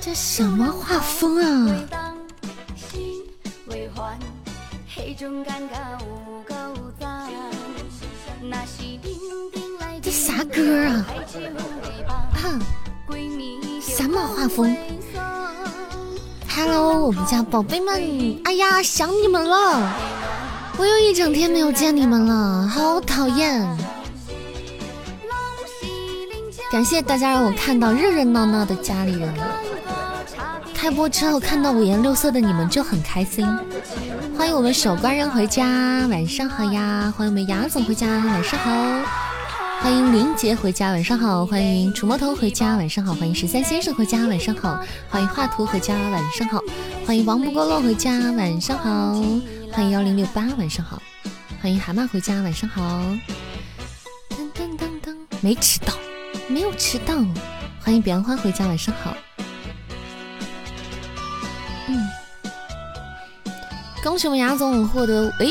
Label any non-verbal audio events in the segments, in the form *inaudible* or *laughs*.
这什么画风啊？这啥歌啊？什么画风？Hello，我们家宝贝们，哎呀，想你们了！我又一整天没有见你们了，好讨厌。感谢大家让我看到热热闹闹的家里人。开播之后看到五颜六色的你们就很开心。欢迎我们守关人回家，晚上好呀！欢迎我们牙总回家，晚上好。欢迎林杰回家，晚上好。欢迎楚魔头回家，晚上好。欢迎十三先生回家，晚上好。欢迎画图回家，晚上好。欢迎王不过落回家，晚上好。欢迎幺零六八，晚上好。欢迎蛤蟆回家，晚上好。噔噔噔噔，没迟到，没有迟到。欢迎彼岸花回家，晚上好。嗯恭喜我们牙总获得，哎，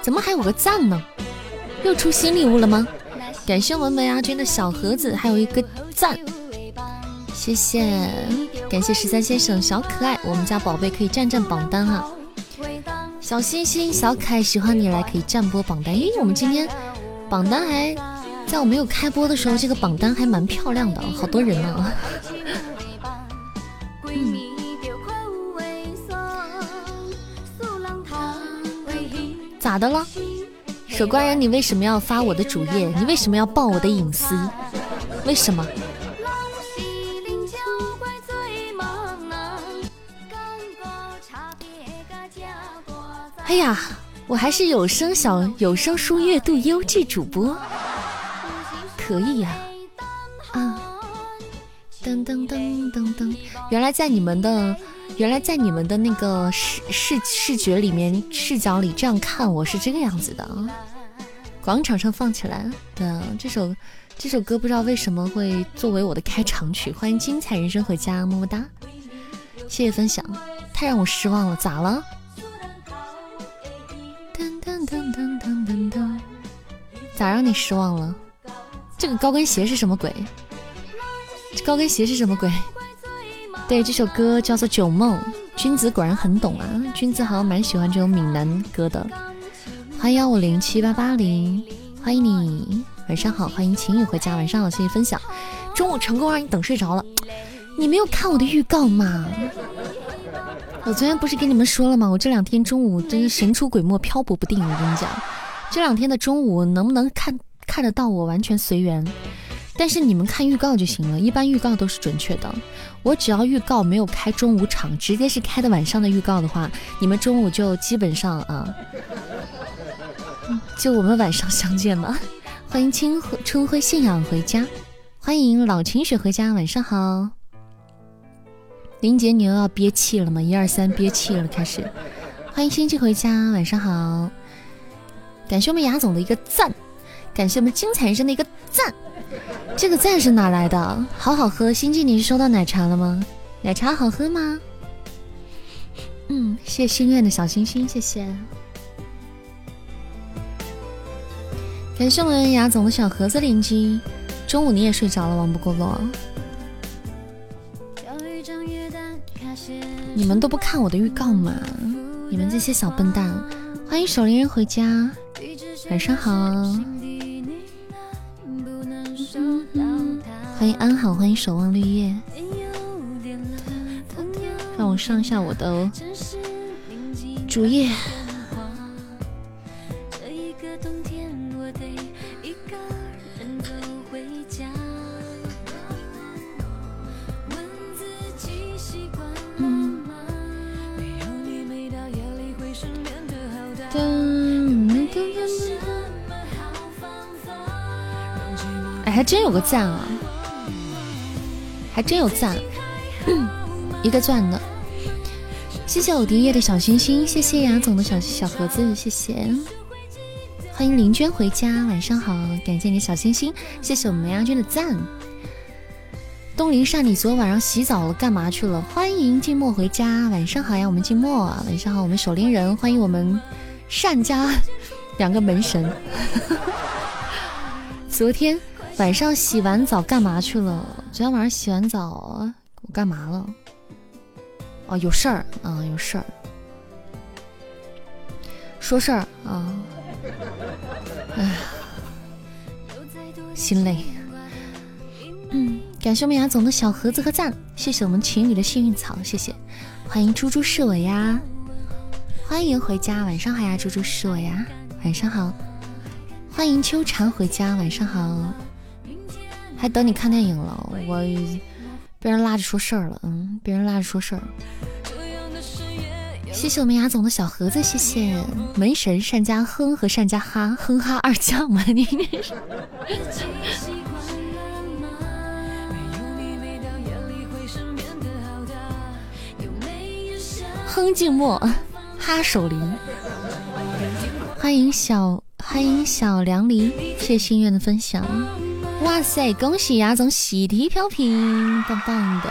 怎么还有个赞呢？又出新礼物了吗？感谢我们梅牙君的小盒子，还有一个赞，谢谢，感谢十三先生小可爱，我们家宝贝可以占占榜单啊！小星星小可爱喜欢你来可以占播榜单，咦，我们今天榜单还在我没有开播的时候，这个榜单还蛮漂亮的，好多人呢。咋的了，守关人？你为什么要发我的主页？你为什么要爆我的隐私？为什么？哎呀，我还是有声小有声书阅读优质主播，可以呀。啊，噔噔噔噔噔，原来在你们的。原来在你们的那个视视视觉里面视角里这样看我是这个样子的啊，广场上放起来。对啊，这首这首歌不知道为什么会作为我的开场曲。欢迎精彩人生回家，么么哒，谢谢分享，太让我失望了，咋了？噔噔噔噔噔，咋让你失望了？这个高跟鞋是什么鬼？这高跟鞋是什么鬼？对，这首歌叫做《酒梦》，君子果然很懂啊！君子好像蛮喜欢这种闽南歌的。欢迎幺五零七八八零，欢迎你，晚上好！欢迎晴雨回家，晚上好！谢谢分享。中午成功让你等睡着了，你没有看我的预告吗？我昨天不是跟你们说了吗？我这两天中午真是神出鬼没，漂泊不定。我跟你讲，这两天的中午能不能看看得到我，完全随缘。但是你们看预告就行了，一般预告都是准确的。我只要预告没有开中午场，直接是开的晚上的预告的话，你们中午就基本上啊，就我们晚上相见吧。欢迎青春辉信仰回家，欢迎老秦雪回家，晚上好。林杰，你又要憋气了吗？一二三，憋气了，开始。欢迎星际回家，晚上好。感谢我们雅总的一个赞，感谢我们精彩人生的一个赞。这个赞是哪来的？好好喝，星际，你是收到奶茶了吗？奶茶好喝吗？嗯，谢谢心愿的小星星，谢谢。感谢我们雅总的小盒子连击。中午你也睡着了，王不过落。你们都不看我的预告吗？你们这些小笨蛋！欢迎守灵人回家，晚上好。欢迎安好，欢迎守望绿叶。让我上一下我的主页。还真有个赞啊！还真有赞，*clears throat* 一个钻的，谢谢我迪叶的小星星，谢谢杨总的小小盒子，谢谢，欢迎林娟回家，晚上好，感谢你小星星，谢谢我们杨娟的赞。东林善，你昨晚上洗澡了，干嘛去了？欢迎静默回家，晚上好呀，我们静默，晚上好，我们守灵人，欢迎我们善家 *laughs* 两个门神。*laughs* 昨天晚上洗完澡干嘛去了？昨天晚上洗完澡我干嘛了？哦，有事儿啊，有事儿。说事儿啊，哎呀，心累。嗯，感谢我们雅总的小盒子和赞，谢谢我们情侣的幸运草，谢谢。欢迎猪猪是我呀，欢迎回家，晚上好呀，猪猪是我呀，晚上好。欢迎秋蝉回家，晚上好。还等你看电影了，我被人拉着说事儿了，嗯，被人拉着说事儿。谢谢我们雅总的小盒子，谢谢。门神善家哼和善家哈哼哈二将嘛，你哼静默哈守灵，欢迎小欢迎小凉梨，谢谢心愿的分享，哇塞，恭喜雅总喜提飘屏，棒棒的。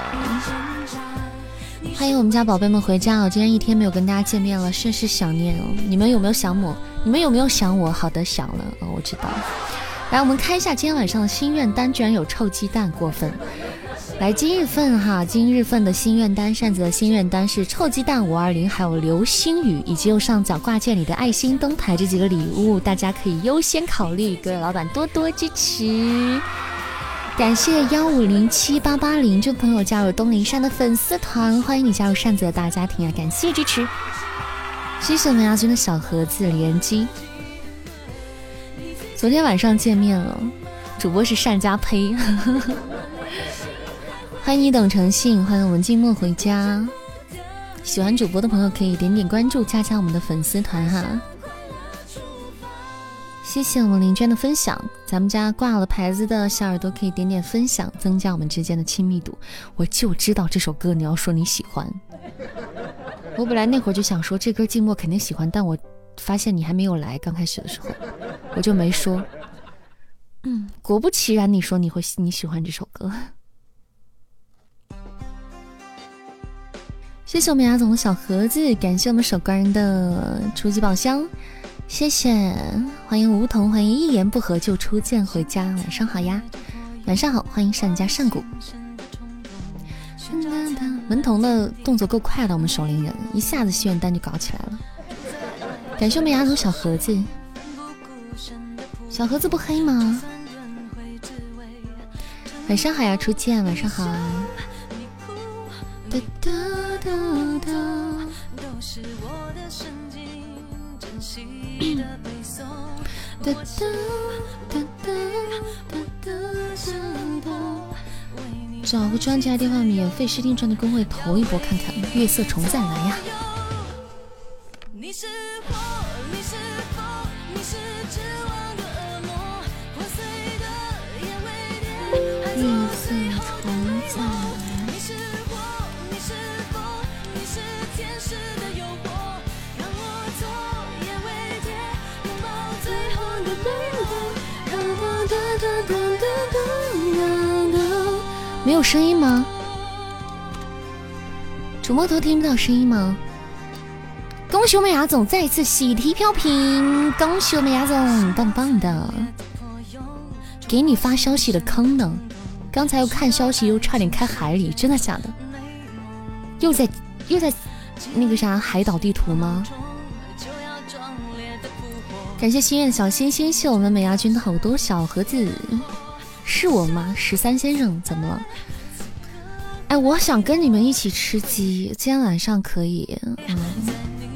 欢迎我们家宝贝们回家哦！今天一天没有跟大家见面了，甚是想念哦。你们有没有想我？你们有没有想我？好的，想了哦，我知道。来，我们开一下今天晚上的心愿单，居然有臭鸡蛋，过分！来，今日份哈，今日份的心愿单，扇子的心愿单是臭鸡蛋五二零，还有流星雨，以及右上角挂件里的爱心灯牌这几个礼物，大家可以优先考虑，各位老板多多支持。感谢幺五零七八八零这朋友加入东林山的粉丝团，欢迎你加入扇子的大家庭啊！感谢支持，谢谢我们亚军的小盒子连击。昨天晚上见面了，主播是善家呸，欢迎你等诚信，欢迎我们静默回家。喜欢主播的朋友可以点点关注，加加我们的粉丝团哈。谢谢我们林娟的分享，咱们家挂了牌子的小耳朵可以点点分享，增加我们之间的亲密度。我就知道这首歌你要说你喜欢，我本来那会儿就想说这歌静默肯定喜欢，但我发现你还没有来，刚开始的时候我就没说。嗯，果不其然，你说你会你喜欢这首歌。谢谢我们雅总的小盒子，感谢我们守关人的初级宝箱。谢谢，欢迎梧桐，欢迎一言不合就出剑回家，晚上好呀，晚上好，欢迎善家善谷。门童的动作够快的，我们守灵人一下子心愿单就搞起来了。感谢我们雅总小盒子，小盒子不黑吗？晚上好呀，初见，晚上好。哒哒哒哒找个专家电话，免费试听专辑公会投一波看看。月色重再来呀！月没有声音吗？主播头听不到声音吗？恭喜我们雅总再次喜提飘屏！恭喜我们雅总，棒棒的！给你发消息的坑呢？刚才又看消息，又差点开海里，真的假的？又在又在那个啥海岛地图吗？感谢心愿小星星，谢我们美亚君的好多小盒子。是我吗？十三先生，怎么了？哎，我想跟你们一起吃鸡，今天晚上可以？嗯，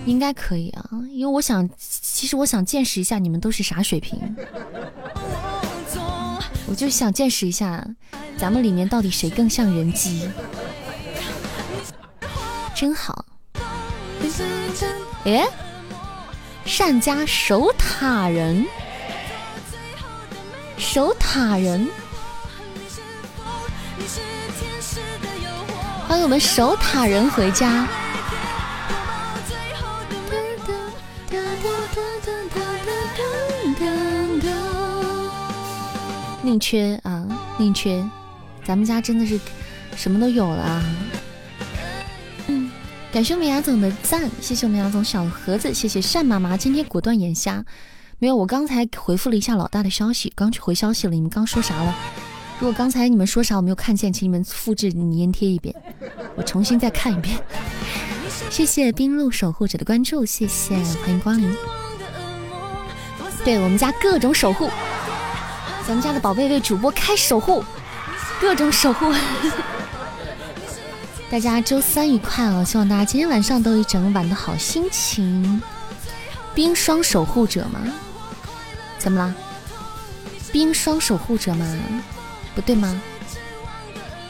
应该可以啊，因为我想，其实我想见识一下你们都是啥水平，我就想见识一下，咱们里面到底谁更像人机？真好。哎，善家守塔人。守塔人，欢迎我们守塔人回家。宁缺啊，宁缺，咱们家真的是什么都有了啊！感谢我们雅总的赞，谢谢我们雅总小盒子，谢谢单妈妈今天果断眼瞎。没有，我刚才回复了一下老大的消息，刚去回消息了。你们刚说啥了？如果刚才你们说啥我没有看见，请你们复制粘贴一遍，我重新再看一遍。谢谢冰露守护者的关注，谢谢，欢迎光临。对我们家各种守护，咱们家的宝贝为主播开守护，各种守护。大家周三愉快哦！希望大家今天晚上都有一整晚的好心情。冰霜守护者吗？怎么了？冰霜守护者吗？不对吗？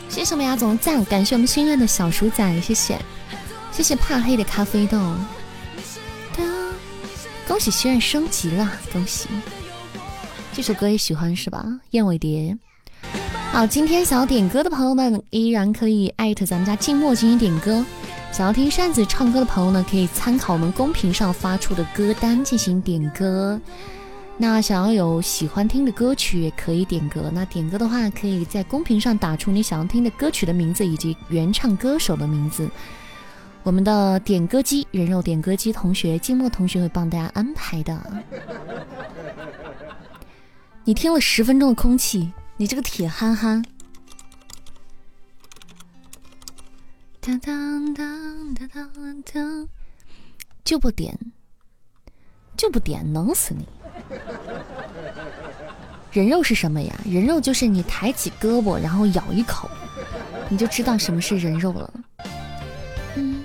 谢谢我们牙总赞，感谢我们心愿的小鼠仔，谢谢，谢谢怕黑的咖啡豆。恭喜心愿升级了，恭喜！这首歌也喜欢是吧？燕尾蝶。好，今天想要点歌的朋友们依然可以艾特咱们家静默进行点歌。想要听扇子唱歌的朋友呢，可以参考我们公屏上发出的歌单进行点歌。那想要有喜欢听的歌曲也可以点歌。那点歌的话，可以在公屏上打出你想要听的歌曲的名字以及原唱歌手的名字。我们的点歌机人肉点歌机同学静默同学会帮大家安排的。你听了十分钟的空气，你这个铁憨憨。就不点，就不点，能死你！人肉是什么呀？人肉就是你抬起胳膊，然后咬一口，你就知道什么是人肉了。嗯，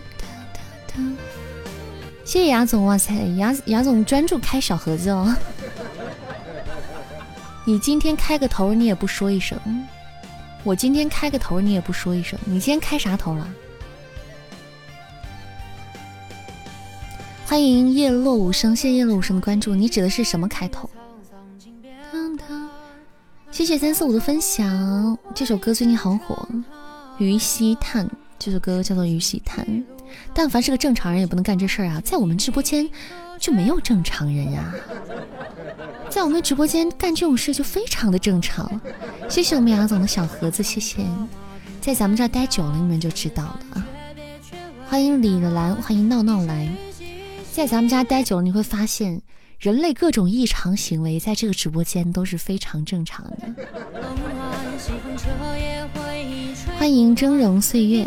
谢谢牙总，哇塞，牙牙总专注开小盒子哦。你今天开个头，你也不说一声。我今天开个头，你也不说一声。你今天开啥头了？欢迎叶落无声，谢谢叶落无声的关注。你指的是什么开头？谢谢三四五的分享。这首歌最近好火，《鱼溪叹》这首歌叫做《鱼溪叹》。但凡是个正常人也不能干这事儿啊！在我们直播间就没有正常人呀，在我们直播间干这种事就非常的正常。谢谢我们杨总的小盒子，谢谢。在咱们这儿待久了，你们就知道了啊。欢迎李兰，欢迎闹闹来。在咱们家待久了，你会发现人类各种异常行为，在这个直播间都是非常正常的。欢迎峥嵘岁月，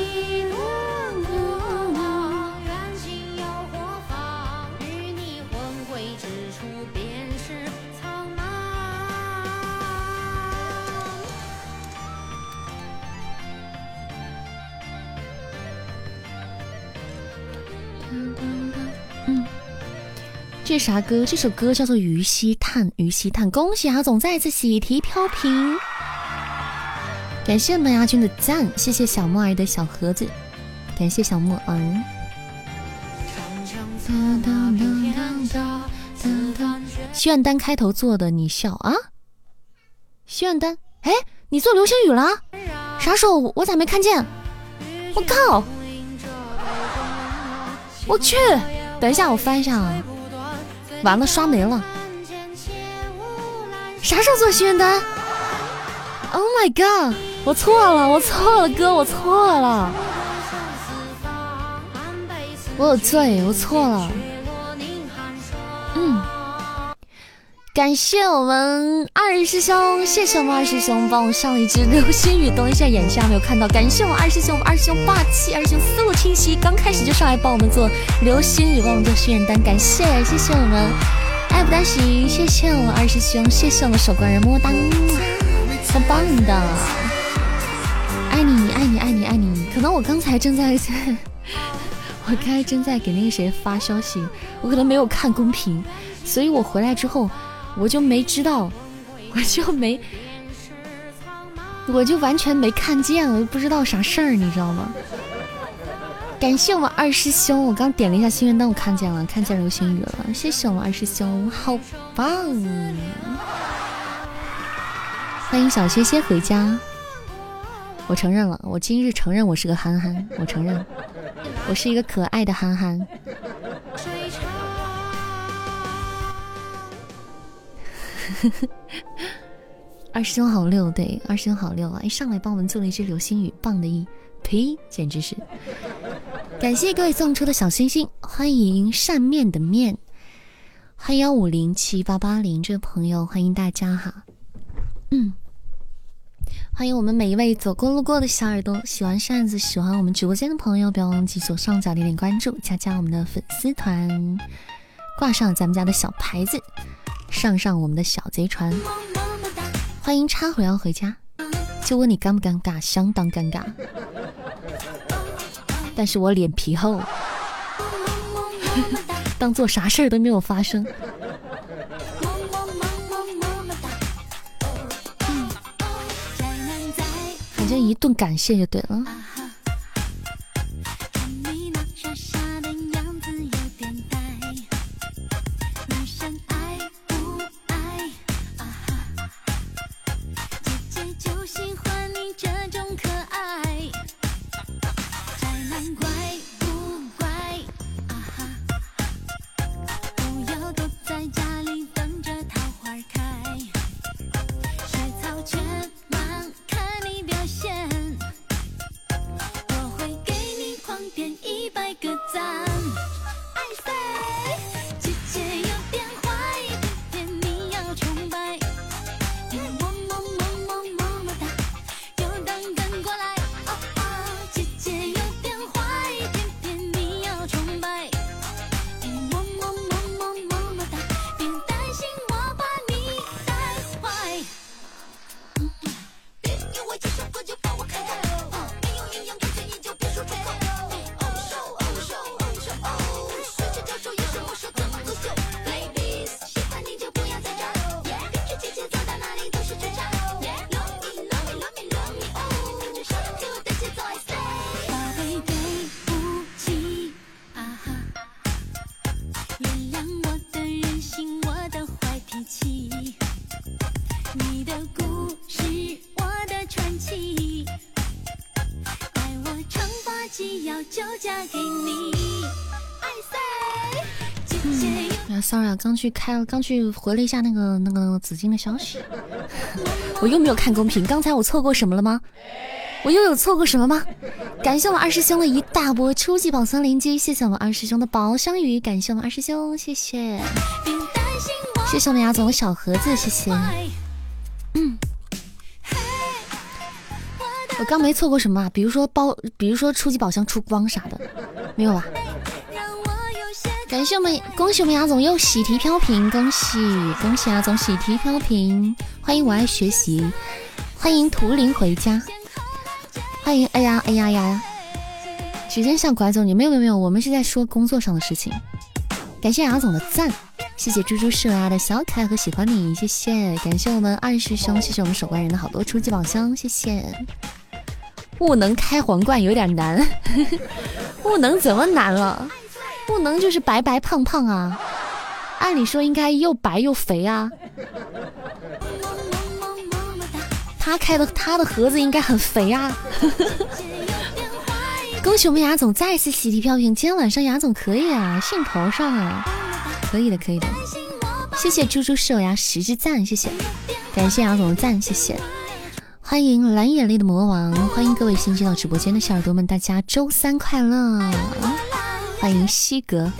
这是啥歌？这首歌叫做《鱼溪叹》，鱼溪叹。恭喜阿总再次喜提飘屏，感谢麦芽君的赞，谢谢小木儿的小盒子，感谢小木儿。心愿单开头做的，你笑啊？心愿单，哎，你做流星雨了？啥时候？我咋没看见？我靠！我去，等一下，我翻一下啊。完了，刷没了。啥时候做心愿单？Oh my god！我错了，我错了，哥，我错了。我有罪，我错了。感谢我们二师兄，谢谢我们二师兄帮我上了一支流星雨。等一下，眼下没有看到。感谢我们二师兄，我们二师兄霸气，二师兄思路清晰，刚开始就上来帮我们做流星雨，帮我们做心愿单。感谢，谢谢我们爱不单行，谢谢我们二师兄，谢谢我们守关人，么么哒，超棒的，爱你，爱你，爱你，爱你。可能我刚才正在，*laughs* 我刚才正在给那个谁发消息，我可能没有看公屏，所以我回来之后。我就没知道，*laughs* 我就没，我就完全没看见，我就不知道啥事儿，你知道吗？感谢我们二师兄，我刚点了一下心愿单，我看见了，看见流星雨了，谢谢我们二师兄，好棒！欢迎小仙仙回家，我承认了，我今日承认我是个憨憨，我承认，我是一个可爱的憨憨。*laughs* 二师兄好六，对，二师兄好六啊！一上来帮我们做了一支流星雨，棒的一，呸，简直是！感谢各位送出的小星星，欢迎扇面的面，欢迎幺五零七八八零这位朋友，欢迎大家哈，嗯。欢迎我们每一位走过路过的小耳朵，喜欢扇子，喜欢我们直播间的朋友，不要忘记左上角点点关注，加加我们的粉丝团，挂上咱们家的小牌子，上上我们的小贼船。欢迎插回要回家，就问你尴不尴尬？相当尴尬，但是我脸皮厚，当做啥事儿都没有发生。反正一顿感谢就对了。刚去开了，刚去回了一下那个那个紫金的消息，我又没有看公屏。刚才我错过什么了吗？我又有错过什么吗？感谢我们二师兄的一大波初级宝箱连接，谢谢我们二师兄的宝箱雨，感谢我们二师兄，谢谢，谢谢我们牙总的小盒子，谢谢。嗯，我刚没错过什么啊？比如说包，比如说初级宝箱出光啥的，没有吧？感谢我们，恭喜我们牙总又喜提飘屏，恭喜恭喜牙总喜提飘屏，欢迎我爱学习，欢迎图灵回家，欢迎哎呀哎呀呀，时间像拐走你，没有没有没有，我们是在说工作上的事情。感谢牙总的赞，谢谢猪猪是牙的小可爱和喜欢你，谢谢，感谢我们二师兄，谢谢我们守关人的好多初级宝箱，谢谢。*laughs* 不能开皇冠有点难，*laughs* 不能怎么难了？不能就是白白胖胖啊，按理说应该又白又肥啊。他开的他的盒子应该很肥啊。恭喜我们雅总再次喜提飘屏，今天晚上雅总可以啊，兴头上啊，可以的可以的。谢谢猪猪手呀十只赞，谢谢，感谢雅总的赞，谢谢。欢迎蓝眼泪的魔王，欢迎各位新进到直播间的小耳朵们，大家周三快乐。欢迎西格。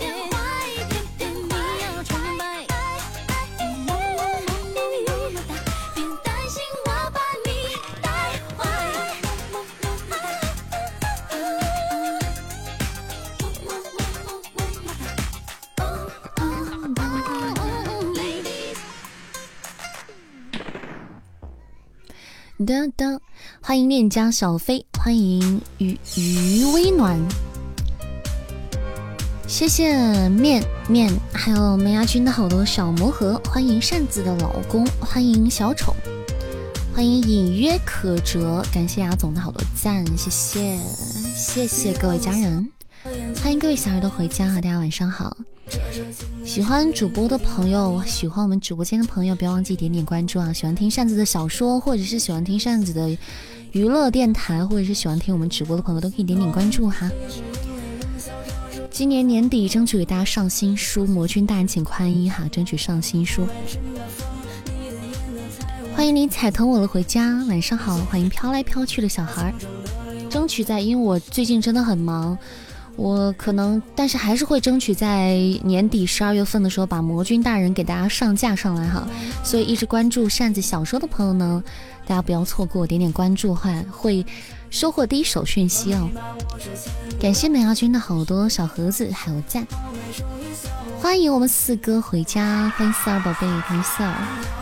噔噔，欢迎恋家小飞，欢迎余余微暖。谢谢面面，还有梅牙君的好多小魔盒，欢迎扇子的老公，欢迎小丑，欢迎隐约可折，感谢牙总的好多赞，谢谢谢谢各位家人，欢迎各位小耳朵回家哈，大家晚上好。喜欢主播的朋友，喜欢我们直播间的朋友，不要忘记点点关注啊！喜欢听扇子的小说，或者是喜欢听扇子的娱乐电台，或者是喜欢听我们直播的朋友，都可以点点关注哈。今年年底争取给大家上新书，魔君大人请宽衣哈，争取上新书。欢迎你踩疼我了回家，晚上好，欢迎飘来飘去的小孩，争取在，因为我最近真的很忙。我可能，但是还是会争取在年底十二月份的时候把魔君大人给大家上架上来哈。所以一直关注扇子小说的朋友呢，大家不要错过，点点关注话会收获第一手讯息哦。感谢美亚君的好多小盒子还有赞，欢迎我们四哥回家，欢迎四儿宝贝，欢迎四儿。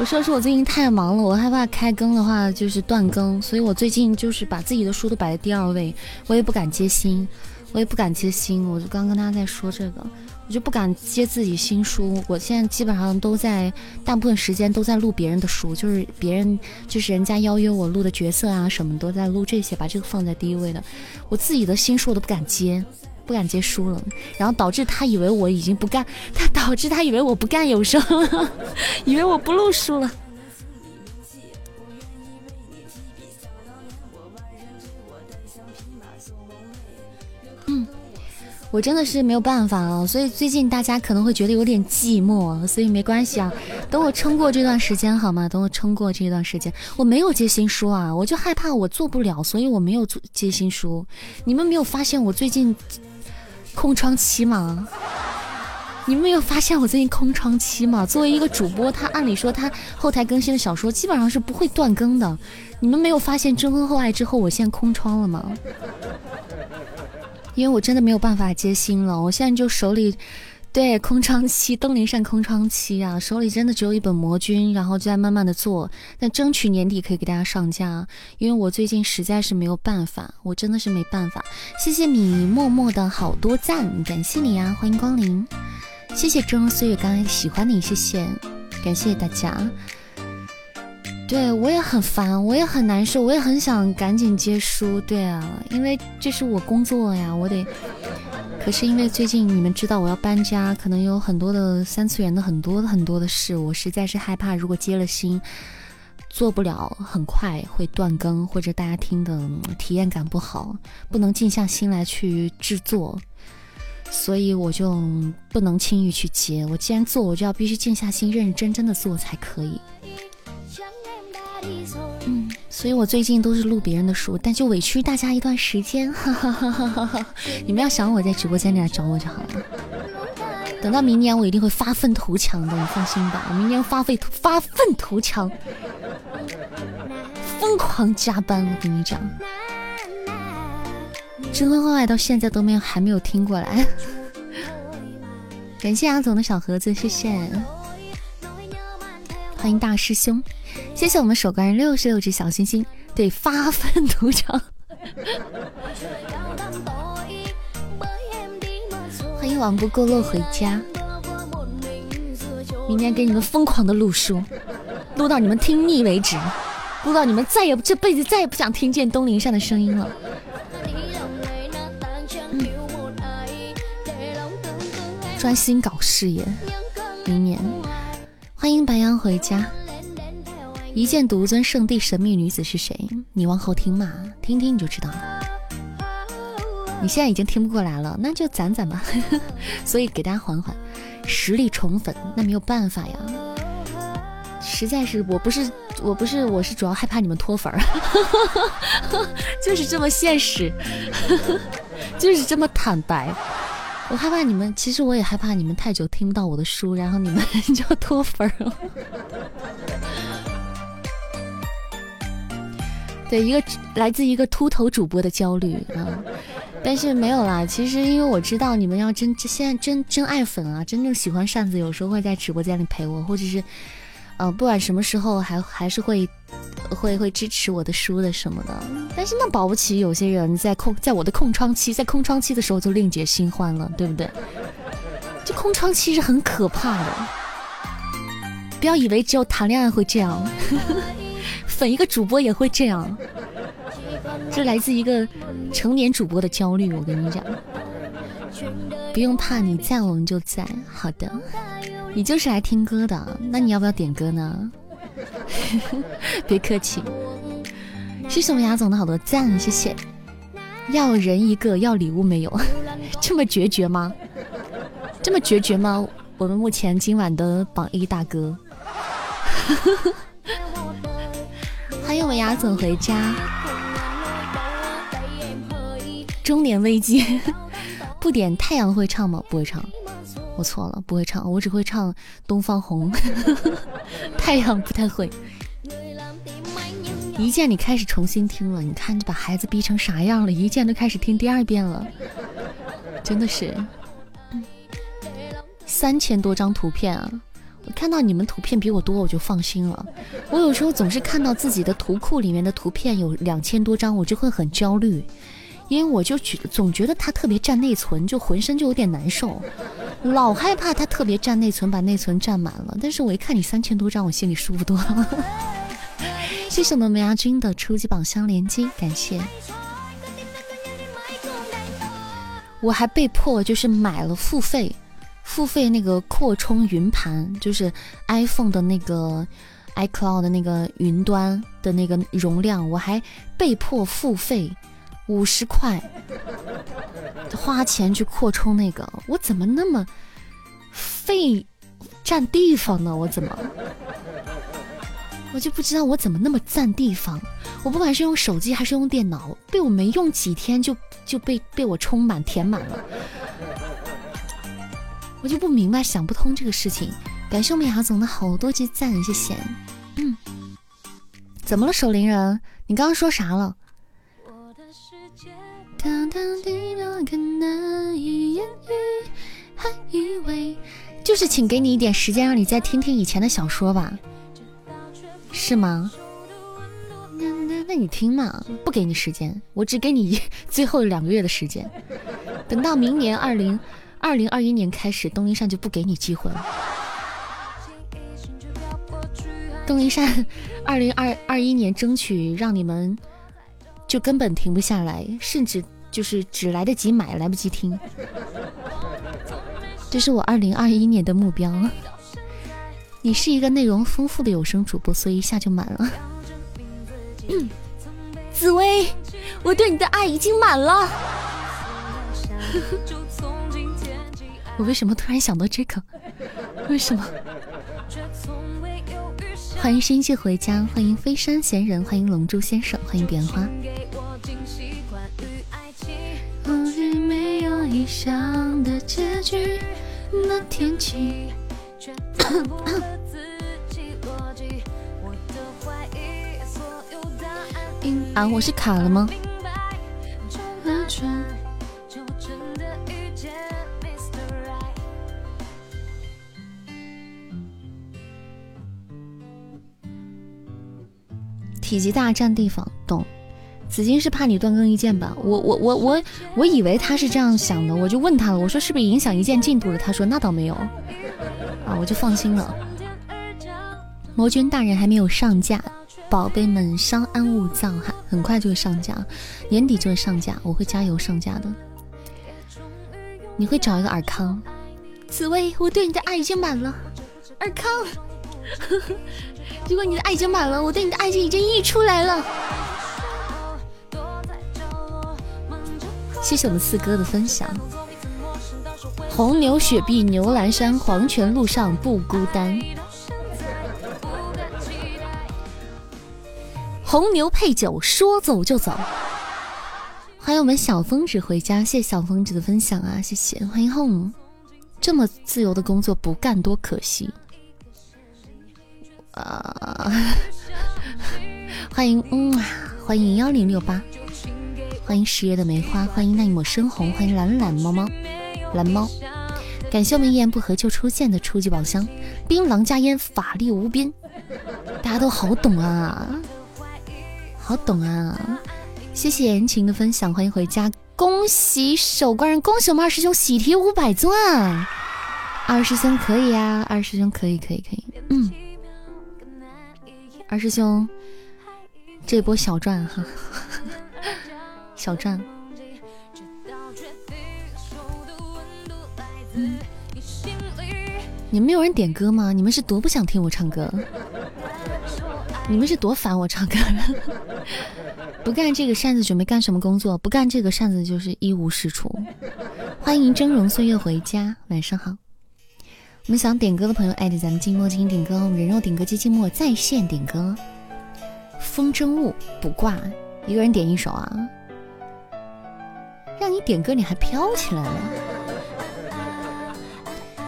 我说是我最近太忙了，我害怕开更的话就是断更，所以我最近就是把自己的书都摆在第二位，我也不敢接新，我也不敢接新。我就刚跟大家在说这个，我就不敢接自己新书。我现在基本上都在大部分时间都在录别人的书，就是别人就是人家邀约我录的角色啊什么都在录这些，把这个放在第一位的。我自己的新书我都不敢接。不敢接书了，然后导致他以为我已经不干，他导致他以为我不干有声了，*laughs* 以为我不录书了。我真的是没有办法了，所以最近大家可能会觉得有点寂寞，所以没关系啊，等我撑过这段时间好吗？等我撑过这段时间，我没有接新书啊，我就害怕我做不了，所以我没有做接新书。你们没有发现我最近？空窗期吗？你们没有发现我最近空窗期吗？作为一个主播，他按理说他后台更新的小说基本上是不会断更的。你们没有发现《征婚后爱》之后我现在空窗了吗？因为我真的没有办法接新了，我现在就手里。对，空窗期，东林善空窗期啊，手里真的只有一本魔君，然后就在慢慢的做，但争取年底可以给大家上架，因为我最近实在是没有办法，我真的是没办法。谢谢你默默的好多赞，感谢你啊，欢迎光临，谢谢峥嵘岁月刚才喜欢你，谢谢，感谢大家。对我也很烦，我也很难受，我也很想赶紧接书，对啊，因为这是我工作呀，我得。可是因为最近你们知道我要搬家，可能有很多的三次元的很多很多的事，我实在是害怕，如果接了心，做不了，很快会断更，或者大家听的体验感不好，不能静下心来去制作，所以我就不能轻易去接。我既然做，我就要必须静下心，认认真真的做才可以。嗯，所以我最近都是录别人的书，但就委屈大家一段时间。哈哈哈哈哈！你们要想我在直播间里来找我就好了。等到明年我一定会发愤图强的，你放心吧。我明年发奋发愤图强，疯狂加班。我跟你讲，真婚后爱到现在都没有还没有听过来。*laughs* 感谢阿总的小盒子，谢谢。欢迎大师兄。谢谢我们守关人六十六只小星星，对发愤图强。欢迎网不够落回家，明天给你们疯狂的录书，录到你们听腻为止，录到你们再也这辈子再也不想听见东林上的声音了。专心搞事业，明年欢迎白羊回家。一剑独尊圣地神秘女子是谁？你往后听嘛，听听你就知道了。你现在已经听不过来了，那就攒攒吧。*laughs* 所以给大家缓缓，实力宠粉那没有办法呀。实在是我不是我不是我是主要害怕你们脱粉儿，*laughs* 就是这么现实，*laughs* 就是这么坦白。我害怕你们，其实我也害怕你们太久听不到我的书，然后你们就脱粉了。对，一个来自一个秃头主播的焦虑啊！但是没有啦。其实因为我知道你们要真现在真真爱粉啊，真正喜欢扇子，有时候会在直播间里陪我，或者是呃，不管什么时候还还是会会会支持我的书的什么的。但是那保不齐有些人在空在我的空窗期，在空窗期的时候就另结新欢了，对不对？这空窗期是很可怕的。不要以为只有谈恋爱会这样，粉一个主播也会这样。这来自一个成年主播的焦虑，我跟你讲。不用怕，你在我们就在。好的，你就是来听歌的，那你要不要点歌呢？*laughs* 别客气。谢谢我们雅总的好多赞，谢谢。要人一个，要礼物没有？*laughs* 这么决绝吗？这么决绝吗？我们目前今晚的榜一大哥。*laughs* 欢迎我们雅总回家。中年危机，*laughs* 不点太阳会唱吗？不会唱，我错了，不会唱，我只会唱《东方红》，*laughs* 太阳不太会。一见你开始重新听了，你看你把孩子逼成啥样了？一见都开始听第二遍了，真的是。三千多张图片啊！看到你们图片比我多，我就放心了。我有时候总是看到自己的图库里面的图片有两千多张，我就会很焦虑，因为我就觉总觉得它特别占内存，就浑身就有点难受，老害怕它特别占内存，把内存占满了。但是我一看你三千多张，我心里舒服多了。谢谢我们梅亚军的初级宝箱连击，感谢。我还被迫就是买了付费。付费那个扩充云盘，就是 iPhone 的那个 iCloud 的那个云端的那个容量，我还被迫付费五十块，花钱去扩充那个，我怎么那么费占地方呢？我怎么，我就不知道我怎么那么占地方？我不管是用手机还是用电脑，被我没用几天就就被被我充满填满了。我就不明白，想不通这个事情。感谢我们雅总的好多集赞，谢谢。嗯，怎么了，守灵人？你刚刚说啥了？还以为就是请给你一点时间，让你再听听以前的小说吧，是吗？那那你听嘛，不给你时间，我只给你 *laughs* 最后两个月的时间，等到明年二零。二零二一年开始，东一善就不给你机会了。东一善，二零二二一年争取让你们就根本停不下来，甚至就是只来得及买，来不及听。这是我二零二一年的目标。你是一个内容丰富的有声主播，所以一下就满了。紫薇，我对你的爱已经满了。*laughs* 我为什么突然想到这个？为什么？欢迎深夜回家，欢迎飞山闲人，欢迎龙珠先生，欢迎彼岸花。啊，我是卡了吗？体积大占地方，懂？紫金是怕你断更一键吧？我我我我我以为他是这样想的，我就问他了，我说是不是影响一键进度了？他说那倒没有，啊，我就放心了。魔君大人还没有上架，宝贝们稍安勿躁哈，很快就会上架，年底就会上架，我会加油上架的。你会找一个尔康？紫薇，我对你的爱已经满了，尔康。呵呵如果你的爱已经满了，我对你的爱情已经溢出来了。谢谢我们四哥的分享。红牛雪碧牛栏山黄泉路上不孤单。红牛配酒，说走就走。欢迎我们小疯子回家，谢谢小疯子的分享啊，谢谢。欢迎 home，这么自由的工作不干多可惜。啊！*laughs* 欢迎，嗯，欢迎幺零六八，欢迎十月的梅花，欢迎那一抹深红，欢迎懒懒猫猫，蓝猫。感谢我们一言不合就出现的初级宝箱，槟榔加烟，法力无边。大家都好懂啊，好懂啊！谢谢言情的分享，欢迎回家，恭喜守关人，恭喜我们二师兄喜提五百钻。二师兄可以呀，二师兄可以，可以，可以。嗯，二师兄这波小赚哈，*laughs* 小赚。你们没有人点歌吗？你们是多不想听我唱歌？你们是多烦我唱歌？*laughs* 不干这个扇子准备干什么工作？不干这个扇子就是一无是处。欢迎峥嵘岁月回家，晚上好。我们想点歌的朋友，艾特咱们静默进行点歌。我们人肉点歌机静默在线点歌。风筝误不挂，一个人点一首啊？让你点歌你还飘起来了？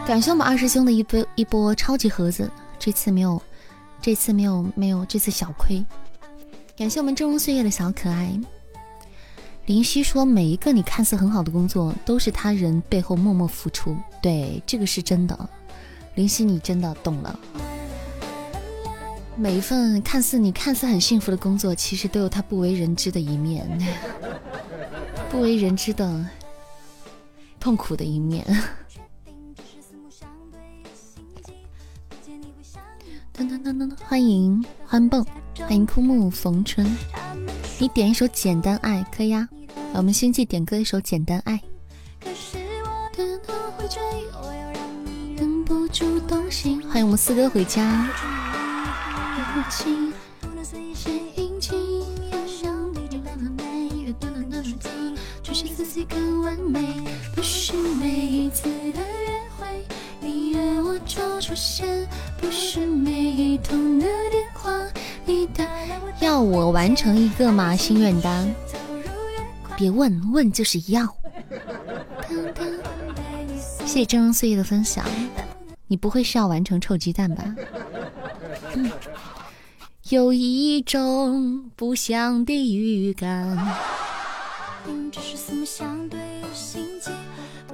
感谢我们二师兄的一波一波超级盒子，这次没有，这次没有没有，这次小亏。感谢我们峥嵘岁月的小可爱。林夕说：“每一个你看似很好的工作，都是他人背后默默付出。”对，这个是真的。林夕，你真的懂了。每一份看似你看似很幸福的工作，其实都有他不为人知的一面，*laughs* 不为人知的痛苦的一面。噔噔噔噔，欢迎欢蹦，欢迎枯木逢春。你点一首《简单爱》可以啊？我们星际点歌一首《简单爱》。欢迎我们四哥回家。要我完成一个吗？心愿单？别问问就是要。谢谢峥嵘岁月的分享。你不会是要完成臭鸡蛋吧？有一种不祥的预感。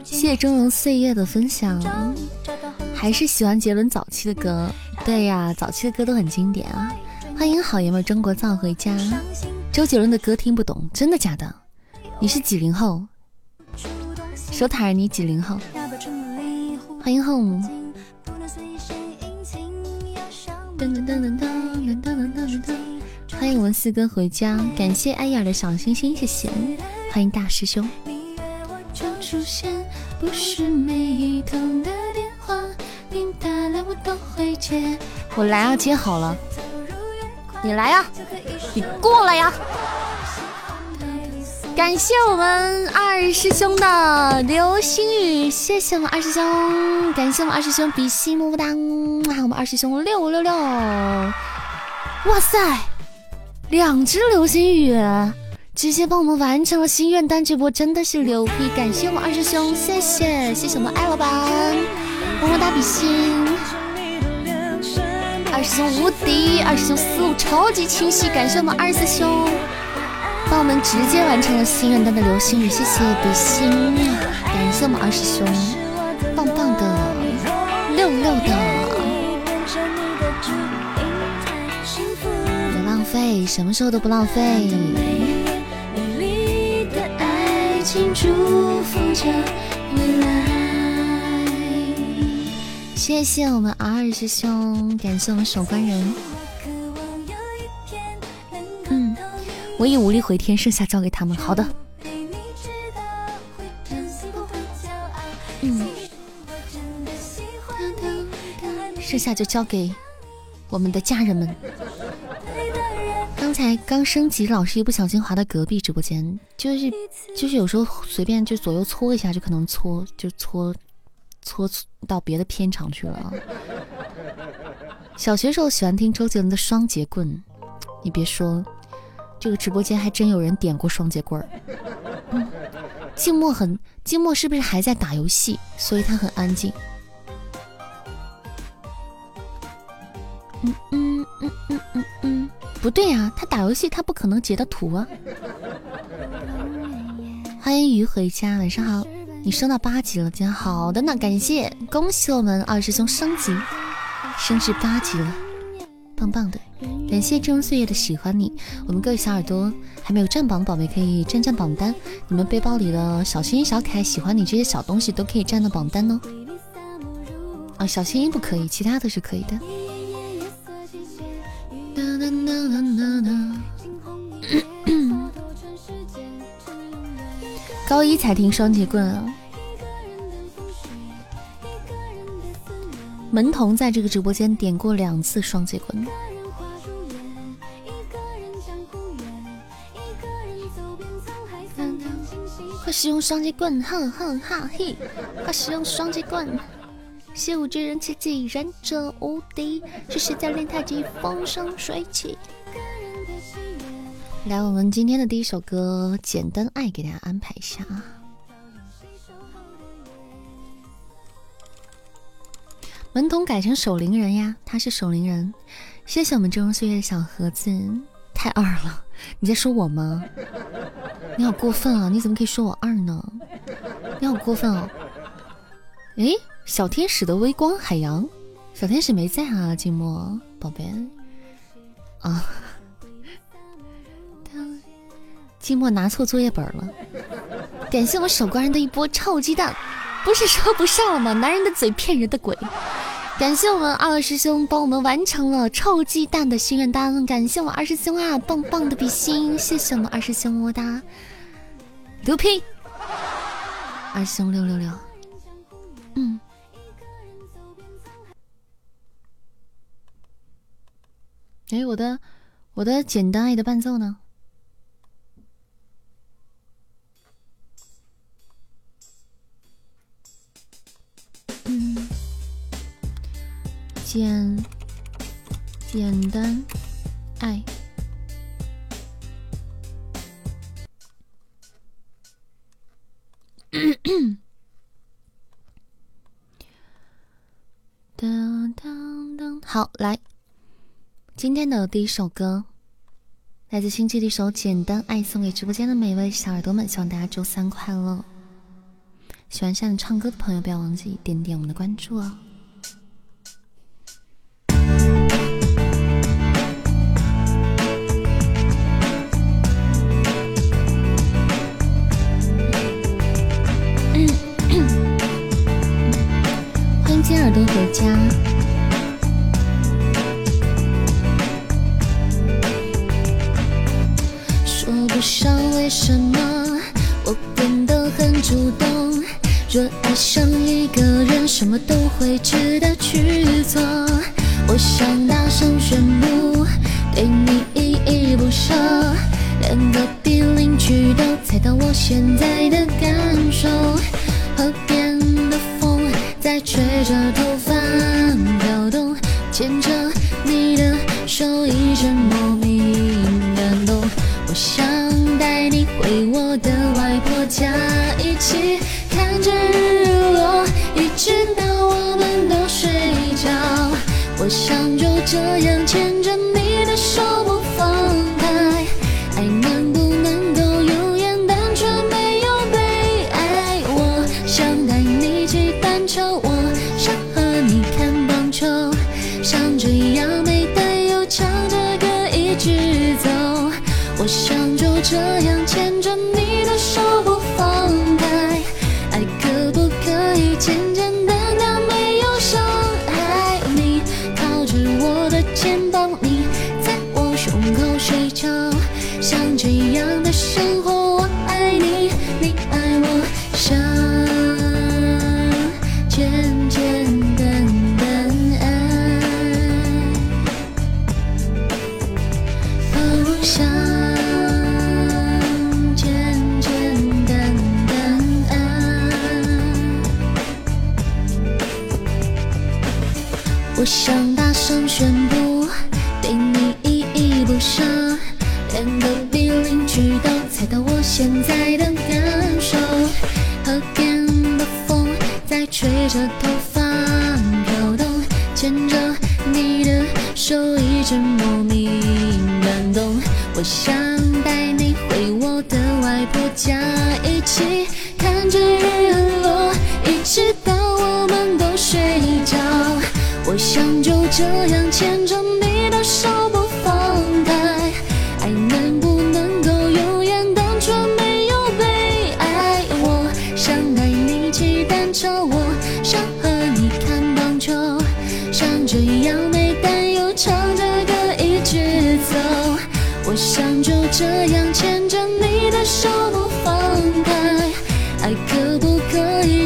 谢谢峥嵘岁月的分享。还是喜欢杰伦早期的歌，对呀，早期的歌都很经典啊！欢迎好爷们中国造回家。周杰伦的歌听不懂，真的假的？你是几零后？说塔儿，你几零后？欢迎 home。噔噔噔噔噔噔噔噔噔噔。欢迎我们四哥回家，感谢艾雅的小星星，谢谢。欢迎大师兄。我来啊，接好了，你来呀，你过来呀！感谢我们二师兄的流星雨，谢谢我们二师兄，感谢我们二师兄比心么么哒，我们二师兄六六六，哇塞，两只流星雨，直接帮我们完成了心愿单，这波真的是牛逼！感谢我们二师兄，谢谢谢谢我们艾老板，么么哒比心。二师兄无敌，二师兄思路超级清晰，感谢我们二师兄，帮我们直接完成了心愿单的流星雨，谢谢比心，感谢我们二师兄，棒棒的，六六的，不浪费，什么时候都不浪费。谢谢我们二师兄，感谢我们守关人。我已无力回天，剩下交给他们。好的。嗯，剩下就交给我们的家人们。刚才刚升级，老师一不小心滑到隔壁直播间，就是就是有时候随便就左右搓一下，就可能搓就搓。搓到别的片场去了。小学时候喜欢听周杰伦的《双截棍》，你别说，这个直播间还真有人点过双节棍儿。静默很静默，是不是还在打游戏？所以他很安静。嗯嗯嗯嗯嗯嗯，不对呀，他打游戏他不可能截的图啊。欢迎鱼回家，晚上好。你升到八级了，今天好的呢，感谢，恭喜我们二师兄升级，升至八级了，棒棒的。感谢峥嵘岁月的喜欢你，我们各位小耳朵还没有占榜的宝贝可以占占榜单，你们背包里的小心心、小可爱、喜欢你这些小东西都可以占到榜单哦。啊，小心心不可以，其他的是可以的。*coughs* 高一才听双截棍啊！门童在这个直播间点过两次双截棍。快使用双截棍，哼哼哈嘿！快使用双截棍，习武之人切记忍者无敌，是谁在练太极风生水起？来，我们今天的第一首歌《简单爱》，给大家安排一下啊。门童改成守灵人呀，他是守灵人。谢谢我们峥嵘岁月的小盒子，太二了！你在说我吗？你好过分啊！你怎么可以说我二呢？你好过分哦！诶，小天使的微光海洋，小天使没在啊，静默宝贝啊。寂寞拿错作业本了，感谢我守关人的一波臭鸡蛋，不是说不上了吗？男人的嘴骗人的鬼，感谢我们二师兄帮我们完成了臭鸡蛋的心愿单，感谢我们二师兄啊，棒棒的比心，谢谢我们二师兄么么哒，牛批，二师兄六六六，嗯，哎，我的我的简单爱的伴奏呢？简简单爱，当当当，好来，今天的第一首歌来自星期的一首《简单爱》，送给直播间的每位小耳朵们，希望大家周三快乐。喜欢现在唱歌的朋友，不要忘记点点我们的关注哦。耳朵回家。说不上为什么，我变得很主动。若爱上一个人，什么都会值得去做。我想大声宣布，对你依依不舍，连隔壁邻居都猜到我现在的感受。河边在吹着头发飘动，牵着你的手一阵莫名感动。我想带你回我的外婆家，一起。看着日落，一直到我们都睡着。我想就这样牵着你的手不放这样现在的感受。河边的风在吹着头发飘动，牵着你的手一直莫名感动。我想带你回我的外外婆家一起看着日落，一直到我们都睡着。我想就这样牵着你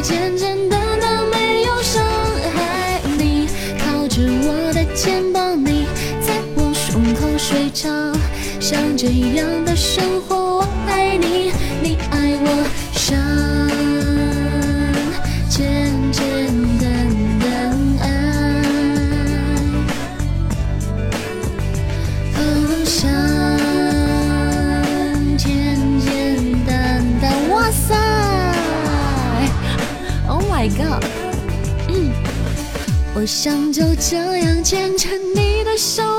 简简单单没有伤害？你靠着我的肩膀，你在我胸口睡着，像这样的生活，我爱你，你爱我，我想就这样牵着你的手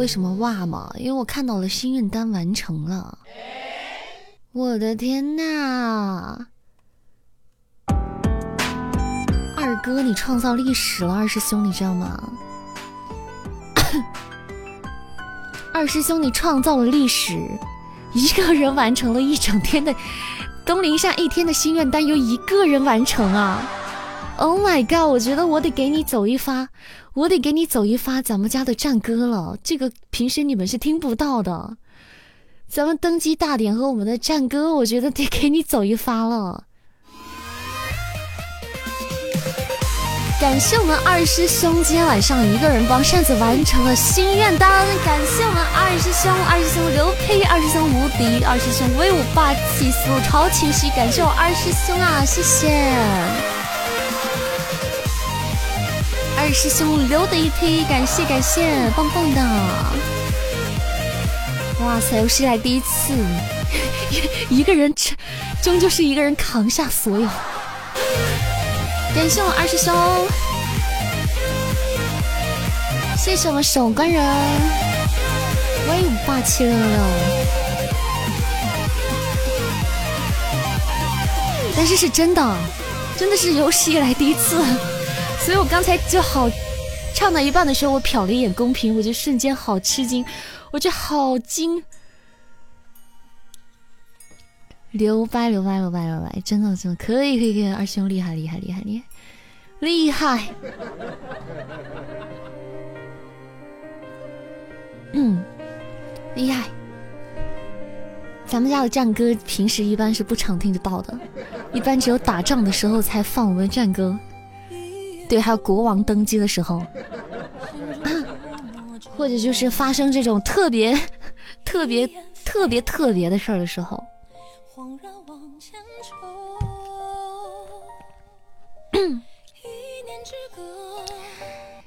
为什么哇吗？因为我看到了心愿单完成了。我的天呐！二哥，你创造历史了，二师兄，你知道吗？*coughs* 二师兄，你创造了历史，一个人完成了一整天的东林下一天的心愿单，由一个人完成啊！Oh my god！我觉得我得给你走一发，我得给你走一发咱们家的战歌了，这个平时你们是听不到的。咱们登基大典和我们的战歌，我觉得得给你走一发了。感谢我们二师兄今天晚上一个人帮扇子完成了心愿单，感谢我们二师兄，二师兄刘佩，二师兄无敌，二师兄威武霸气，思路超清晰，感谢我二师兄啊，谢谢。二师兄留的一批，感谢感谢，棒棒的！哇塞，有史以来第一次，*laughs* 一个人终终究是一个人扛下所有。感谢我二师兄，谢谢我们守关人，威武霸气六六六。但是是真的，真的是有史以来第一次，所以我刚才就好唱到一半的时候，我瞟了一眼公屏，我就瞬间好吃惊，我就好惊。留白留白留白留白，真的真的可以可以可以，二师兄厉害厉害厉害厉害厉害！嗯，厉害！咱们家的战歌平时一般是不常听得到的，一般只有打仗的时候才放我们战歌。对，还有国王登基的时候，*coughs* 或者就是发生这种特别特别特别特别的事儿的时候。*coughs*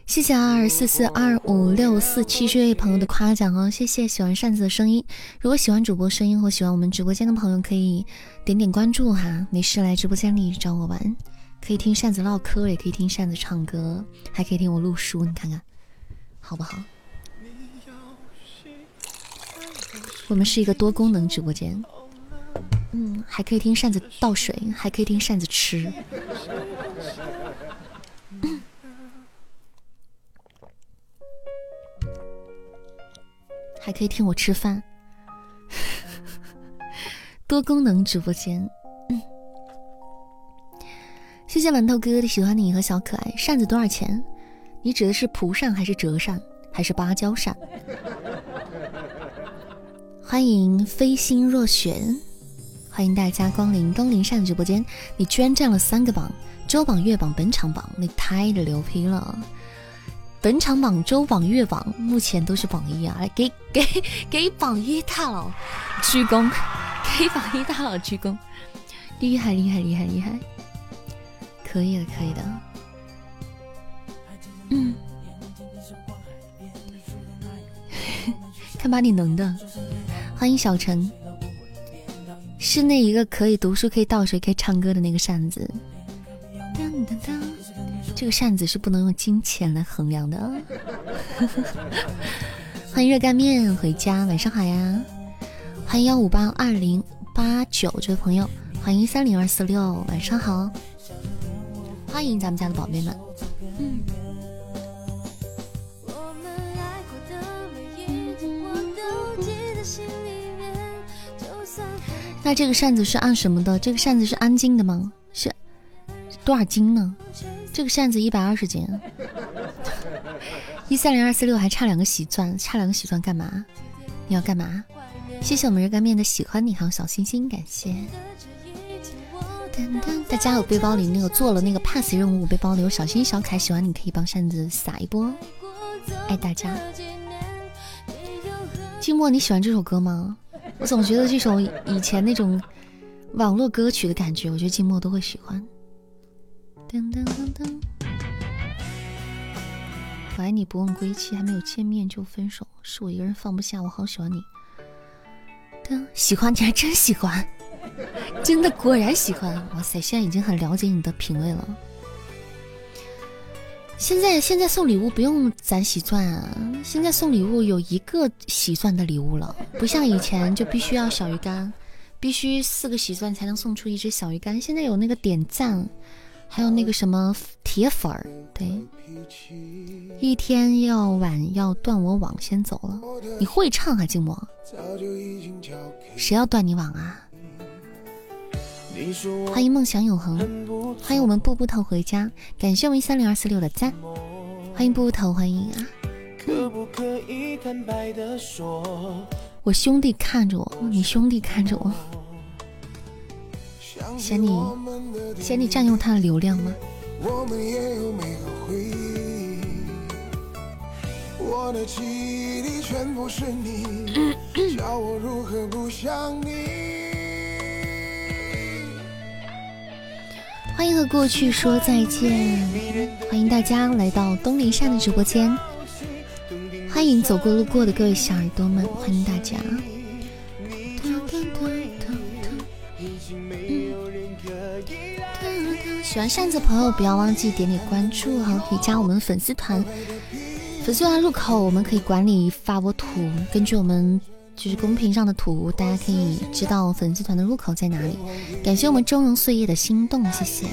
谢谢二四四二五六四七这位朋友的夸奖哦，谢谢喜欢扇子的声音。如果喜欢主播声音或喜欢我们直播间的朋友，可以点点关注哈。没事来直播间里找我玩，可以听扇子唠嗑，也可以听扇子唱歌，还可以听我录书，你看看好不好？我们是一个多功能直播间，嗯，还可以听扇子倒水，还可以听扇子吃。还可以听我吃饭，*laughs* 多功能直播间。谢谢馒头哥哥的喜欢你和小可爱。扇子多少钱？你指的是蒲扇还是折扇还是芭蕉扇？欢迎飞星若雪，欢迎大家光临东林善直播间。你居然占了三个榜，周榜、月榜、本场榜，你太牛批了！本场榜、周榜、月榜目前都是榜一啊！来给给给榜一大佬鞠躬，给榜一大佬鞠躬，厉害厉害厉害厉害！可以的可以的，嗯，*laughs* 看把你能的。欢迎小陈，是那一个可以读书、可以倒水、可以唱歌的那个扇子。这个扇子是不能用金钱来衡量的。*laughs* 欢迎热干面回家，晚上好呀！欢迎幺五八二零八九这位朋友，欢迎三零二四六，晚上好！欢迎咱们家的宝贝们。嗯。那这个扇子是按什么的？这个扇子是安静的吗？是多少斤呢？这个扇子一百二十斤。*laughs* 一三零二四六还差两个喜钻，差两个喜钻干嘛？你要干嘛？谢谢我们热干面的喜欢你还有小心心，感谢。大家有背包里那个做了那个 pass 任务，背包里有小心小可爱，喜欢你可以帮扇子撒一波，爱大家。寂寞，你喜欢这首歌吗？我总觉得这首以前那种网络歌曲的感觉，我觉得静默都会喜欢。噔噔噔噔，我爱你不问归期，还没有见面就分手，是我一个人放不下，我好喜欢你。喜欢你还真喜欢，*laughs* 真的果然喜欢。哇塞，现在已经很了解你的品味了。现在现在送礼物不用攒喜钻啊！现在送礼物有一个喜钻的礼物了，不像以前就必须要小鱼干，必须四个喜钻才能送出一只小鱼干。现在有那个点赞，还有那个什么铁粉儿。对，一天要晚要断我网，先走了。你会唱啊，静默？谁要断你网啊？欢迎梦想永恒，欢迎我们步步头回家，感谢我们三零二四六的赞，欢迎步步头，欢迎啊！我兄弟看着我，你兄弟看着我，嫌你嫌你占用他的流量吗？欢迎和过去说再见，欢迎大家来到东林善的直播间，欢迎走过路过的各位小耳朵们，欢迎大家。喜欢扇子朋友不要忘记点点关注哈，可以加我们粉丝团。粉丝团入口我们可以管理发波图，根据我们。就是公屏上的图，大家可以知道粉丝团的入口在哪里。感谢我们峥嵘岁月的心动，谢谢，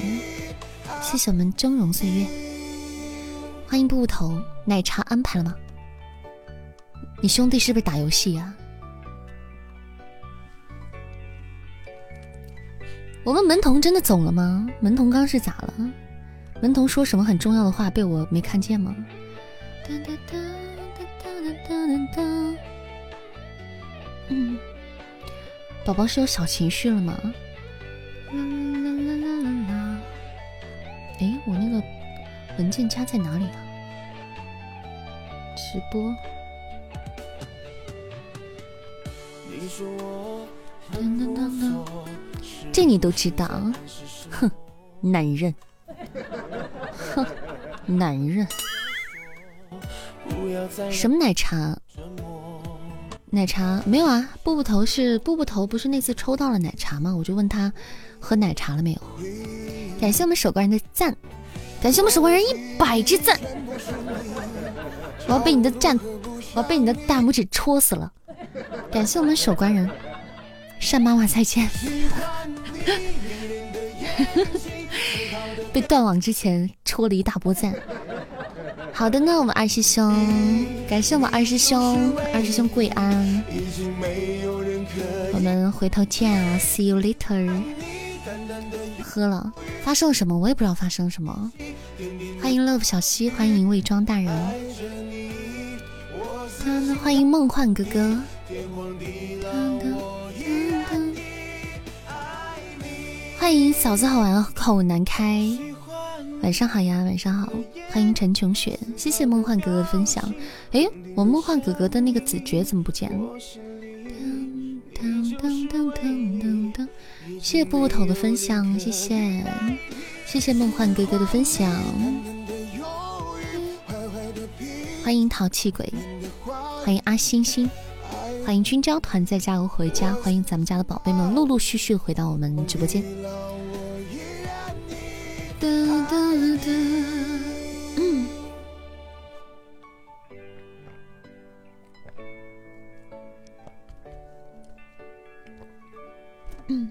谢谢我们峥嵘岁月。欢迎布布头，奶茶安排了吗？你兄弟是不是打游戏呀？我们门童真的走了吗？门童刚是咋了？门童说什么很重要的话被我没看见吗？嗯，宝宝是有小情绪了吗？啦啦啦啦啦啦！哎，我那个文件夹在哪里啊？直播。这你都知道？哼，男人，哼，男人。什么奶茶？奶茶没有啊，布布头是布布头，不是那次抽到了奶茶吗？我就问他喝奶茶了没有。感谢我们守关人的赞，感谢我们守关人一百只赞。我要被你的赞，我要被你的大拇指戳死了。感谢我们守关人，单妈妈再见。*laughs* 被断网之前戳了一大波赞。好的呢，我们二师兄，感谢我们二师兄，二师兄跪安，我们回头见啊，see you later。喝了，发生了什么？我也不知道发生了什么。欢迎 love 小溪，欢迎伪装大人，欢迎梦幻哥哥，欢迎嫂子好玩口难开，晚上好呀，晚上好，欢迎陈琼雪，谢谢梦幻哥哥分享。哎，我梦幻哥哥的那个子爵怎么不见了？谢谢布布头的分享，谢谢，谢谢梦幻哥哥的分享。欢迎淘气鬼，欢迎阿星星，欢迎君交团在加油回家，欢迎咱们家的宝贝们陆陆续续回到我们直播间。嗯，嗯，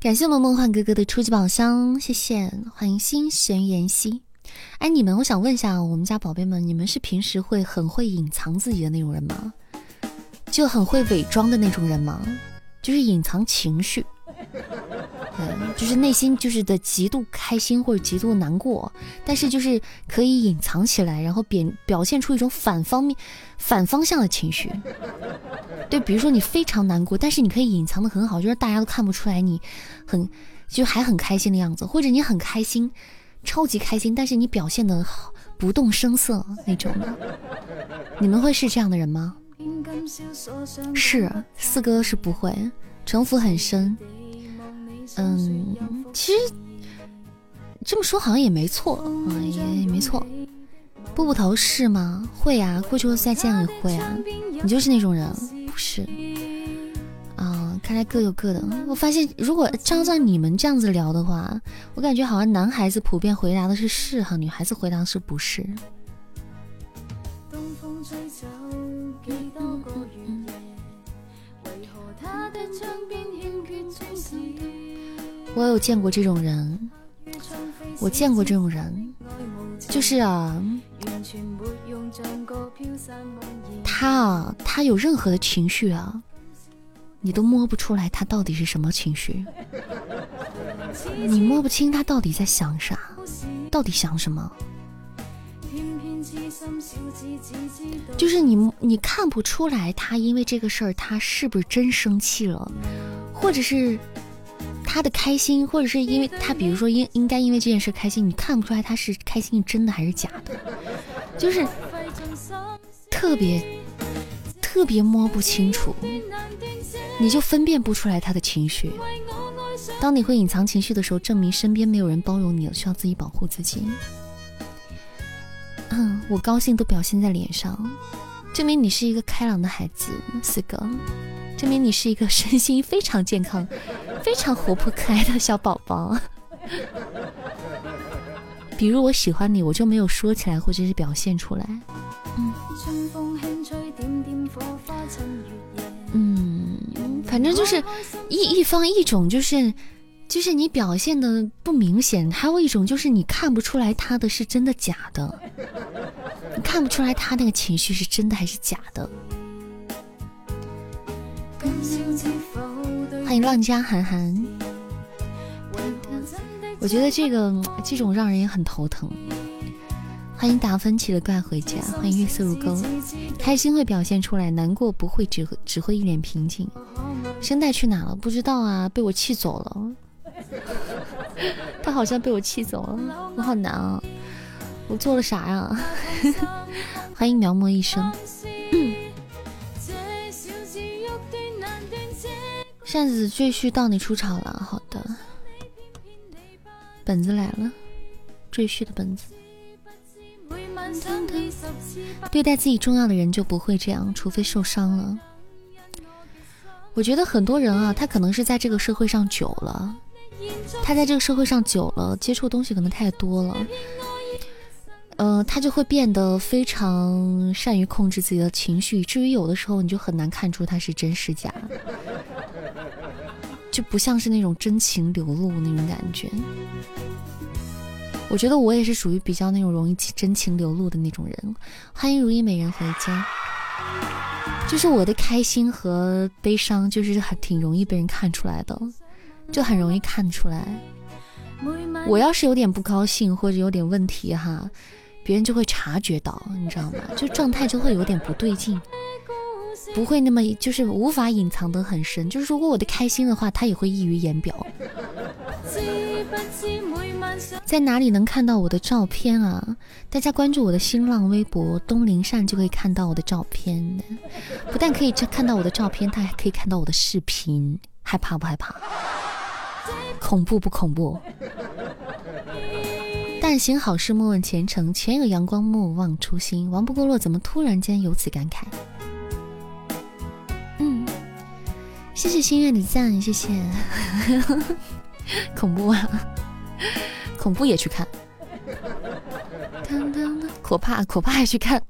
感谢我们梦幻哥哥的初级宝箱，谢谢，欢迎心弦妍希。哎，你们，我想问一下，我们家宝贝们，你们是平时会很会隐藏自己的那种人吗？就很会伪装的那种人吗？就是隐藏情绪，就是内心就是的极度开心或者极度难过，但是就是可以隐藏起来，然后表表现出一种反方面、反方向的情绪。对，比如说你非常难过，但是你可以隐藏的很好，就是大家都看不出来你很就还很开心的样子，或者你很开心。超级开心，但是你表现的不动声色那种的，你们会是这样的人吗？是四哥是不会，城府很深。嗯，其实这么说好像也没错啊，也没错。布布头是吗？会啊，过去后再见也会啊。你就是那种人，不是？啊看来各有各的。我发现，如果照照你们这样子聊的话，我感觉好像男孩子普遍回答的是是哈，女孩子回答的是不是。我有见过这种人，我见过这种人，就是啊，他啊，他有任何的情绪啊。你都摸不出来他到底是什么情绪，你摸不清他到底在想啥，到底想什么，就是你你看不出来他因为这个事儿他是不是真生气了，或者是他的开心，或者是因为他比如说应应该因为这件事开心，你看不出来他是开心真的还是假的，就是特别特别摸不清楚。你就分辨不出来他的情绪。当你会隐藏情绪的时候，证明身边没有人包容你了，需要自己保护自己。嗯，我高兴都表现在脸上，证明你是一个开朗的孩子，四哥，证明你是一个身心非常健康、非常活泼可爱的小宝宝。*laughs* 比如我喜欢你，我就没有说起来或者是表现出来。嗯。嗯，反正就是一一方一种就是就是你表现的不明显，还有一种就是你看不出来他的是真的假的，你看不出来他那个情绪是真的还是假的。欢迎浪家涵涵，我觉得这个这种让人也很头疼。欢迎达芬奇的怪回家，欢迎月色如钩。开心会表现出来，难过不会，只会只会一脸平静。声带去哪了？不知道啊，被我气走了。*laughs* 他好像被我气走了，我好难啊！我做了啥呀？*laughs* 欢迎描摹一生。扇子赘婿到你出场了，好的。本子来了，赘婿的本子。对待自己重要的人就不会这样，除非受伤了。我觉得很多人啊，他可能是在这个社会上久了，他在这个社会上久了，接触东西可能太多了，呃，他就会变得非常善于控制自己的情绪，以至于有的时候你就很难看出他是真是假，就不像是那种真情流露那种感觉。我觉得我也是属于比较那种容易真情流露的那种人。欢迎如意美人回家。就是我的开心和悲伤，就是很挺容易被人看出来的，就很容易看出来。我要是有点不高兴或者有点问题哈，别人就会察觉到，你知道吗？就状态就会有点不对劲。不会那么就是无法隐藏得很深。就是如果我的开心的话，他也会溢于言表。在哪里能看到我的照片啊？大家关注我的新浪微博东林善就可以看到我的照片。不但可以看到我的照片，他还可以看到我的视频。害怕不害怕？恐怖不恐怖？但行好事，莫问前程。前有阳光，莫忘初心。王不过落，怎么突然间有此感慨？谢谢心愿的赞，谢谢。*laughs* 恐怖啊！恐怖也去看。可怕可怕也去看。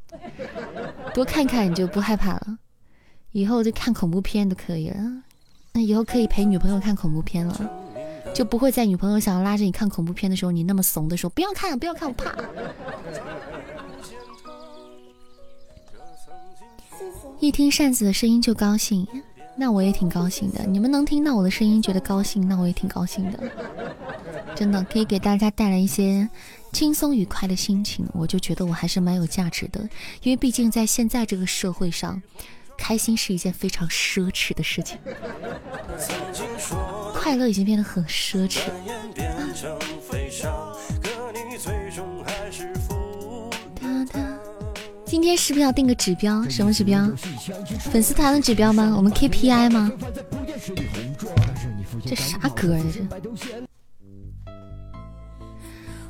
多看看你就不害怕了。以后就看恐怖片都可以了。那以后可以陪女朋友看恐怖片了，就不会在女朋友想要拉着你看恐怖片的时候，你那么怂的时候，不要看，不要看，我怕。一听扇子的声音就高兴，那我也挺高兴的。你们能听到我的声音觉得高兴，那我也挺高兴的。真的可以给大家带来一些轻松愉快的心情，我就觉得我还是蛮有价值的。因为毕竟在现在这个社会上。开心是一件非常奢侈的事情，快乐已经变得很奢侈。今天是不是要定个指标？什么指标？粉丝团的指标吗？我们 KPI 吗？这啥歌啊？这？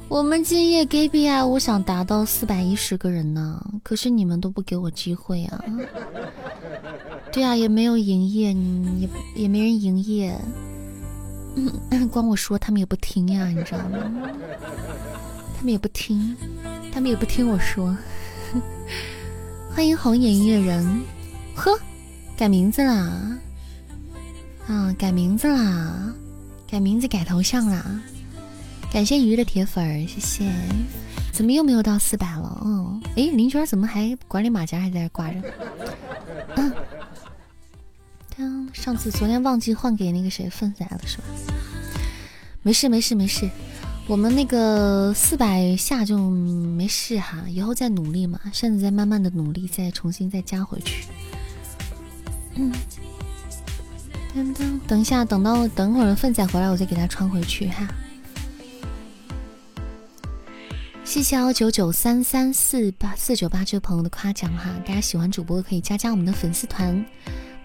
我们今夜 KPI，我想达到四百一十个人呢，可是你们都不给我机会啊！对啊，也没有营业，也也没人营业，*clears throat* 光我说他们也不听呀，你知道吗？他们也不听，他们也不听我说。*laughs* 欢迎红眼音乐人，呵，改名字啦！啊，改名字啦！改名字改头像啦！感谢鱼的铁粉儿，谢谢。怎么又没有到四百了？嗯，哎，林娟怎么还管理马甲还在这挂着？嗯，上次昨天忘记换给那个谁粪仔了是吧？没事没事没事，我们那个四百下就没事哈，以后再努力嘛，现在再慢慢的努力，再重新再加回去。嗯，等等等一下，等到等会儿粪仔回来，我再给他穿回去哈。谢谢幺九九三三四八四九八这位朋友的夸奖哈，大家喜欢主播可以加加我们的粉丝团，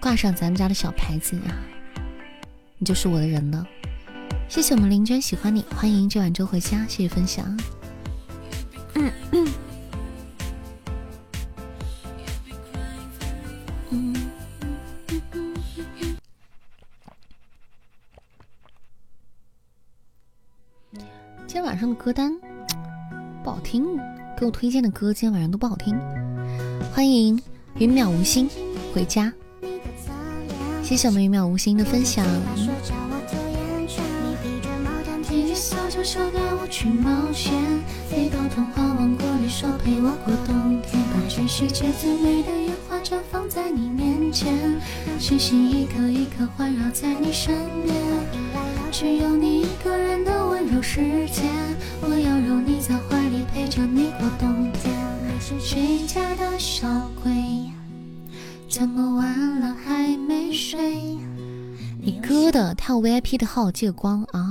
挂上咱们家的小牌子啊，你就是我的人了。谢谢我们林娟喜欢你，欢迎这晚粥回家，谢谢分享。嗯嗯嗯今天晚上的歌单。不好听，给我推荐的歌今天晚上都不好听。欢迎云渺无心回家，谢谢我们云渺无心的分享。谁带我去冒险？飞到童话王国里，说陪我过冬天。把全世界最美的烟花绽放在你面前，星星一颗一颗环绕在你身边。只有你一个人的温柔世界，我要拥你在怀里，陪着你过冬天。是谁家的小鬼，这么晚了还没睡？你哥的，他有 VIP 的号，借光啊。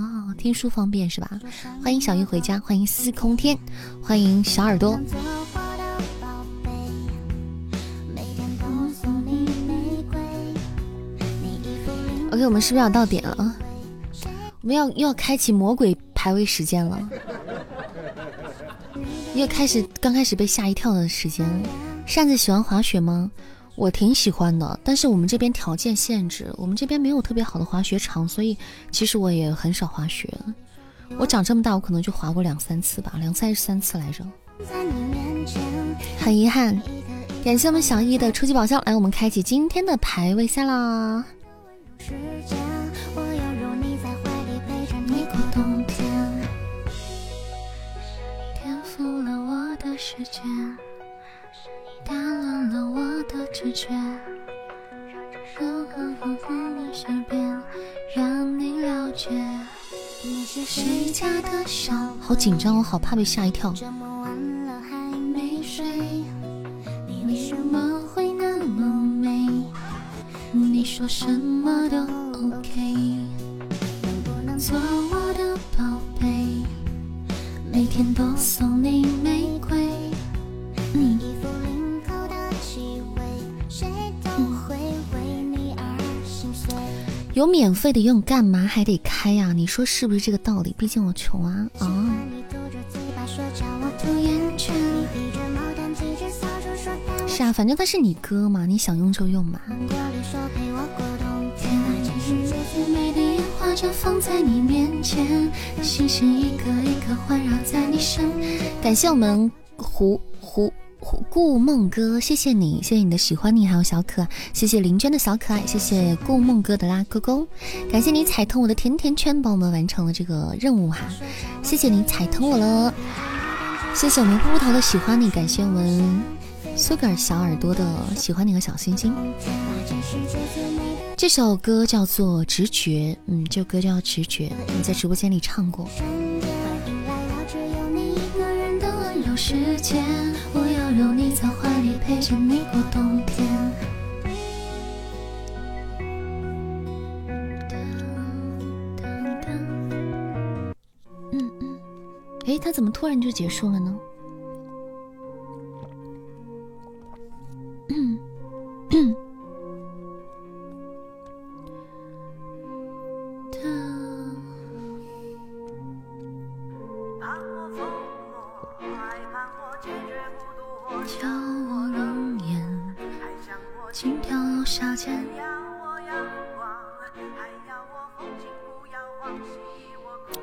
听书方便是吧？欢迎小鱼回家，欢迎司空天，欢迎小耳朵。OK，我们是不是要到点了？我们要又要开启魔鬼排位时间了，又开始刚开始被吓一跳的时间。扇子喜欢滑雪吗？我挺喜欢的，但是我们这边条件限制，我们这边没有特别好的滑雪场，所以其实我也很少滑雪。我长这么大，我可能就滑过两三次吧，两次还是三次来着。很遗憾，感谢我们小一的初级宝箱，来，我们开启今天的排位赛啦。世界打乱了我的直觉，如何放在你身边，让你了解你是谁家的小好紧张，我好怕被吓一跳。这么晚了还没睡，你为什么会那么美？你说什么都 OK 能不能。做我的宝贝，每天都送你玫瑰。嗯。有免费的用，干嘛还得开呀？你说是不是这个道理？毕竟我穷啊啊！是啊，反正他是你哥嘛，你想用就用嘛。感谢我们胡胡。顾梦哥，谢谢你，谢谢你的喜欢你，还有小可爱，谢谢林娟的小可爱，谢谢顾梦哥的拉勾勾，感谢你踩疼我的甜甜圈，帮我们完成了这个任务哈，谢谢你踩疼我了，谢谢我们布布桃的喜欢你，感谢我们苏格尔小耳朵的喜欢你和小星星，这首歌叫做直觉，嗯，这首歌叫直觉，你在直播间里唱过。有你在怀里陪着你过冬天。嗯嗯，哎，他怎么突然就结束了呢？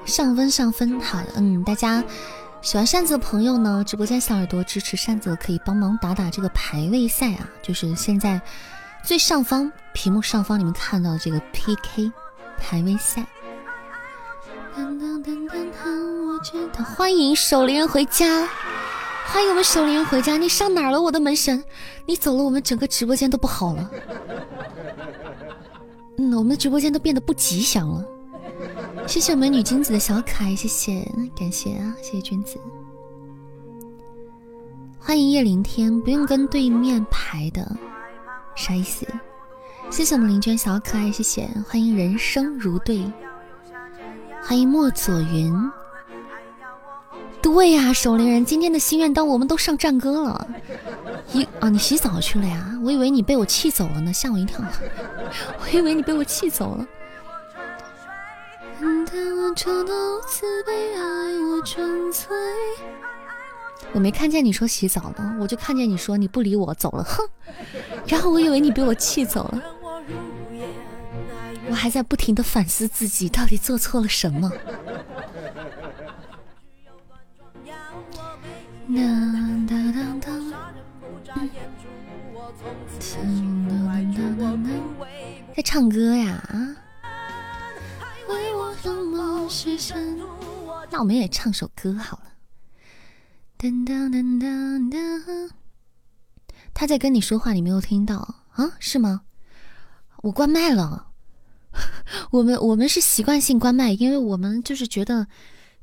上分上分，好的，嗯，大家喜欢扇子的朋友呢，直播间小耳朵支持扇子，可以帮忙打打这个排位赛啊，就是现在最上方屏幕上方你们看到的这个 PK 排位赛。欢迎守灵人回家，欢迎我们守灵人回家，你上哪了，我的门神？你走了，我们整个直播间都不好了。嗯，我们的直播间都变得不吉祥了。谢谢我们女君子的小可爱，谢谢，感谢啊，谢谢君子。欢迎叶凌天，不用跟对面排的，啥意思？谢谢我们林娟小可爱，谢谢。欢迎人生如对，欢迎莫左云。对呀，守灵人，今天的心愿单我们都上战歌了。一啊，你洗澡去了呀？我以为你被我气走了呢，吓我一跳。*laughs* 我以为你被我气走了。*laughs* 我没看见你说洗澡呢，我就看见你说你不理我走了，哼！*laughs* 然后我以为你被我气走了，我还在不停的反思自己到底做错了什么。在唱歌呀啊？是山那我们也唱首歌好了。噔噔噔噔噔，他在跟你说话，你没有听到啊？是吗？我关麦了。*laughs* 我们我们是习惯性关麦，因为我们就是觉得，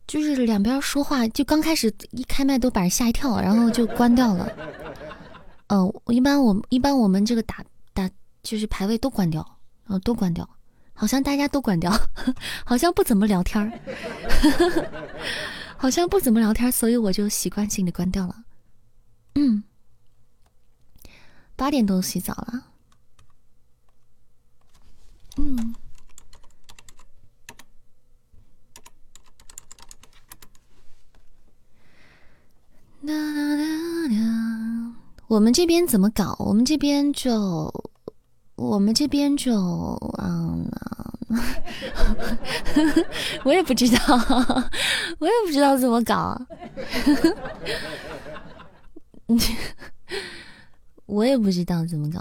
就是两边说话，就刚开始一开麦都把人吓一跳，然后就关掉了。嗯，一般我一般我们这个打打就是排位都关掉，嗯，都关掉。好像大家都关掉，好像不怎么聊天儿，好像不怎么聊天，所以我就习惯性的关掉了。嗯，八点多洗澡了。嗯，我们这边怎么搞？我们这边就。我们这边就嗯，我也不知道，我也不知道怎么搞，我也不知道怎么搞。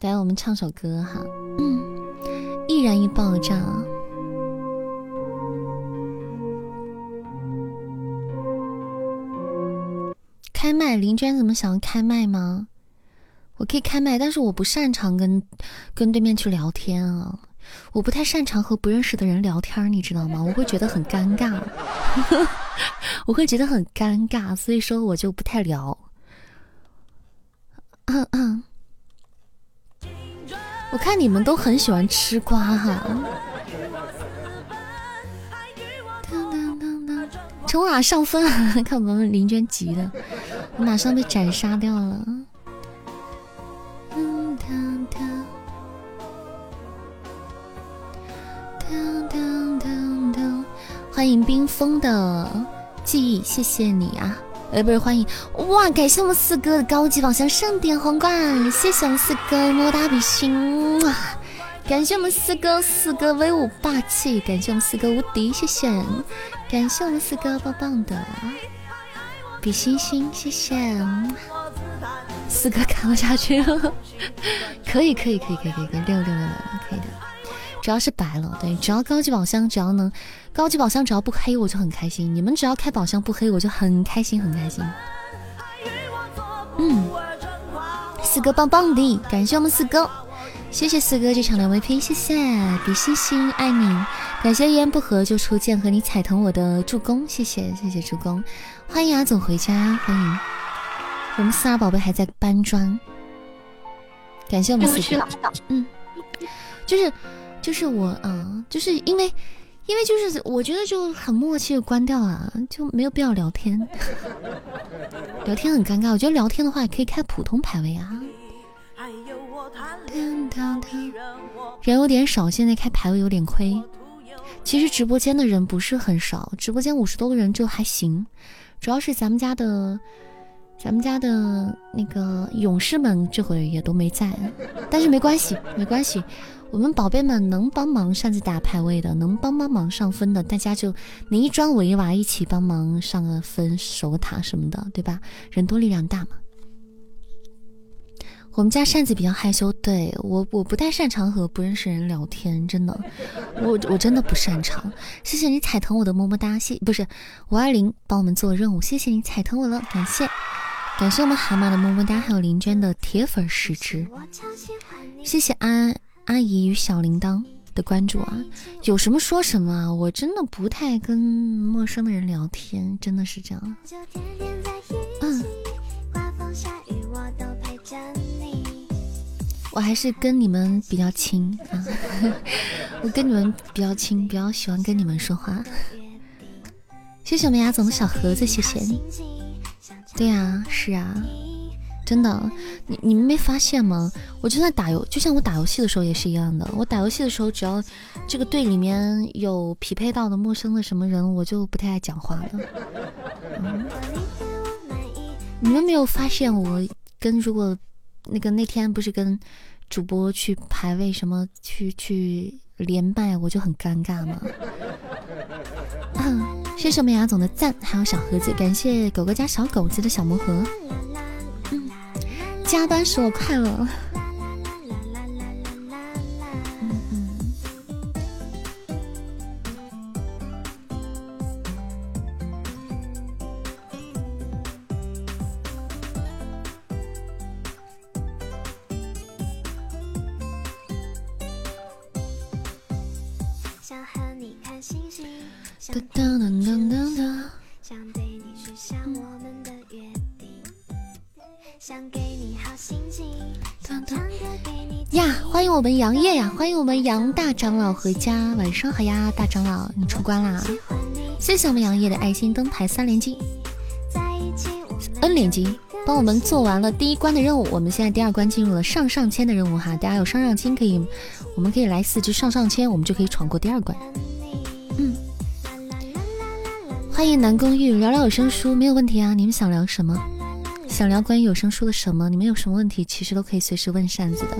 来，我们唱首歌哈，嗯，易燃易爆炸。开麦，林娟怎么想要开麦吗？我可以开麦，但是我不擅长跟跟对面去聊天啊，我不太擅长和不认识的人聊天，你知道吗？我会觉得很尴尬，*laughs* 我会觉得很尴尬，所以说我就不太聊。嗯嗯。我看你们都很喜欢吃瓜哈。从我哪上分？看我们林娟急的，我马上被斩杀掉了。欢迎冰封的记忆，谢谢你啊！呃，不是欢迎哇！感谢我们四哥的高级宝箱盛典皇冠，谢谢我们四哥么么哒比心哇！感谢我们四哥，四哥威武霸气，感谢我们四哥无敌，谢谢，感谢我们四哥棒棒的比心心，谢谢，四哥看不下去了，*laughs* 可以可以可以可以可以，六六六六可以的，主要是白了，对，只要高级宝箱，只要能高级宝箱，只要不黑我就很开心，你们只要开宝箱不黑我就很开心很开心，嗯，四哥棒棒的，感谢我们四哥。谢谢四哥这场的 VP，谢谢比心心爱你，感谢一言不合就出剑和你踩疼我的助攻，谢谢谢谢助攻，欢迎阿总回家，欢迎。我们四儿宝贝还在搬砖，感谢我们四哥，嗯，就是就是我啊，就是因为因为就是我觉得就很默契的关掉啊，就没有必要聊天，聊天很尴尬，我觉得聊天的话也可以开普通排位啊。人有点少，现在开排位有点亏。其实直播间的人不是很少，直播间五十多个人就还行。主要是咱们家的，咱们家的那个勇士们这会也都没在，但是没关系，没关系。我们宝贝们能帮忙擅自打排位的，能帮帮忙上分的，大家就你一砖我一瓦，一起帮忙上个分、守个塔什么的，对吧？人多力量大嘛。我们家扇子比较害羞，对我我不太擅长和不认识人聊天，真的，我我真的不擅长。谢谢你踩疼我的么么哒，谢不是五二零帮我们做任务，谢谢你踩疼我了，感谢感谢我们蛤蟆的么么哒，还有林娟的铁粉十支，谢谢阿阿姨与小铃铛的关注啊，有什么说什么啊，我真的不太跟陌生的人聊天，真的是这样。嗯。我还是跟你们比较亲啊，*laughs* 我跟你们比较亲，比较喜欢跟你们说话。谢谢我们牙总的小盒子，谢谢你。对呀，是啊，真的，你你们没发现吗？我就算打游，就像我打游戏的时候也是一样的。我打游戏的时候，只要这个队里面有匹配到的陌生的什么人，我就不太爱讲话了。*laughs* 你们没有发现我跟如果？那个那天不是跟主播去排位什么去去连麦，我就很尴尬吗。*laughs* 谢谢我们牙总的赞，还有小盒子，感谢狗狗家小狗子的小魔盒。嗯，加班使我快乐。欢迎我们杨烨呀！欢迎我们杨大长老回家，晚上好呀，大长老，你出关啦！谢谢我们杨烨的爱心灯牌三连击，N 连击，帮我们做完了第一关的任务，我们现在第二关进入了上上签的任务哈，大家有上上签可以，我们可以来四只上上签，我们就可以闯过第二关。嗯，欢迎南宫玉，聊聊有声书没有问题啊？你们想聊什么？想聊关于有声书的什么？你们有什么问题，其实都可以随时问扇子的。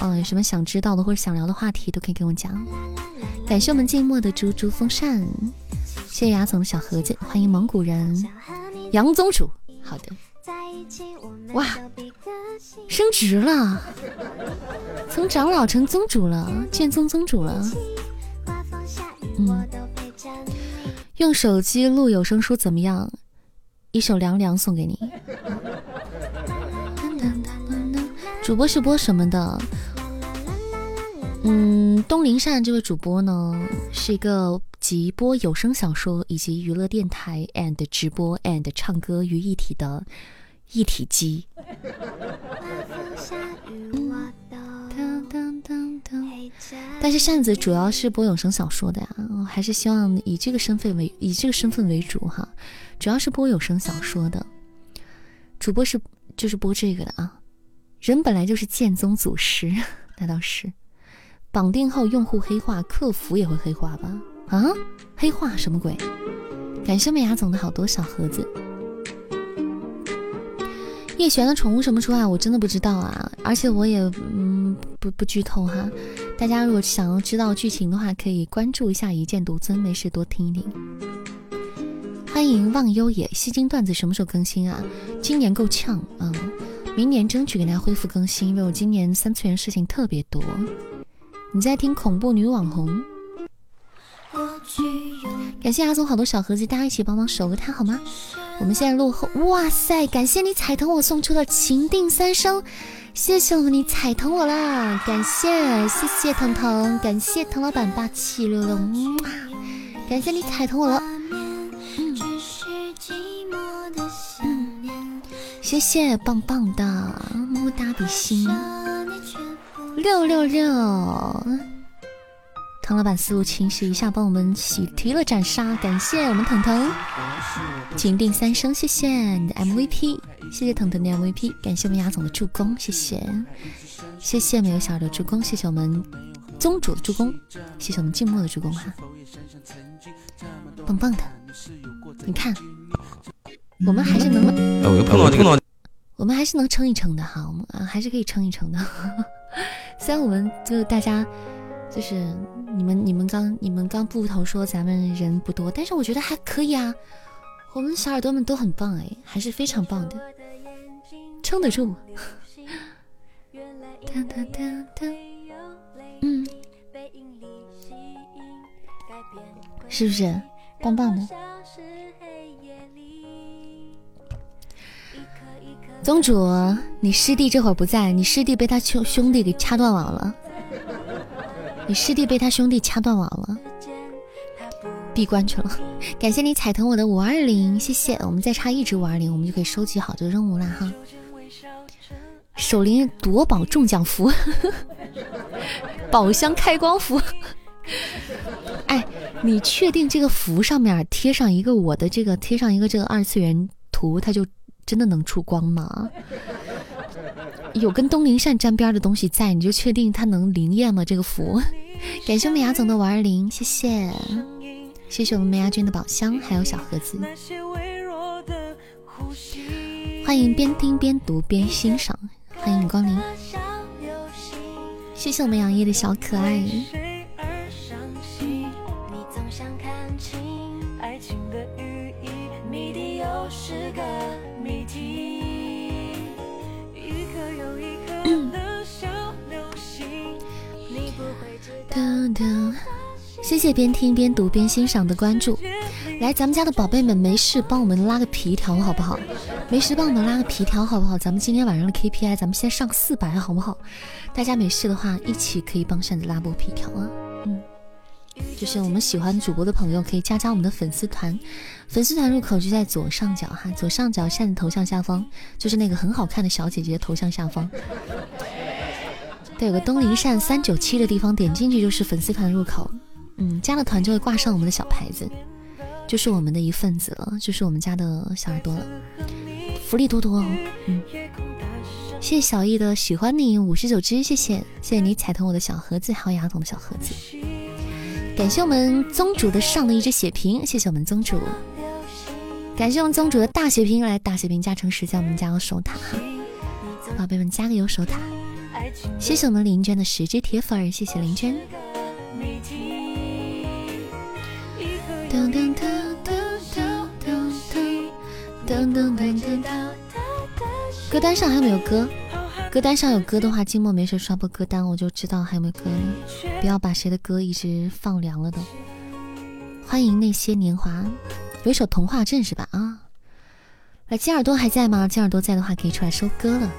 嗯，有什么想知道的或者想聊的话题，都可以跟我讲。感谢我们静默的猪猪风扇，谢谢牙总的小盒子，欢迎蒙古人杨宗主。好的，哇，升职了，从长老成宗主了，剑宗宗主了。嗯，用手机录有声书怎么样？一首凉凉送给你。*laughs* 主播是播什么的？嗯，东林善这位主播呢，是一个集播有声小说以及娱乐电台 and 直播 and 唱歌于一体的一体机。但是扇子主要是播有声小说的呀，我还是希望以这个身份为以这个身份为主哈，主要是播有声小说的，主播是就是播这个的啊。人本来就是剑宗祖师，*laughs* 那倒是。绑定后用户黑化，客服也会黑化吧？啊，黑化什么鬼？感谢美牙总的好多小盒子。叶璇的宠物什么出啊？我真的不知道啊，而且我也嗯不不剧透哈。大家如果想要知道剧情的话，可以关注一下一剑独尊，没事多听一听。欢迎忘忧也，吸金段子什么时候更新啊？今年够呛啊，明年争取给大家恢复更新，因为我今年三次元事情特别多。你在听恐怖女网红？感谢阿总好多小盒子，大家一起帮忙守个塔好吗？我们现在落后，哇塞！感谢你彩疼我送出的情定三生，谢谢我你彩疼我啦，感谢谢谢腾腾，感谢腾老板霸气六六，感谢你彩疼我了，谢谢棒棒的，么么哒比心，六六六。唐老板思路清晰，一下帮我们喜提了斩杀，感谢我们腾腾，情定三生，谢谢。你的 MVP，谢谢腾腾的 MVP，感谢我们雅总的助攻，谢谢，谢谢没有小的助攻，谢谢我们宗主的助攻，谢谢我们静默的助攻哈，棒棒的，你看，我们还是能，我又碰到碰到，我们还是能撑一撑的哈，我们啊还是可以撑一撑的，*laughs* 虽然我们就大家。就是你们，你们刚你们刚布头说咱们人不多，但是我觉得还可以啊。我们小耳朵们都很棒哎，还是非常棒的，撑得住。*laughs* 嗯，是不是棒棒的？宗主，你师弟这会儿不在，你师弟被他兄兄弟给掐断网了。你师弟被他兄弟掐断网了，闭关去了。感谢你踩疼我的五二零，谢谢。我们再差一只五二零，我们就可以收集好这个任务了哈。守灵夺宝中奖符，*laughs* 宝箱开光符。哎，你确定这个符上面贴上一个我的这个，贴上一个这个二次元图，它就真的能出光吗？有跟东陵扇沾边的东西在，你就确定它能灵验吗？这个符，感谢我们牙总的五二零，谢谢，谢谢我们梅牙君的宝箱，还有小盒子，欢迎边听边读边欣赏，欢迎光临，谢谢我们杨叶的小可爱。谢谢边听边读边欣赏的关注，来咱们家的宝贝们，没事帮我们拉个皮条好不好？没事帮我们拉个皮条好不好？咱们今天晚上的 KPI，咱们先上四百好不好？大家没事的话，一起可以帮扇子拉波皮条啊！嗯，就是我们喜欢主播的朋友可以加加我们的粉丝团，粉丝团入口就在左上角哈，左上角扇子头像下方，就是那个很好看的小姐姐头像下方。对，有个东林扇三九七的地方，点进去就是粉丝团入口。嗯，加了团就会挂上我们的小牌子，就是我们的一份子了，就是我们家的小耳朵了，福利多多哦。嗯，谢谢小易的喜欢你五十九只，谢谢谢谢你踩疼我的小盒子，还有牙总的小盒子。感谢我们宗主的上的一只血瓶，谢谢我们宗主。感谢我们宗主的大血瓶，来大血瓶加成十，在我们加个守塔哈，宝贝们加个油守塔。谢谢我们林娟的十只铁粉，谢谢林娟。歌单上还有没有歌？歌单上有歌的话，静默没事刷播歌单，我就知道还有没有歌。不要把谁的歌一直放凉了都。欢迎那些年华，有一首童话镇是吧？啊，来金耳朵还在吗？金耳朵在的话，可以出来收歌了。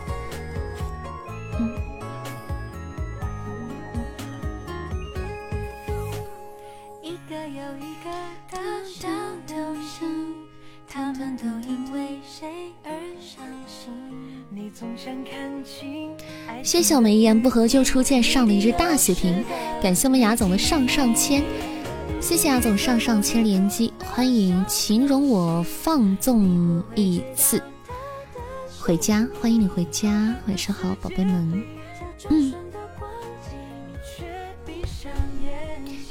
谢谢我们一言不合就出剑上了一只大血瓶，感谢我们雅总的上上签，谢谢雅总上上签连击，欢迎情容我放纵一次。回家，欢迎你回家，晚上好，宝贝们，嗯，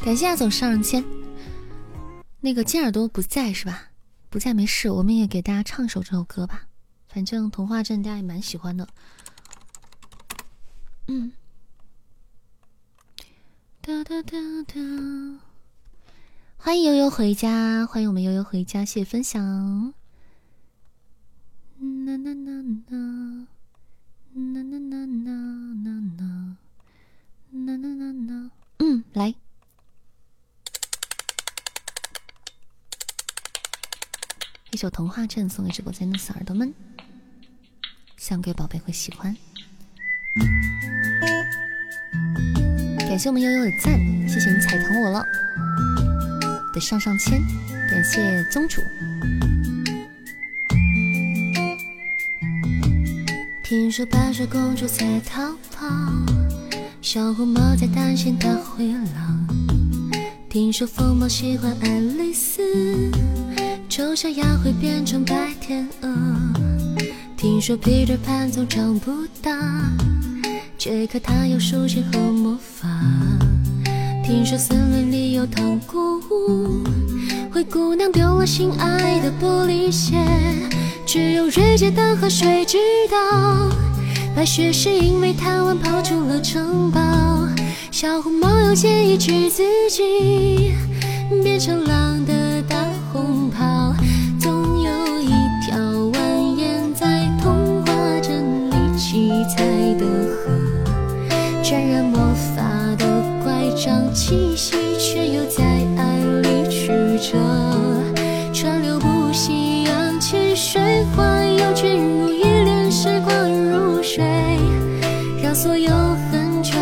感谢雅总上上签，那个金耳朵不在是吧？不在没事，我们也给大家唱首这首歌吧。反正童话镇大家也蛮喜欢的。嗯。哒哒哒哒。欢迎悠悠回家，欢迎我们悠悠回家，谢谢分享。呐呐呐呐，呐呐呐呐呐呐，呐呐呐呐。嗯，来。一首《童话镇》送给直播间的小耳朵们，想给宝贝会喜欢。感谢我们悠悠的赞，谢谢你踩疼我了的上上签，感谢宗主。听说白雪公主在逃跑，小红帽在担心大灰狼。听说疯帽喜欢爱丽丝。丑小鸭会变成白天鹅。听说 Peter Pan 总长不大，杰克他有书信和魔法。听说森林里有糖果屋，灰姑娘丢了心爱的玻璃鞋，只有瑞杰的河水知道，白雪是因为贪玩跑出了城堡。小红帽又建议治自己，变成狼的大。红袍，张气息，却又在爱里曲折，川流不息，扬起水花，又卷入一帘时光如水，让所有很久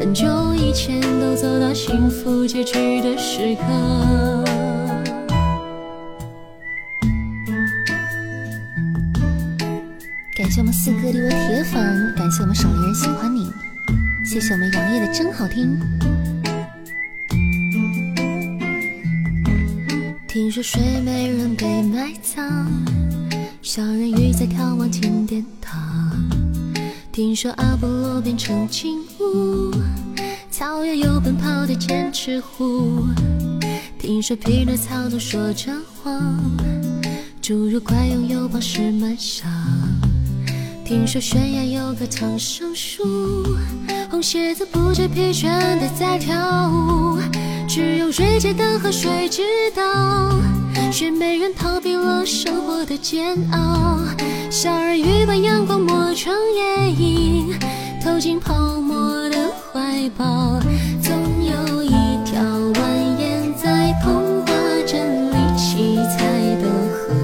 很久以前都走到幸福结局的时刻。感谢我们四哥的我铁粉，感谢我们守灵人喜欢你，谢谢我们杨叶的真好听。听说睡美人被埋葬，小人鱼在眺望金殿堂。听说阿波罗变成金乌，草原有奔跑的剑齿虎。听说匹诺曹总说着谎，侏儒快拥有宝石满箱。听说悬崖有棵长生树，红鞋子不知疲倦的在跳舞。只有瑞杰的河水知道，雪美人逃避了生活的煎熬。小人鱼把阳光磨成夜影，投进泡沫的怀抱。总有一条蜿蜒在童话镇里七彩的河，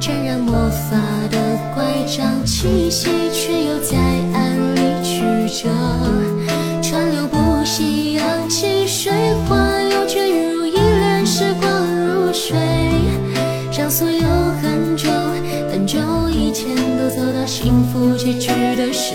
沾染魔法的乖张。气息却又在暗里曲折，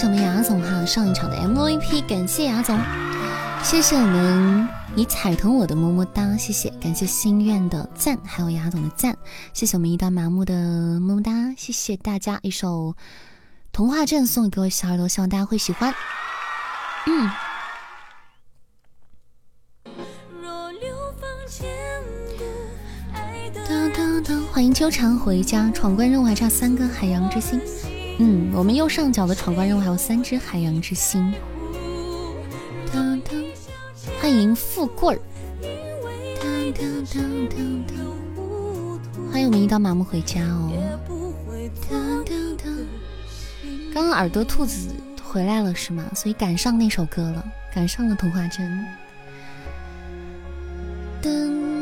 谢我们雅总哈，上一场的 MVP，感谢雅总，谢谢我们你踩疼我的么么哒，谢谢，感谢心愿的赞，还有雅总的赞，谢谢我们一刀麻木的么么哒，谢谢大家，一首童话镇送给各位小耳朵，希望大家会喜欢，嗯。欢迎纠缠回家，闯关任务还差三个海洋之心。嗯，我们右上角的闯关任务还有三只海洋之心。欢迎富贵儿，欢迎我们一刀麻木回家哦。刚刚耳朵兔子回来了是吗？所以赶上那首歌了，赶上了童话镇。嗯，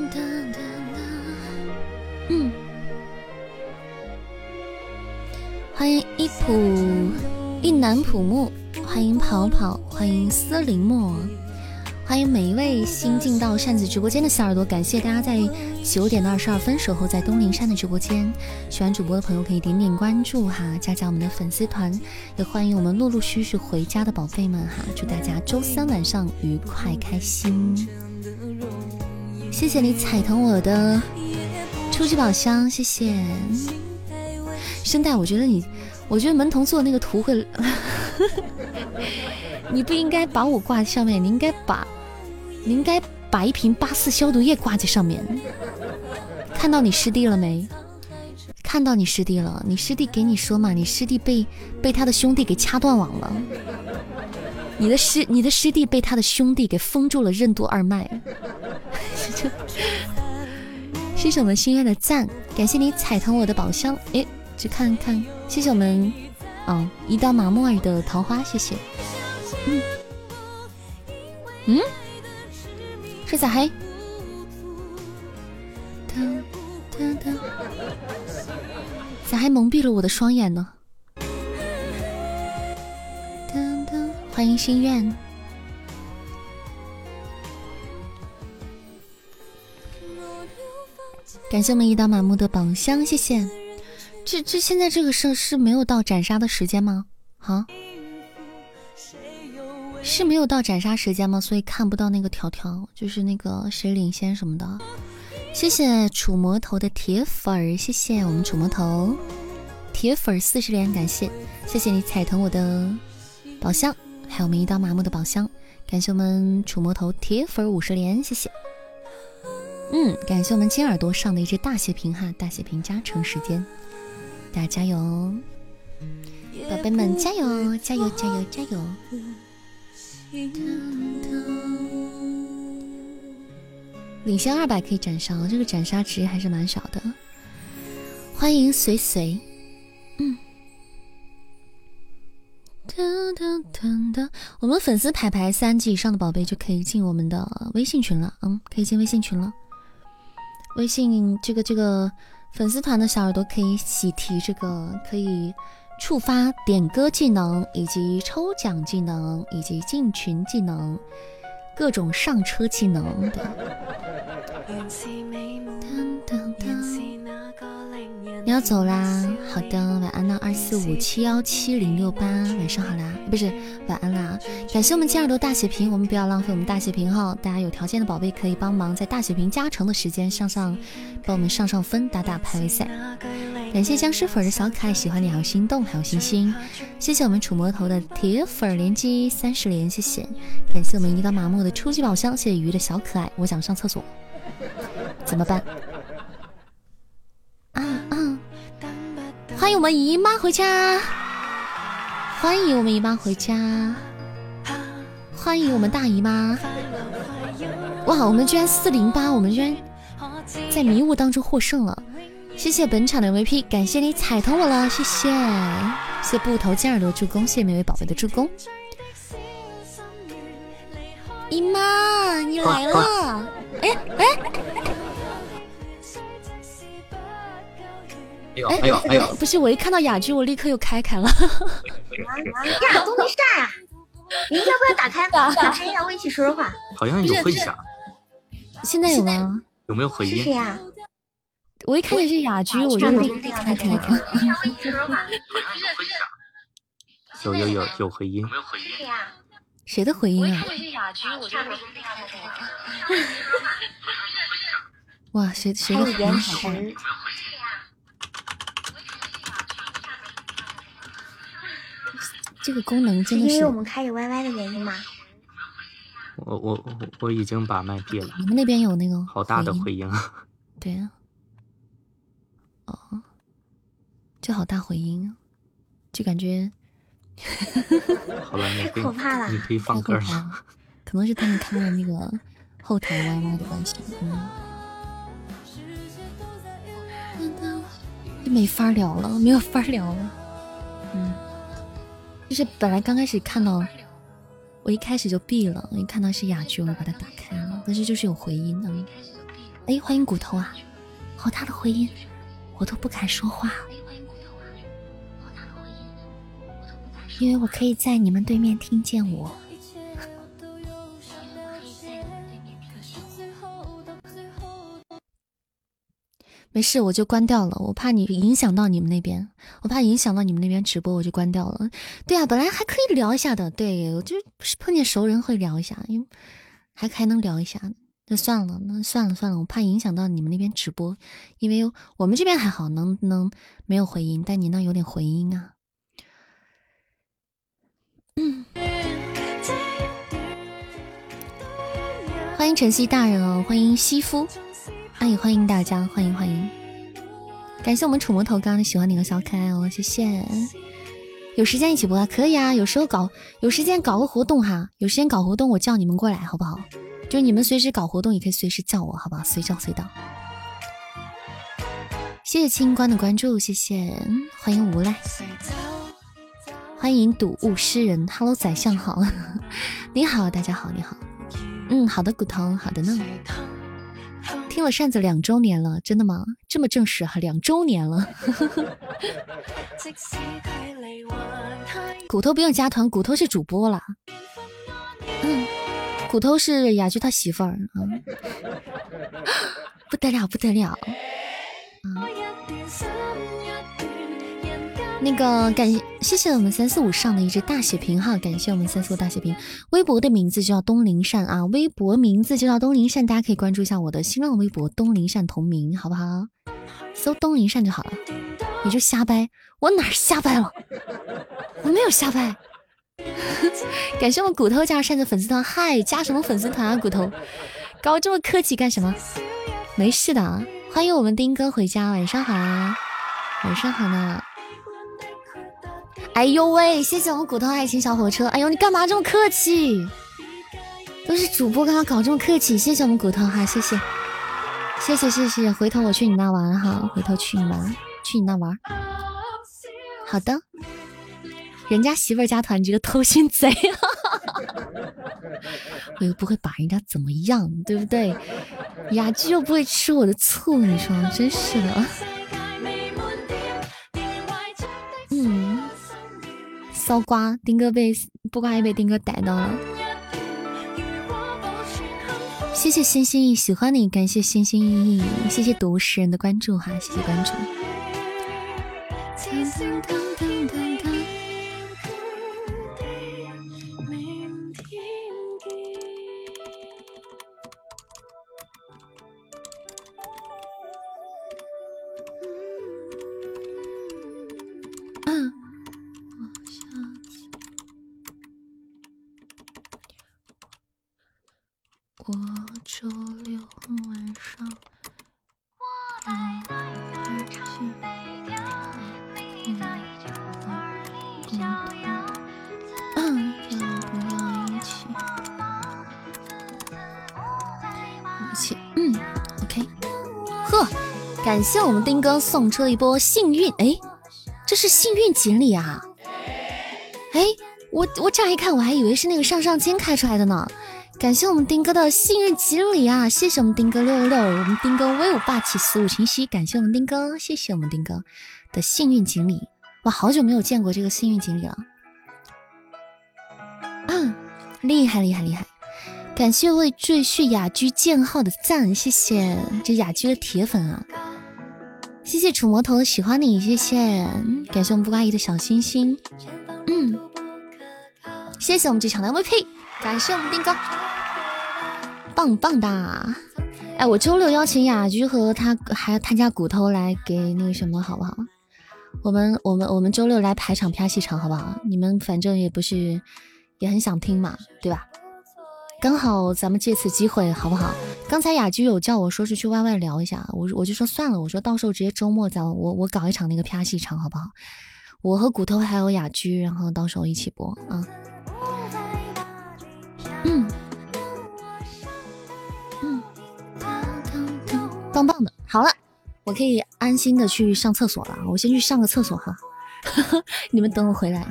欢迎一普一南普木，欢迎跑跑，欢迎思林墨，欢迎每一位新进到扇子直播间的小耳朵，感谢大家在九点的二十二分守候在东林山的直播间。喜欢主播的朋友可以点点关注哈，加加我们的粉丝团，也欢迎我们陆陆续续回家的宝贝们哈，祝大家周三晚上愉快开心。谢谢你踩疼我的。初级宝箱，谢谢。声带，我觉得你，我觉得门童做那个图会，*laughs* 你不应该把我挂在上面，你应该把，你应该把一瓶八四消毒液挂在上面。看到你师弟了没？看到你师弟了，你师弟给你说嘛？你师弟被被他的兄弟给掐断网了。你的师你的师弟被他的兄弟给封住了任督二脉。*laughs* 谢谢我们心愿的赞，感谢你踩疼我的宝箱。诶，去看看，谢谢我们，哦，一刀麻木尔的桃花，谢谢。嗯，嗯，是咋黑？咋还蒙蔽了我的双眼呢？欢迎心愿。感谢我们一刀麻木的宝箱，谢谢。这这现在这个是是没有到斩杀的时间吗？啊？是没有到斩杀时间吗？所以看不到那个条条，就是那个谁领先什么的。谢谢楚魔头的铁粉儿，谢谢我们楚魔头铁粉四十连，感谢谢谢你踩疼我的宝箱，还有我们一刀麻木的宝箱，感谢我们楚魔头铁粉五十连，谢谢。嗯，感谢我们金耳朵上的一只大血瓶哈，大血瓶加成时间，大家加油，宝贝们加油加油加油加油！领先二百可以斩杀，这个斩杀值还是蛮少的。欢迎随随，嗯，噔噔噔噔，我们粉丝排排三级以上的宝贝就可以进我们的微信群了，嗯，可以进微信群了。微信这个这个粉丝团的小耳朵可以喜提这个可以触发点歌技能，以及抽奖技能，以及进群技能，各种上车技能的。*laughs* 你要走啦，好的，晚安啦，二四五七幺七零六八，晚上好啦，不是晚安啦，感谢我们金耳朵大血瓶，我们不要浪费我们大血瓶哈，大家有条件的宝贝可以帮忙在大血瓶加成的时间上上，帮我们上上分，打打排位赛。感谢僵尸粉的小可爱，喜欢你还有心动还有星星，谢谢我们楚魔头的铁粉连击三十连，谢谢，感谢我们一刀麻木的初级宝箱，谢谢鱼的小可爱，我想上厕所，怎么办？啊啊！欢迎我们姨妈回家，欢迎我们姨妈回家，欢迎我们大姨妈！哇，我们居然四零八，我们居然在迷雾当中获胜了！谢谢本场的 VP，感谢你踩疼我了，谢谢！谢谢布头尖耳朵助攻，谢谢每位宝贝的助攻。姨妈，你来了！哎哎。哎呦哎呦！不是，我一看到雅居，我立刻又开开了。呀，东林善呀，你要不要打开？*laughs* 打开一下，我一起说说话。*laughs* 好像有回响。现在有吗？有没有回音？是呀。我一看见是雅居，我就立刻开开。我一起说说话。好像有回响。有有有有回音。谁的回音啊？哇，谁谁的回音好大？这个功能真的是因为我们开着 YY 的原因吗？我我我我已经把麦闭了。你们那边有那个好大的回音啊！对呀，哦，就好大回音，就感觉。好了，你可以可怕了，你可以放歌了。可能是他们开了那个后台 YY 的关系，嗯，就没法聊了，没有法聊了，嗯。就是本来刚开始看到，我一开始就闭了，我一看到是雅居，我就把它打开了，但是就是有回音的。哎，欢迎骨头啊，好大的回音，我都不敢说话，因为我可以在你们对面听见我。没事，我就关掉了。我怕你影响到你们那边，我怕影响到你们那边直播，我就关掉了。对啊，本来还可以聊一下的，对我就是碰见熟人会聊一下，因为还还能聊一下。那算了，那算了算了，我怕影响到你们那边直播，因为我们这边还好，能能没有回音，但你那有点回音啊。嗯，欢迎晨曦大人哦，欢迎西夫。欢迎欢迎大家，欢迎欢迎！感谢我们楚魔头刚刚喜欢你和小可爱哦，谢谢！有时间一起播啊，可以啊，有时候搞有时间搞个活动哈，有时间搞活动我叫你们过来好不好？就是你们随时搞活动也可以随时叫我好不好？随叫随到。谢谢清官的关注，谢谢，欢迎无赖，欢迎睹物诗人，Hello 宰相好，*laughs* 你好，大家好，你好，嗯，好的，骨头，好的呢。听了扇子两周年了，真的吗？这么正式哈，两周年了。*laughs* 骨头不用加团，骨头是主播了。嗯，骨头是雅居他媳妇儿啊，*laughs* 不得了，不得了。那个感谢谢我们三四五上的一只大血瓶哈，感谢我们三四五大血瓶。微博的名字就叫东林善啊，微博名字就叫东林善，大家可以关注一下我的新浪微博东林善同名，好不好？搜东林善就好了。你就瞎掰，我哪瞎掰了？我没有瞎掰。*laughs* 感谢我们骨头加入扇子粉丝团，嗨，加什么粉丝团啊？骨头，搞这么客气干什么？没事的啊，欢迎我们丁哥回家，晚上好啊，晚上好呢。哎呦喂！谢谢我们骨头爱情小火车。哎呦，你干嘛这么客气？都是主播，刚刚搞这么客气？谢谢我们骨头哈，谢谢，谢谢谢谢。回头我去你那玩哈，回头去你玩，去你那玩。好的，人家媳妇儿加团，这个偷心贼，*laughs* 我又不会把人家怎么样，对不对？雅居又不会吃我的醋，你说真是的。刀刮，丁哥被不瓜也被丁哥逮到了。谢谢心心意，喜欢你，感谢星星意意，谢谢读诗人的关注哈，谢谢关注。谢我们丁哥送出了一波幸运，哎，这是幸运锦鲤啊！哎，我我乍一看我还以为是那个上上签开出来的呢。感谢我们丁哥的幸运锦鲤啊！谢谢我们丁哥六六六，我们丁哥威武霸气，死无清晰。感谢我们丁哥，谢谢我们丁哥的幸运锦鲤。哇，好久没有见过这个幸运锦鲤了，嗯，厉害厉害厉害！感谢为赘婿雅居建号的赞，谢谢这雅居的铁粉啊！谢谢楚魔头的喜欢你，谢谢！感谢我们布瓜姨的小心心，嗯。谢谢我们这场的 MVP，感谢我们丁哥，棒棒哒！哎，我周六邀请雅居和他还有他家骨头来给那个什么，好不好？我们我们我们周六来排场啪戏场，好不好？你们反正也不是也很想听嘛，对吧？刚好咱们借此机会，好不好？刚才雅居有叫我说是去 Y Y 聊一下，我我就说算了，我说到时候直接周末咱我我搞一场那个拍戏场，好不好？我和骨头还有雅居，然后到时候一起播啊。嗯嗯，棒棒的，好了，我可以安心的去上厕所了，我先去上个厕所哈，*laughs* 你们等我回来。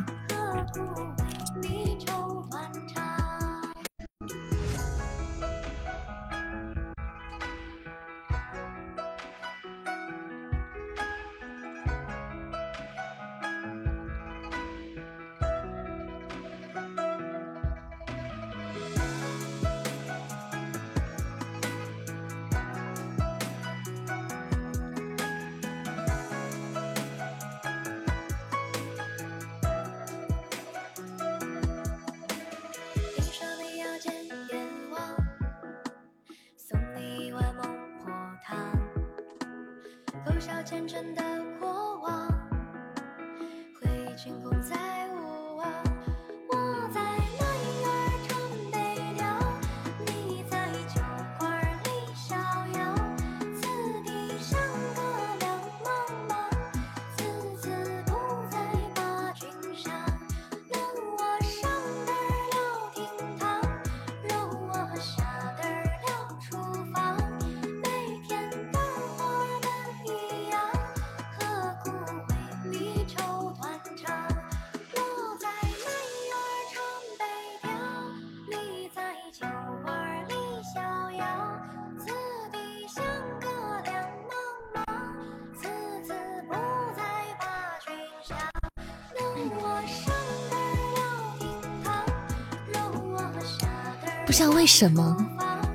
什么，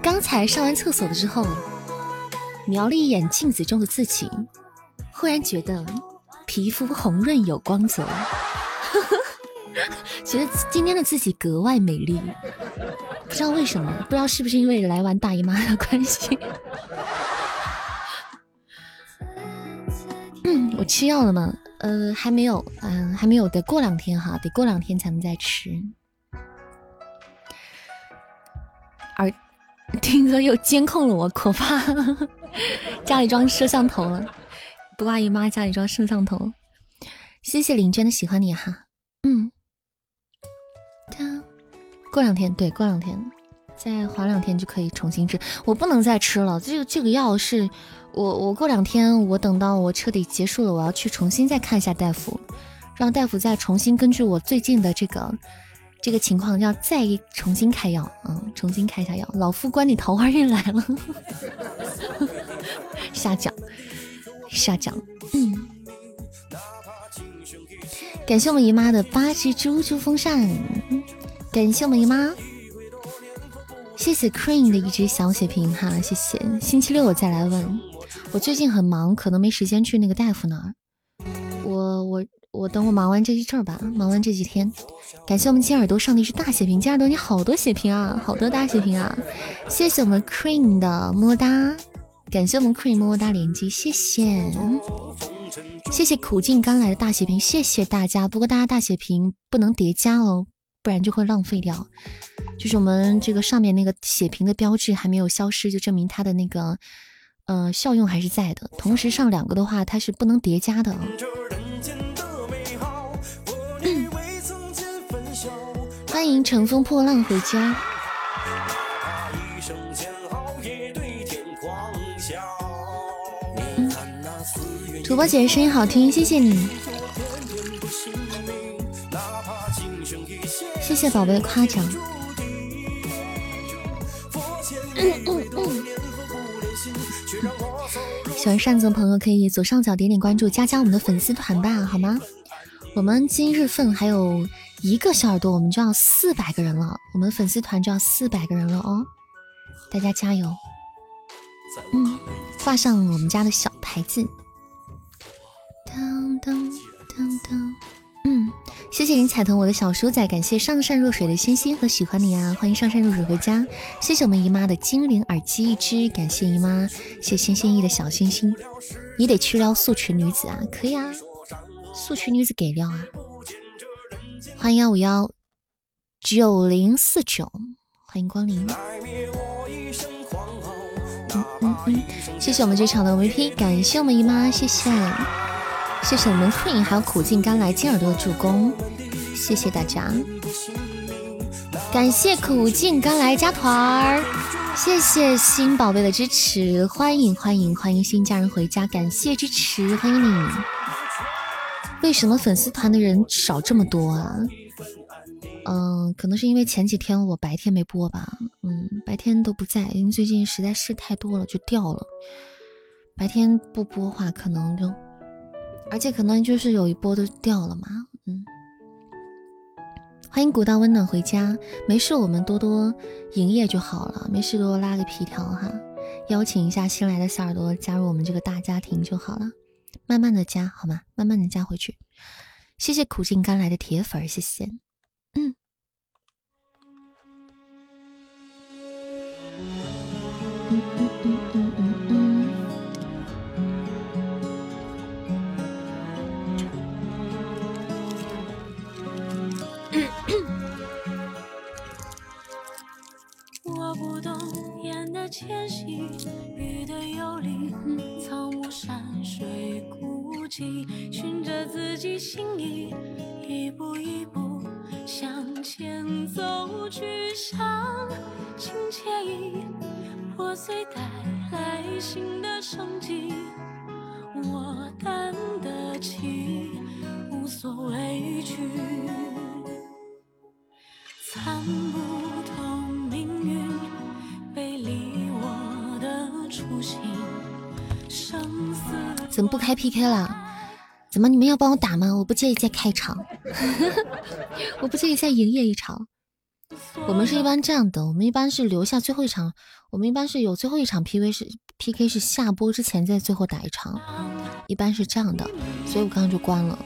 刚才上完厕所了之后，瞄了一眼镜子中的自己，忽然觉得皮肤红润有光泽，*laughs* 觉得今天的自己格外美丽。不知道为什么，不知道是不是因为来完大姨妈的关系。*laughs* 嗯，我吃药了吗？呃，还没有，嗯，还没有，得过两天哈，得过两天才能再吃。听哥又监控了我，可怕！家里装摄像头了，不挂姨妈家里装摄像头。谢谢林娟的喜欢你哈，嗯。过两天，对，过两天再缓两天就可以重新吃。我不能再吃了，这个这个药是我我过两天我等到我彻底结束了，我要去重新再看一下大夫，让大夫再重新根据我最近的这个。这个情况要再重新开药，嗯，重新开一下药。老夫关你桃花运来了，*laughs* 下降，下降，感谢我们姨妈的八只猪猪风扇，感谢我们姨妈，谢谢 Cream 的一只小血瓶哈，谢谢。星期六我再来问，我最近很忙，可能没时间去那个大夫那儿。我。等我忙完这一阵儿吧，忙完这几天，感谢我们金耳朵上的一只大血瓶，金耳朵你好多血瓶啊，好多大血瓶啊！谢谢我们 Cream 的么么哒，感谢我们 Cream 么么哒连击，谢谢，谢谢苦尽甘来的大血瓶，谢谢大家。不过大家大血瓶不能叠加哦，不然就会浪费掉。就是我们这个上面那个血瓶的标志还没有消失，就证明它的那个呃效用还是在的。同时上两个的话，它是不能叠加的。欢迎乘风破浪回家。土拨姐声音好听，谢谢你，谢谢宝贝的夸奖。*coughs* 喜欢扇子的朋友可以左上角点点关注，加加我们的粉丝团吧，好吗？我们今日份还有。一个小耳朵，我们就要四百个人了，我们粉丝团就要四百个人了哦，大家加油！嗯，挂上我们家的小牌子。当当当当，嗯，谢谢谢你彩彤我的小叔仔，感谢上善若水的星星和喜欢你啊！欢迎上善若水回家，谢谢我们姨妈的精灵耳机一只，感谢姨妈，谢谢心意的小星星。你得去撩素裙女子啊，可以啊，素裙女子给撩啊！欢迎幺五幺九零四九，欢迎光临。嗯嗯嗯，谢谢我们这场的 VP，感谢我们姨妈，谢谢。谢谢我们 Queen 还有苦尽甘来金耳朵的助攻，谢谢大家，感谢苦尽甘来加团儿，谢谢新宝贝的支持，欢迎欢迎欢迎新家人回家，感谢支持，欢迎你。为什么粉丝团的人少这么多啊？嗯，可能是因为前几天我白天没播吧，嗯，白天都不在，因为最近实在是太多了就掉了，白天不播话可能就。而且可能就是有一波都掉了嘛，嗯。欢迎古道温暖回家，没事我们多多营业就好了，没事多多拉个皮条哈，邀请一下新来的小耳朵加入我们这个大家庭就好了，慢慢的加好吗？慢慢的加回去。谢谢苦尽甘来的铁粉，谢谢，嗯。的迁徙，雨的游离，草木山水孤寂，循着自己心意，一步一步向前走，去向新惬意，破碎带来新的生机，我担得起，无所畏惧，参不透命运。怎么不开 PK 了？怎么你们要帮我打吗？我不介意再开场，*laughs* 我不介意再营业一场。我们是一般这样的，我们一般是留下最后一场，我们一般是有最后一场 PV 是 PK 是下播之前再最后打一场，一般是这样的，所以我刚刚就关了。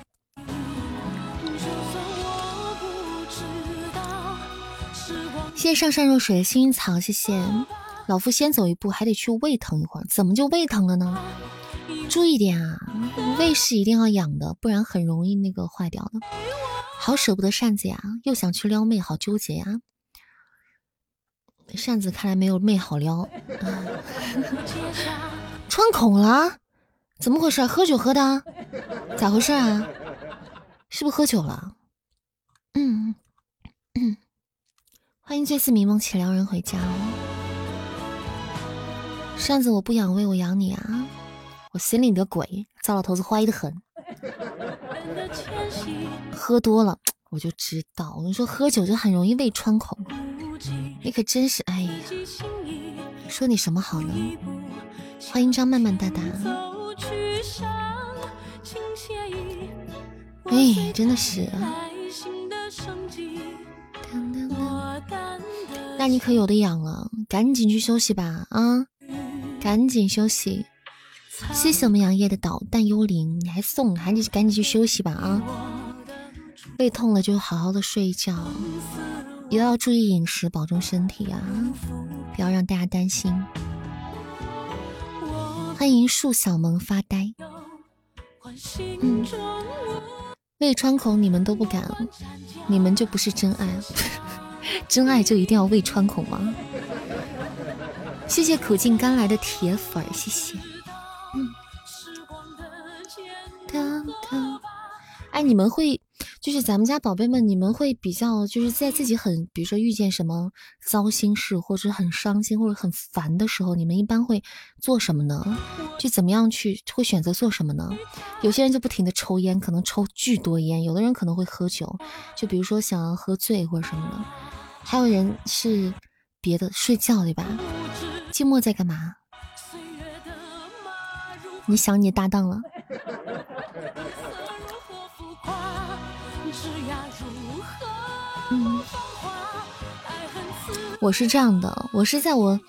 谢谢上善若水的幸运草，谢谢。老夫先走一步，还得去胃疼一会儿。怎么就胃疼了呢？注意点啊，胃是一定要养的，不然很容易那个坏掉的。好舍不得扇子呀，又想去撩妹，好纠结呀。扇子看来没有妹好撩。穿孔了？怎么回事？喝酒喝的？咋回事啊？是不是喝酒了？嗯嗯。欢迎这次迷梦起撩人回家哦。扇子，我不养胃，我养你啊！我心里的鬼，糟老头子坏的很。喝多了，我就知道。我跟你说，喝酒就很容易胃穿孔。你可真是，哎呀，说你什么好呢？欢迎张曼曼大大。哎，真的是。那你可有的养了，赶紧去休息吧，啊！赶紧休息，谢谢我们杨烨的导弹幽灵，你还送，赶紧赶紧去休息吧啊！胃痛了就好好的睡一觉，也要注意饮食，保重身体啊！不要让大家担心。欢迎树小萌发呆。嗯，胃穿孔你们都不敢，你们就不是真爱，*laughs* 真爱就一定要胃穿孔吗？谢谢苦尽甘来的铁粉，谢谢。嗯。哎，你们会就是咱们家宝贝们，你们会比较就是在自己很，比如说遇见什么糟心事，或者很伤心或者很烦的时候，你们一般会做什么呢？就怎么样去会选择做什么呢？有些人就不停的抽烟，可能抽巨多烟；有的人可能会喝酒，就比如说想要喝醉或者什么的；还有人是别的，睡觉对吧？寂寞在干嘛？你想你搭档了？我是这样的，我是在我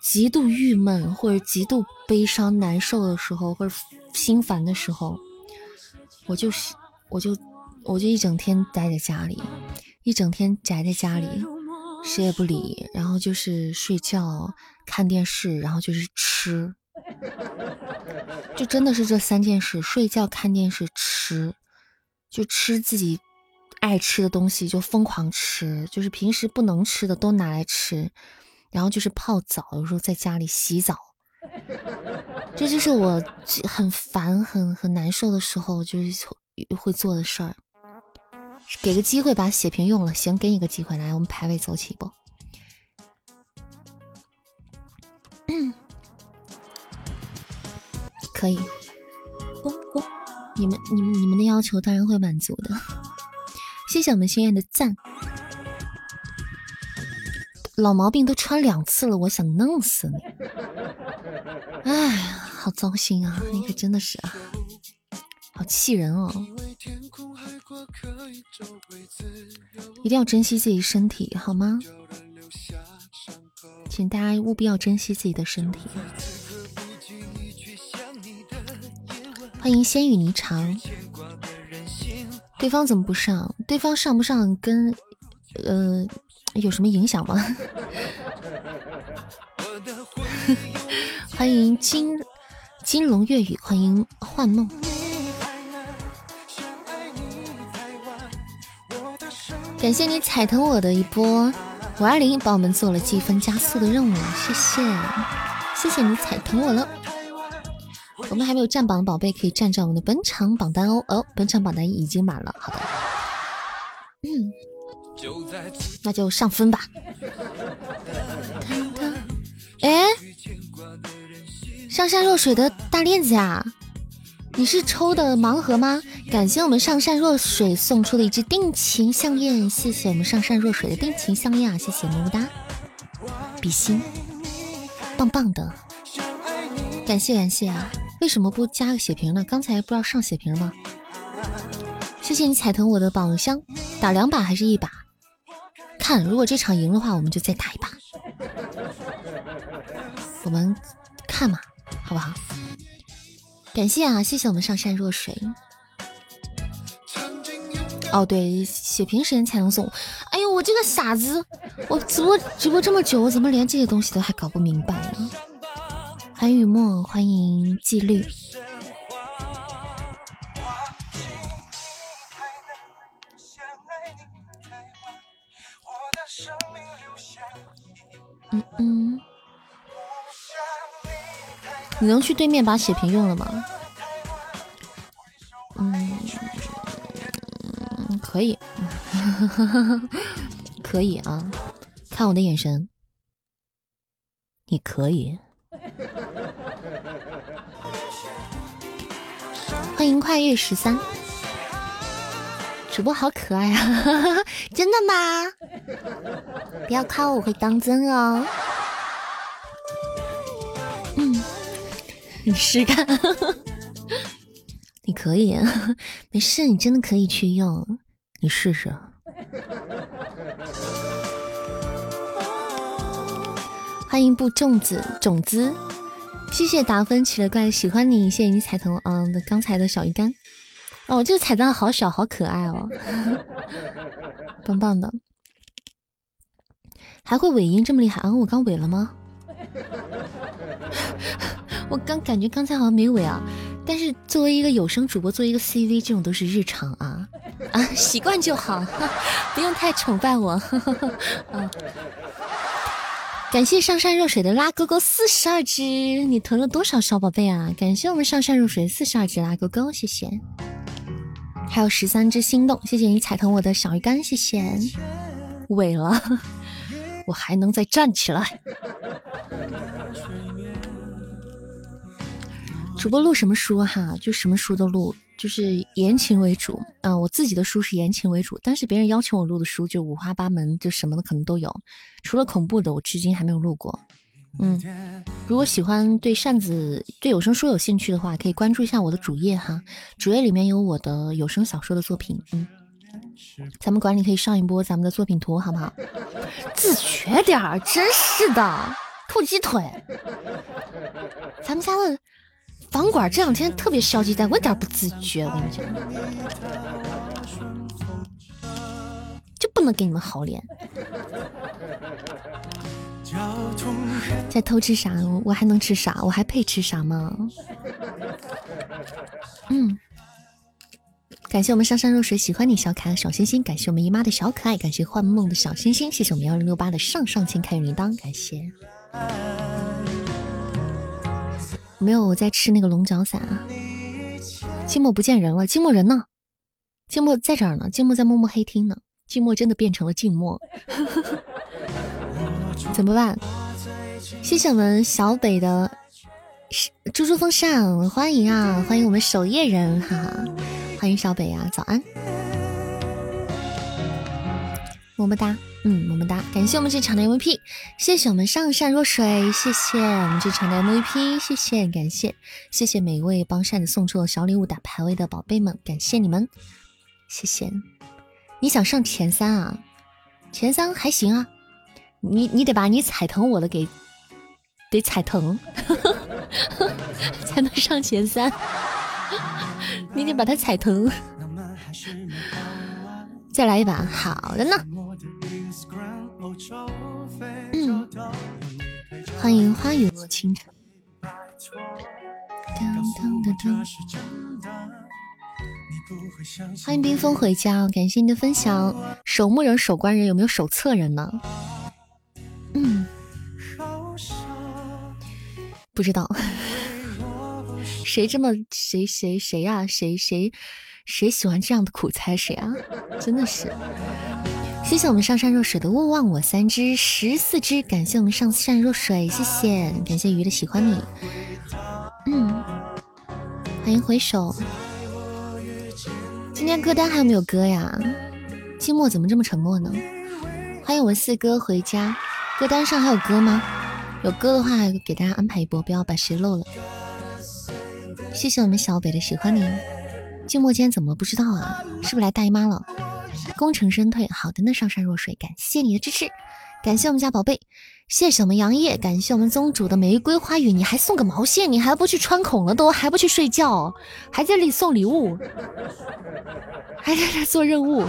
极度郁闷或者极度悲伤难受的时候，或者心烦的时候，我就是我就我就一整天待在家里，一整天宅在家里，谁也不理，然后就是睡觉、看电视，然后就是吃，就真的是这三件事：睡觉、看电视、吃，就吃自己爱吃的东西，就疯狂吃，就是平时不能吃的都拿来吃，然后就是泡澡，有时候在家里洗澡。这就是我很烦、很很难受的时候，就是会做的事儿。给个机会把血瓶用了，行，给你个机会，来，我们排位走起不？嗯，可以。你们、你们、你们的要求当然会满足的。谢谢我们心愿的赞。老毛病都穿两次了，我想弄死你！哎，好糟心啊！你可真的是啊，好气人哦！一定要珍惜自己身体，好吗？请大家务必要珍惜自己的身体。欢迎仙雨霓裳，对方怎么不上？对方上不上跟呃？有什么影响吗？*laughs* 欢迎金金龙粤语，欢迎幻梦，感谢你踩疼我的一波五二零，帮我们做了积分加速的任务，谢谢，谢谢你踩疼我了。我们还没有占榜的宝贝可以占占我们的本场榜单哦哦，本场榜单已经满了，好的，嗯。那就上分吧。哎，上善若水的大链子呀，你是抽的盲盒吗？感谢我们上善若水送出的一支定情项链，谢谢我们上善若水的定情项链啊，谢谢么么哒，比心，棒棒的，感谢感谢啊！为什么不加个血瓶呢？刚才不知道上血瓶吗？谢谢你踩疼我的宝箱，打两把还是一把？看，如果这场赢的话，我们就再打一把。我们看嘛，好不好？感谢啊，谢谢我们上善若水。哦，对，血瓶时间才能送。哎呦，我这个傻子，我直播直播这么久，我怎么连这些东西都还搞不明白呢？欢迎雨墨，欢迎纪律。嗯嗯，你能去对面把血瓶用了吗？嗯，可以，*laughs* 可以啊，看我的眼神，你可以。欢迎跨越十三。主播好可爱啊！*laughs* 真的吗？不要夸我，我会当真哦。你试看，*laughs* 你可以，*laughs* 没事，你真的可以去用，你试试。*laughs* 欢迎布粽子种子，谢谢达芬奇的怪喜欢你，谢谢你彩头嗯的刚才的小鱼干。哦，这个彩蛋好小，好可爱哦，棒棒的，还会尾音这么厉害啊！我刚尾了吗？我刚感觉刚才好像没尾啊，但是作为一个有声主播，作为一个 CV，这种都是日常啊啊，习惯就好，*laughs* 不用太崇拜我。*laughs* 啊，感谢上善若水的拉勾勾四十二只，你囤了多少小宝贝啊？感谢我们上善若水四十二只拉勾勾，谢谢。还有十三只心动，谢谢你踩疼我的小鱼干，谢谢。尾了，*laughs* 我还能再站起来。主播录什么书哈？就什么书都录，就是言情为主。嗯，我自己的书是言情为主，但是别人邀请我录的书就五花八门，就什么的可能都有。除了恐怖的，我至今还没有录过。嗯，如果喜欢对扇子、对有声书有兴趣的话，可以关注一下我的主页哈。主页里面有我的有声小说的作品。嗯，咱们管理可以上一波咱们的作品图，好不好？自觉点儿，真是的，兔鸡腿。咱们家的房管这两天特别消极怠我，一点不自觉，我跟你讲。就不能给你们好脸。在偷吃啥？我还能吃啥？我还配吃啥吗？嗯，感谢我们上善若水喜欢你小可爱小星星，感谢我们姨妈的小可爱，感谢幻梦的小星星，谢谢我们幺零六八的上上签开运铃铛，感谢。没有，我在吃那个龙角散啊。寂寞不见人了，寂寞人呢？寂寞在这儿呢，寂寞在默默黑听呢。寂寞真的变成了静默，*laughs* 怎么办？谢谢我们小北的猪猪风扇，欢迎啊，欢迎我们守夜人，哈哈，欢迎小北啊，早安，么么哒，嗯，么么哒，感谢我们这场的 MVP，谢谢我们上善若水，谢谢我们这场的 MVP，谢谢，感谢，谢谢每一位帮扇子送出小礼物打排位的宝贝们，感谢你们，谢谢。你想上前三啊？前三还行啊，你你得把你踩疼我的给得踩疼，*laughs* 才能上前三。你得把它踩疼。再来一把，好的呢。嗯，欢迎花雨落清晨。欢迎冰封回家，感谢你的分享。守墓人、守关人有没有手册人呢？嗯，不知道。*laughs* 谁这么谁谁谁呀？谁谁谁喜欢这样的苦猜谁啊？真的是。谢谢我们上善若水的勿忘我三只十四只，感谢我们上善若水，谢谢，感谢鱼的喜欢你。嗯，欢迎回首。今天歌单还有没有歌呀？寂寞怎么这么沉默呢？欢迎我四哥回家，歌单上还有歌吗？有歌的话给大家安排一波，不要把谁漏了。谢谢我们小北的喜欢你。寂寞今天怎么不知道啊？是不是来大姨妈了？功成身退，好的呢，上善若水，感谢你的支持，感谢我们家宝贝。谢谢我们杨烨，感谢我们宗主的玫瑰花语，你还送个毛线？你还不去穿孔了都，还不去睡觉，还在这里送礼物，还在这做任务。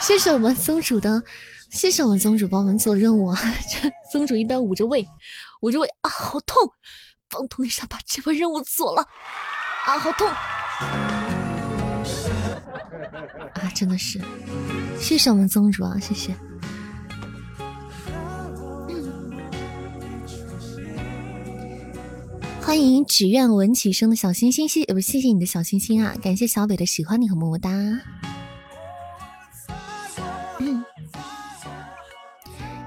谢谢我们宗主的，谢谢我们宗主帮我们做任务啊！这 *laughs* 宗主一般捂着胃，捂着胃啊，好痛！帮通一下，把这波任务做了啊，好痛啊！真的是，谢谢我们宗主啊，谢谢。欢迎只愿闻其声的小星星，谢不谢谢你的小星星啊！感谢小北的喜欢你和么么哒。嗯，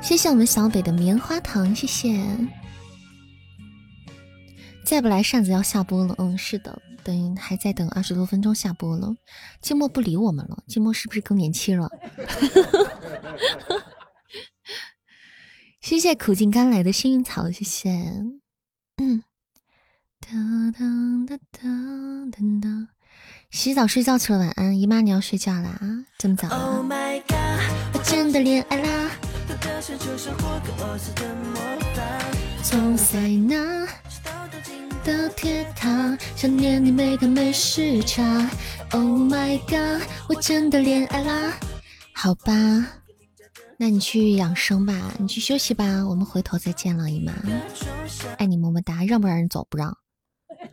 谢谢我们小北的棉花糖，谢谢。再不来扇子要下播了，嗯，是的，等还在等二十多分钟下播了。寂寞不理我们了，寂寞是不是更年期了？*laughs* 谢谢苦尽甘来的幸运草，谢谢。嗯。哒哒哒哒哒哒，洗澡睡觉去了，晚安，姨妈你要睡觉啦？这么早啊？我真的恋爱啦！从塞纳的铁塔，想念你每个没时差。Oh my god，我真的恋爱啦！好吧，那你去养生吧，你去休息吧，我们回头再见了，姨妈，爱你么么哒，让不让人走？不让。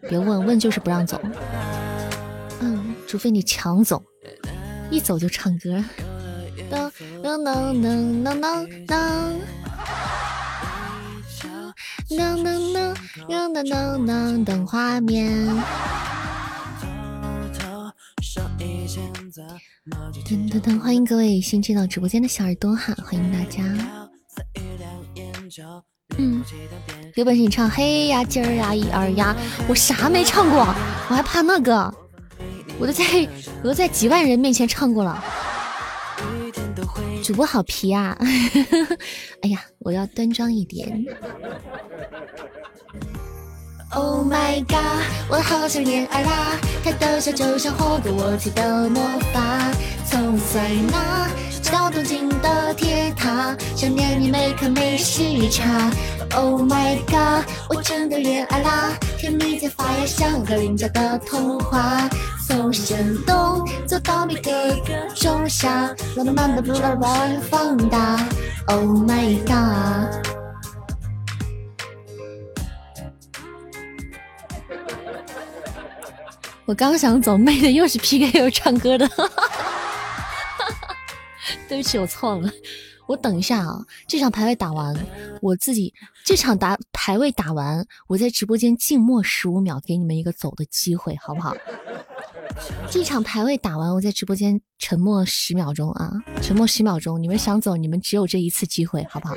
别问问就是不让走，嗯，除非你抢走，一走就唱歌。当当当当当当噔噔噔噔噔噔噔等画面。噔噔噔，欢迎各位新进到直播间的小耳朵哈，欢迎大家。嗯，有本事你唱嘿呀今儿呀一二呀，我啥没唱过，我还怕那个，我都在我都在几万人面前唱过了。主播好皮啊！*laughs* 哎呀，我要端庄一点。Oh my god，我好想恋爱啦！他的笑就像霍格沃茨的魔法，从塞纳直到东京的铁塔，想念你每刻每时差。Oh my god，我真的恋爱啦！甜蜜在发芽，像个邻家的童话。从深冬走到每个仲夏，浪漫的不拉把放大。Oh my god！我刚想走，妹的又是 PK 又是唱歌的，*laughs* 对不起，我错了。我等一下啊，这场排位打完，我自己这场打排位打完，我在直播间静默十五秒，给你们一个走的机会，好不好？这场排位打完，我在直播间沉默十秒钟啊，沉默十秒钟，你们想走，你们只有这一次机会，好不好？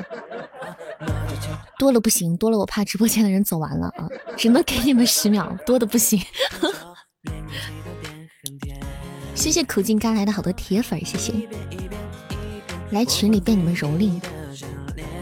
多了不行，多了我怕直播间的人走完了啊，只能给你们十秒，多的不行。谢谢苦尽甘来的好多铁粉，谢谢。来群里被你们蹂躏，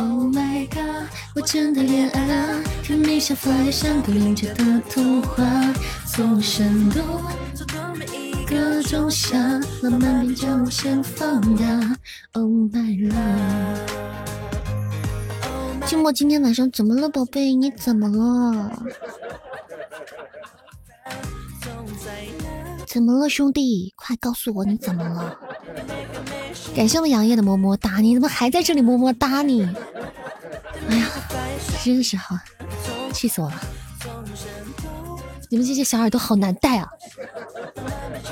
Oh my god，我真的恋爱了，甜蜜像发芽，像个邻家的童话。从深冬走到每一个仲夏，浪漫变将无限放大。Oh my love，寂寞今天晚上怎么了，宝贝？你怎么了？怎么了，兄弟？快告诉我你怎么了？感谢我们杨烨的么么哒，你怎么还在这里么么哒你？哎呀，真是好，气死我了！你们这些小耳朵好难带啊！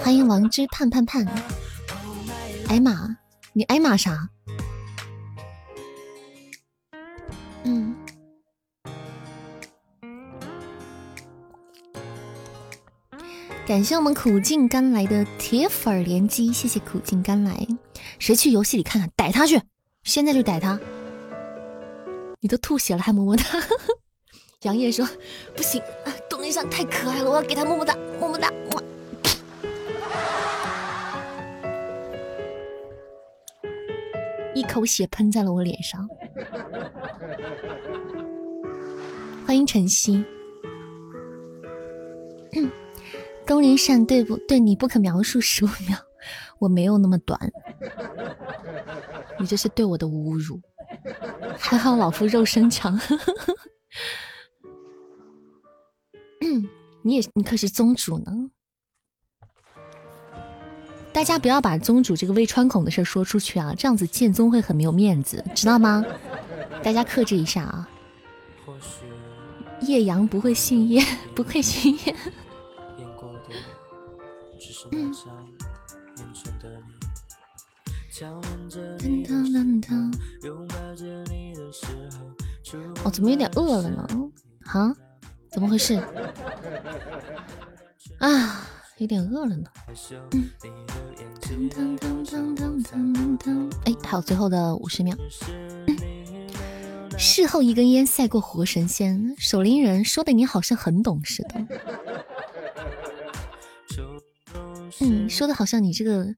欢迎王之盼盼盼，挨骂？你挨骂啥？嗯。感谢我们苦尽甘来的铁粉连击，谢谢苦尽甘来。谁去游戏里看看？逮他去！现在就逮他！你都吐血了还么么哒？*laughs* 杨烨说不行，东林山太可爱了，我要给他么么哒，么么哒！一口血喷在了我脸上。欢迎晨曦。*coughs* 东林善对不对你不可描述十五秒，我没有那么短，*laughs* 你这是对我的侮辱。还好老夫肉身长，嗯，*coughs* 你也你可是宗主呢。大家不要把宗主这个胃穿孔的事说出去啊，这样子剑宗会很没有面子，知道吗？大家克制一下啊。叶阳不会姓叶，*laughs* 不会姓叶。嗯。哦，怎么有点饿了呢？啊？怎么回事？啊，有点饿了呢。哎，还有最后的五十秒。事后一根烟赛过活神仙，守灵人说的你好像很懂似的。嗯，说的好像你这个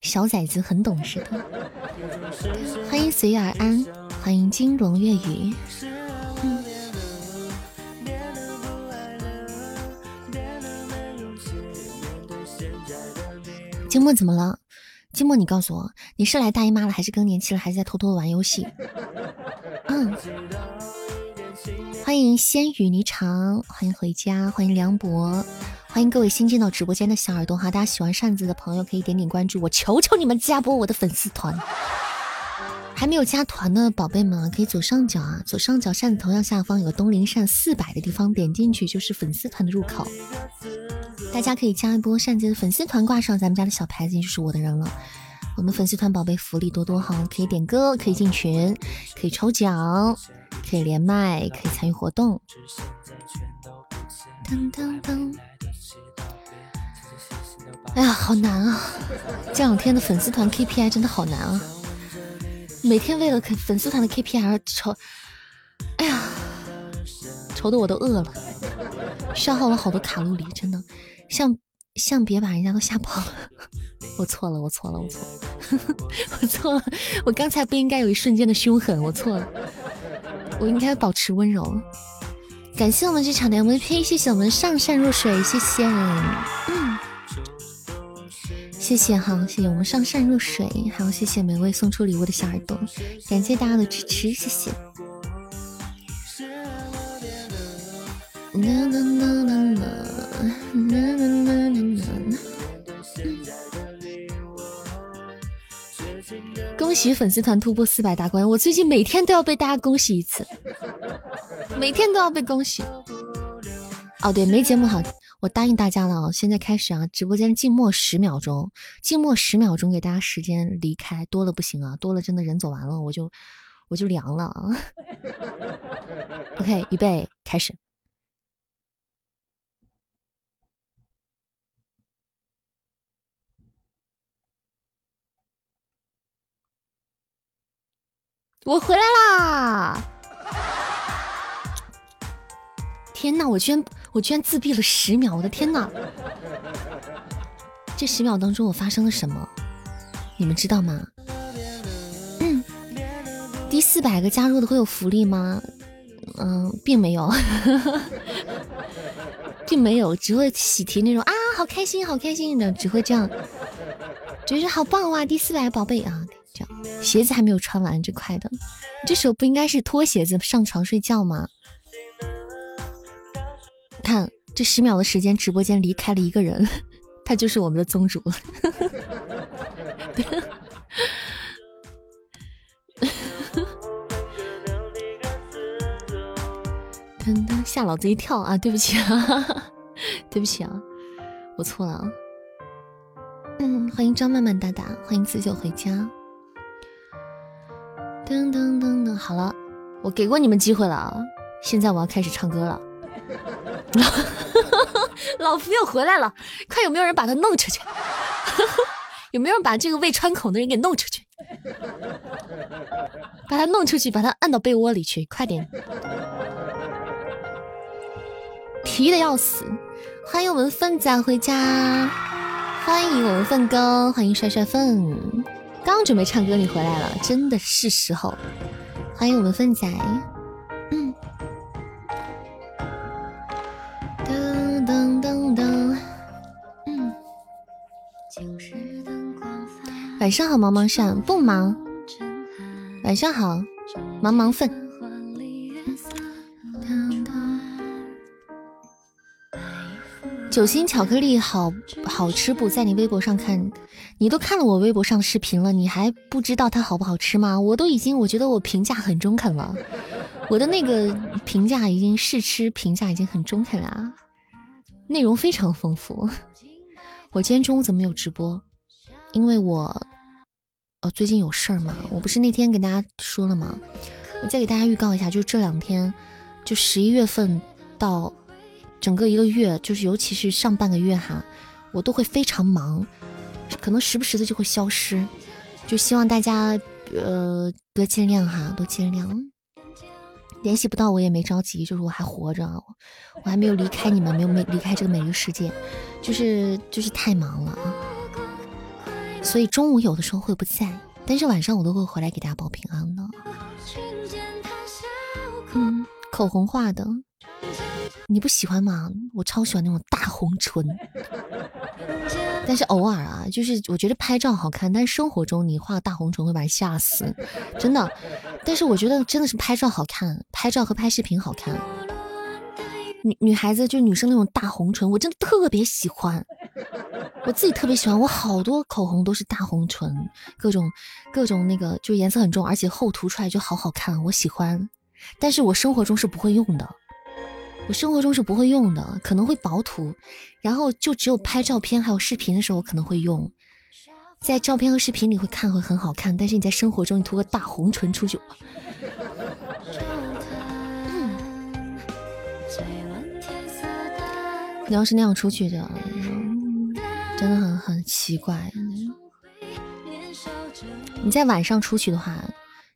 小崽子很懂事的。欢迎随遇而安，欢迎金龙粤语。金墨怎么了？金墨，你告诉我，你是来大姨妈了，还是更年期了，还是在偷偷玩游戏？嗯。欢迎仙雨霓裳，欢迎回家，欢迎梁博。欢迎各位新进到直播间的小耳朵哈，大家喜欢扇子的朋友可以点点关注，我求求你们加播我的粉丝团。还没有加团的宝贝们可以左上角啊，左上角扇子头像下方有个东林扇四百的地方，点进去就是粉丝团的入口。大家可以加一波扇子的粉丝团，挂上咱们家的小牌子，就是我的人了。我们粉丝团宝贝福利多多哈，可以点歌，可以进群，可以抽奖，可以连麦，可以参与活动。噔噔噔。哎呀，好难啊！这两天的粉丝团 KPI 真的好难啊！每天为了粉丝团的 KPI 而愁，哎呀，愁的我都饿了，消耗了好多卡路里，真的。像像别把人家都吓跑了，我错了，我错了，我错了，*laughs* 我错了，我刚才不应该有一瞬间的凶狠，我错了。我应该保持温柔。感谢我们这场的 MVP，谢谢我们上善若水，谢谢，谢谢哈，谢谢我们上善若水，还有谢谢每位送出礼物的小耳朵，感谢大家的支持，谢谢。恭喜粉丝团突破四百大关！我最近每天都要被大家恭喜一次，每天都要被恭喜。哦，对，没节目好，我答应大家了！现在开始啊，直播间静默十秒钟，静默十秒钟，给大家时间离开，多了不行啊，多了真的人走完了，我就我就凉了啊。OK，预备，开始。我回来啦！天呐，我居然我居然自闭了十秒！我的天呐！这十秒当中我发生了什么？你们知道吗？嗯，第四百个加入的会有福利吗？嗯，并没有，*laughs* 并没有，只会喜提那种啊，好开心，好开心的，只会这样，觉得好棒哇！第四百宝贝啊！这样鞋子还没有穿完，这快的，这时候不应该是脱鞋子上床睡觉吗？看这十秒的时间，直播间离开了一个人，*laughs* 他就是我们的宗主。吓老子一跳啊！对不起啊，*laughs* 对不起啊，我错了啊。嗯，欢迎张曼曼大大，欢迎子酒回家。噔噔噔噔，好了，我给过你们机会了啊，现在我要开始唱歌了。*laughs* 老夫又回来了，快有没有人把他弄出去？*laughs* 有没有人把这个胃穿孔的人给弄出去？*laughs* 把他弄出去，把他按到被窝里去，快点！皮的要死，欢迎我们粪仔回家，欢迎我们粪哥，欢迎帅帅粪。刚准备唱歌，你回来了，真的是时候。欢迎我们粪仔，噔噔噔，晚上好，茫茫善，不忙。晚上好，茫茫粪。酒心巧克力好。好吃不？在你微博上看，你都看了我微博上的视频了，你还不知道它好。不好。吃吗？我都已经，我觉得我评价很中肯了，我的那个评价已经试吃评价已经很中肯了，内容非常丰富。*laughs* 我今天中午怎么没有直播？因为我，呃，最近有事儿嘛。我不是那天给大家说了吗？我再给大家预告一下，就这两天，就十一月份到。整个一个月，就是尤其是上半个月哈，我都会非常忙，可能时不时的就会消失，就希望大家呃多见谅哈，多见谅。联系不到我也没着急，就是我还活着，我还没有离开你们，没有没离开这个美丽世界，就是就是太忙了啊。所以中午有的时候会不在，但是晚上我都会回来给大家报平安的。嗯，口红画的。你不喜欢吗？我超喜欢那种大红唇，但是偶尔啊，就是我觉得拍照好看，但是生活中你画大红唇会把人吓死，真的。但是我觉得真的是拍照好看，拍照和拍视频好看。女女孩子就女生那种大红唇，我真的特别喜欢，我自己特别喜欢，我好多口红都是大红唇，各种各种那个就颜色很重，而且厚涂出来就好好看，我喜欢。但是我生活中是不会用的。我生活中是不会用的，可能会薄涂，然后就只有拍照片还有视频的时候可能会用，在照片和视频里会看会很好看，但是你在生活中你涂个大红唇出去，你要是那样出去的，真的很很奇怪。你在晚上出去的话，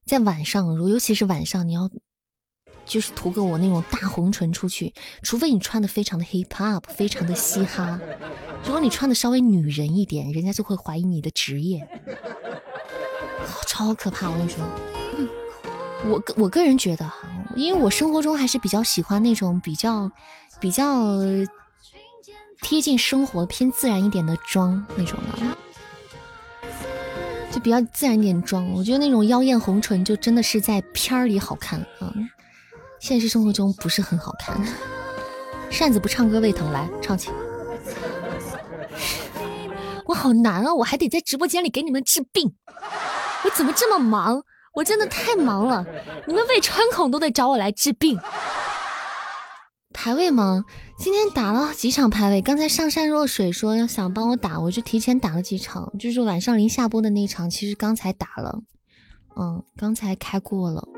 在晚上如尤其是晚上你要。就是涂个我那种大红唇出去，除非你穿的非常的 hip hop，非常的嘻哈。如果你穿的稍微女人一点，人家就会怀疑你的职业，超可怕！我跟你说，我个我个人觉得哈，因为我生活中还是比较喜欢那种比较比较贴近生活、偏自然一点的妆那种的，就比较自然一点妆。我觉得那种妖艳红唇就真的是在片儿里好看啊，现实生活中不是很好看。扇子不唱歌胃疼，来唱起。我好难啊，我还得在直播间里给你们治病，我怎么这么忙？我真的太忙了，你们胃穿孔都得找我来治病。排位吗？今天打了几场排位，刚才上善若水说要想帮我打，我就提前打了几场，就是晚上临下播的那场，其实刚才打了，嗯，刚才开过了。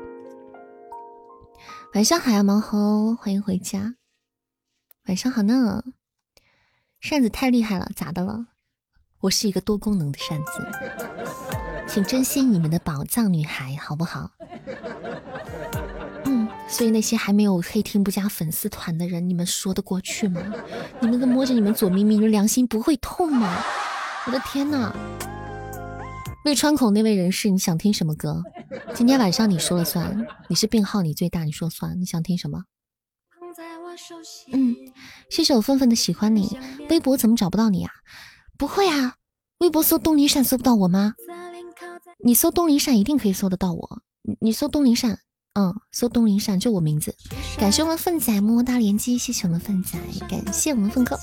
晚上好呀，毛猴，欢迎回家。晚上好呢，扇子太厉害了，咋的了？我是一个多功能的扇子。请珍惜你们的宝藏女孩，好不好？嗯，所以那些还没有黑听不加粉丝团的人，你们说得过去吗？你们都摸着你们左咪咪，你们良心不会痛吗？我的天呐！对川口那位人士，你想听什么歌？今天晚上你说了算，你是病号，你最大，你说算。你想听什么？嗯，谢谢我愤愤的喜欢你。微博怎么找不到你啊？不会啊，微博搜东林闪搜不到我吗？你搜东林善一定可以搜得到我。你你搜东林善，嗯，搜东林善就我名字。感谢我们粪仔么么哒连击，谢谢我们粪仔，感谢我们粪哥。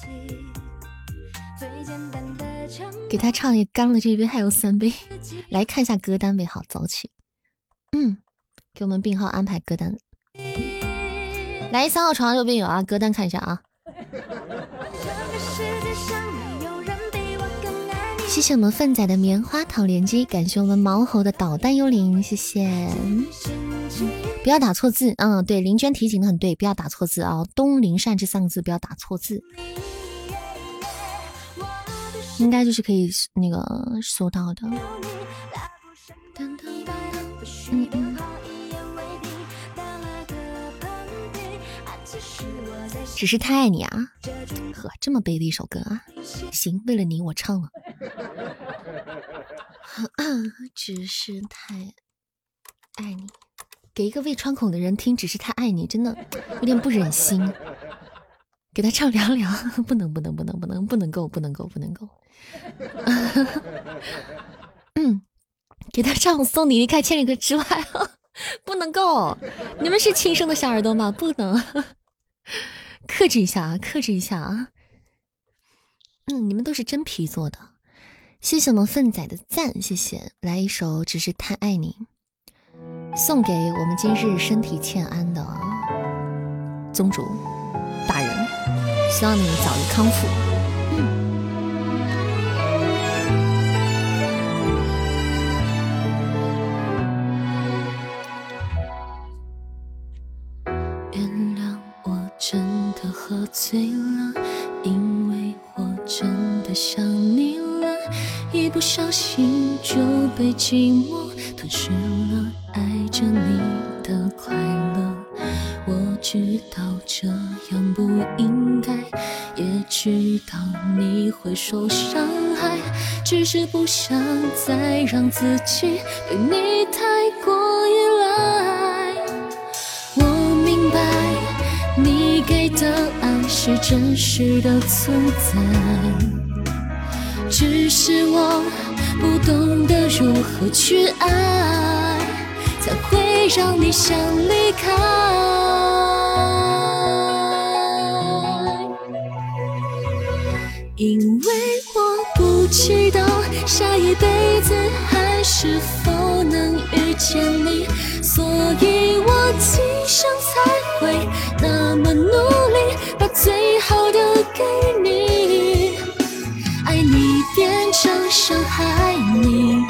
给他唱也干了这一杯，还有三杯。来看一下歌单呗，好，走起。嗯，给我们病号安排歌单。来三号床右边有啊，歌单看一下啊。谢谢我们粪仔的棉花糖连击，感谢我们毛猴的导弹幽灵，谢谢。不要打错字，嗯，对，林娟提醒的很对，不要打错字啊，东林善这三个字不要打错字，应该就是可以那个搜到的。嗯嗯。只是太爱你啊，呵，这么悲的一首歌啊，行，为了你我唱了。*coughs* 只是太爱你，给一个胃穿孔的人听，只是太爱你，真的有点不忍心。给他唱凉凉，*laughs* 不能不能不能不能不能够不能够不能够。嗯，*laughs* 给他唱送你离开千里之外，*laughs* 不能够。你们是亲生的小耳朵吗？不能。克制一下啊，克制一下啊！嗯，你们都是真皮做的，谢谢我们粪仔的赞，谢谢。来一首《只是太爱你》，送给我们今日身体欠安的宗主，希望你早日康复。原谅我真的喝醉了，因为我真的想你了，一不小心就被寂寞吞噬了。爱着你的快乐，知道这样不应该，也知道你会受伤害，只是不想再让自己对你太过依赖。我明白。你给的爱是真实的存在，只是我不懂得如何去爱，才会让你想离开。因为我不知道下一辈子还是否能遇见你，所以我今生才会。那么努力，把最好的给你，爱你变成伤害你，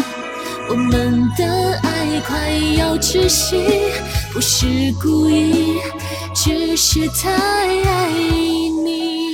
我们的爱快要窒息，不是故意，只是太爱你。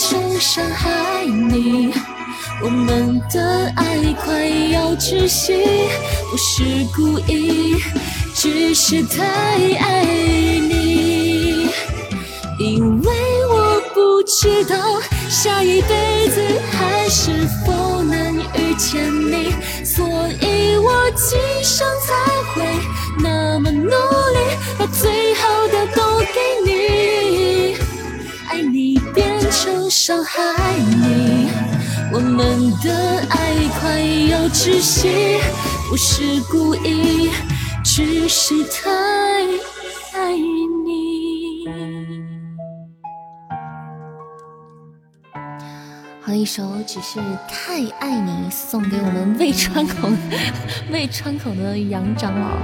爱你变成伤害你，我们的爱快要窒息，不是故意，只是太爱你。因为我不知道下一辈子还是否能遇见你，所以我今生才会那么努力，把最好的都给你。爱你变成伤害你，我们的爱快要窒息，不是故意，只是太爱你。好一首《只是太爱你》，送给我们未穿孔、*laughs* 未穿孔的杨长老。*laughs*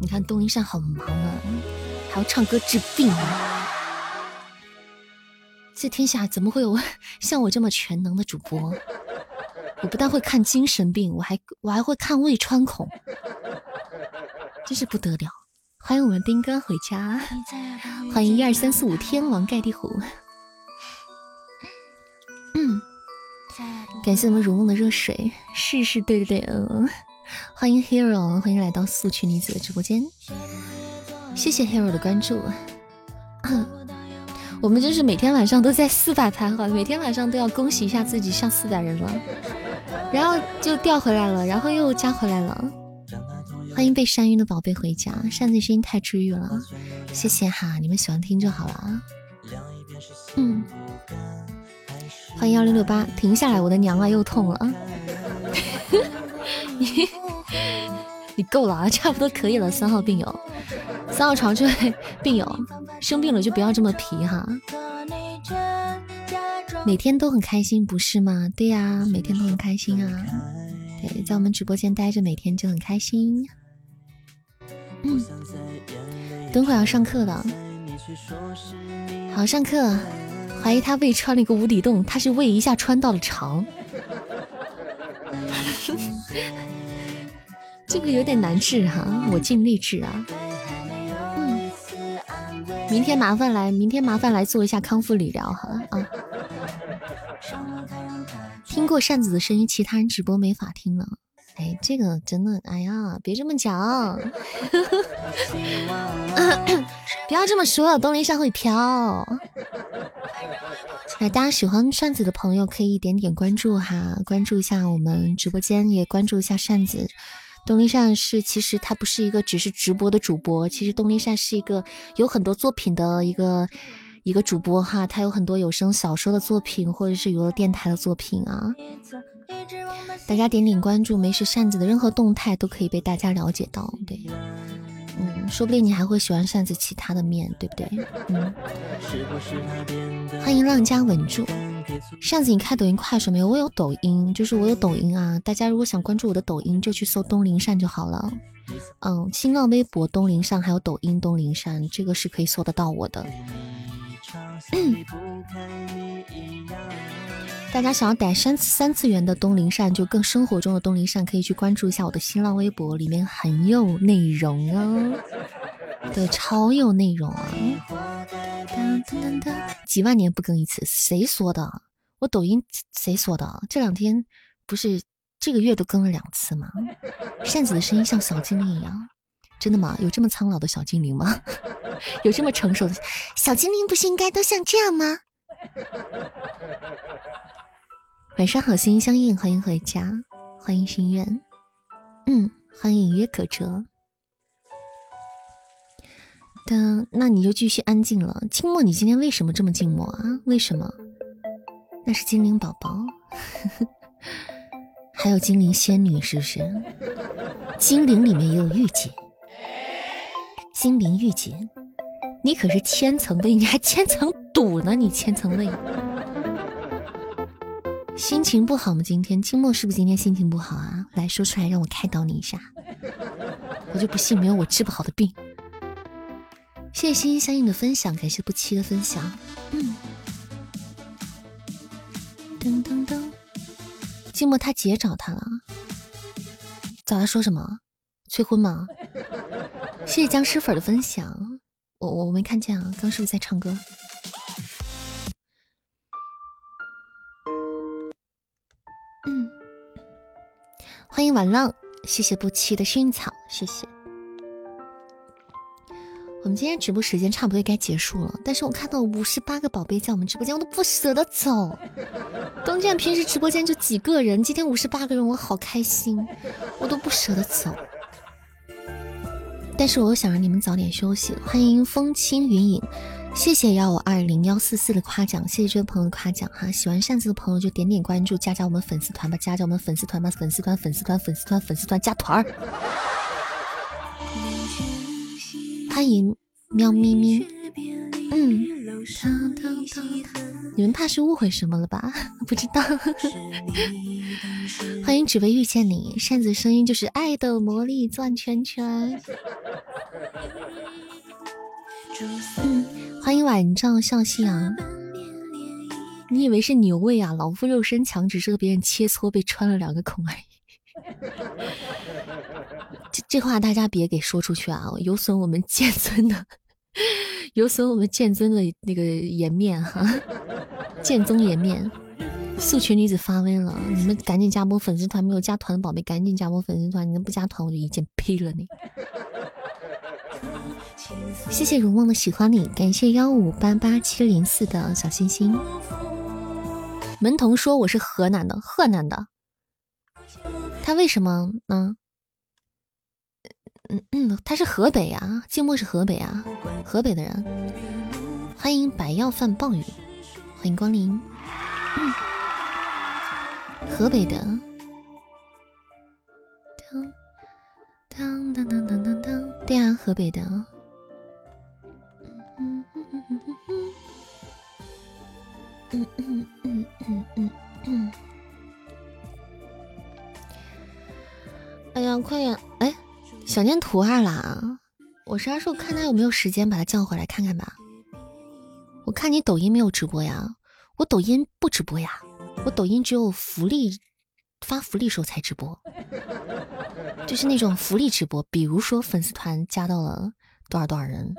你看东林善好忙啊，还要唱歌治病。这天下怎么会有 *laughs* 像我这么全能的主播？我不但会看精神病，我还我还会看胃穿孔，真是不得了。欢迎我们丁哥回家，欢迎一二三四五天王盖地虎，嗯，感谢我们如梦的热水，是是，对对对，嗯，欢迎 Hero，欢迎来到素裙女子的直播间，谢谢 Hero 的关注，*laughs* 我们就是每天晚上都在四百徘徊，每天晚上都要恭喜一下自己上四百人了，然后就掉回来了，然后又加回来了。欢迎被山晕的宝贝回家，扇子声音太治愈了，谢谢哈，你们喜欢听就好了啊。嗯，欢迎幺零六八，停下来，我的娘啊，又痛了啊！你 *laughs* 你够了啊，*laughs* 差不多可以了。三号病友，三号床这位病友，生病了就不要这么皮哈。每天都很开心不是吗？对呀，每天都很开心啊。对，在我们直播间待着，每天就很开心。嗯，等会要上课了，好上课。怀疑他胃穿了一个无底洞，他是胃一下穿到了肠，*laughs* 这个有点难治哈，我尽力治啊。嗯，明天麻烦来，明天麻烦来做一下康复理疗好了啊。听过扇子的声音，其他人直播没法听了。哎，这个真的，哎呀，别这么讲，*coughs* 不要这么说，东林山会飘。哎，大家喜欢扇子的朋友可以点点关注哈，关注一下我们直播间，也关注一下扇子。东林善是，其实他不是一个只是直播的主播，其实东林善是一个有很多作品的一个一个主播哈，他有很多有声小说的作品，或者是娱乐电台的作品啊。大家点点关注，没事扇子的任何动态都可以被大家了解到。对，嗯，说不定你还会喜欢扇子其他的面对不对？嗯，欢迎浪家稳住，扇子你开抖音快手没有？我有抖音，就是我有抖音啊。大家如果想关注我的抖音，就去搜东林扇就好了。嗯，新浪微博东林扇，还有抖音东林扇，这个是可以搜得到我的。大家想要逮三三次元的东林善，就更生活中的东林善，可以去关注一下我的新浪微博，里面很有内容哦。*laughs* 对，超有内容啊！几万年不更一次，谁说的？我抖音谁说的？这两天不是这个月都更了两次吗？扇子的声音像小精灵一样，真的吗？有这么苍老的小精灵吗？*laughs* 有这么成熟的小精灵不是应该都像这样吗？晚上好，心相印，欢迎回家，欢迎心愿，嗯，欢迎约可哲。的，那你就继续安静了。静默，你今天为什么这么静默啊？为什么？那是精灵宝宝，*laughs* 还有精灵仙女，是不是？精灵里面也有御姐，精灵御姐，你可是千层位，你还千层堵呢，你千层位。心情不好吗？今天静默是不是今天心情不好啊？来说出来，让我开导你一下。我就不信没有我治不好的病。谢谢心心相印的分享，感谢不期的分享。噔噔噔，寂寞他姐找他了，找他说什么？催婚吗？谢谢僵尸粉的分享，我我没看见啊，刚是不是在唱歌？欢迎晚浪，谢谢不期的薰衣草，谢谢。我们今天直播时间差不多该结束了，但是我看到五十八个宝贝在我们直播间，我都不舍得走。东建平时直播间就几个人，今天五十八个人，我好开心，我都不舍得走。但是我又想让你们早点休息。欢迎风轻云影，谢谢幺五二零幺四四的夸奖，谢谢这位朋友的夸奖哈。喜欢扇子的朋友就点点关注，加加我们粉丝团吧，加加我们粉丝团吧，粉丝团粉丝团粉丝团粉丝团加团儿。欢迎喵咪咪，嗯，你们怕是误会什么了吧？*laughs* 不知道。*laughs* 欢迎只为遇见你，扇子声音就是爱的魔力转圈圈。嗯，欢迎晚照笑夕阳。你以为是牛胃啊？老夫肉身强，只是和别人切磋被穿了两个孔而已。这这话大家别给说出去啊，有损我们 *laughs* 剑尊的，有损我们剑尊的那个颜面哈，剑宗颜面。素裙女子发威了，你们赶紧加波粉丝团，没有加团的宝贝赶紧加波粉丝团，你们不加团我就一剑劈了你。*laughs* 谢谢如梦的喜欢你，感谢幺五八八七零四的小心心。门童说我是河南的，河南的，他为什么呢？嗯嗯，他是河北啊，静默是河北啊，河北的人。欢迎白药饭暴雨，欢迎光临。嗯，河北的。当当当当当当，对呀，河北的。哎呀，快点，哎，想念图2了。我啥时候看他有没有时间把他叫回来看看吧。我看你抖音没有直播呀，我抖音不直播呀，我抖音只有福利。发福利时候才直播，就是那种福利直播，比如说粉丝团加到了多少多少人，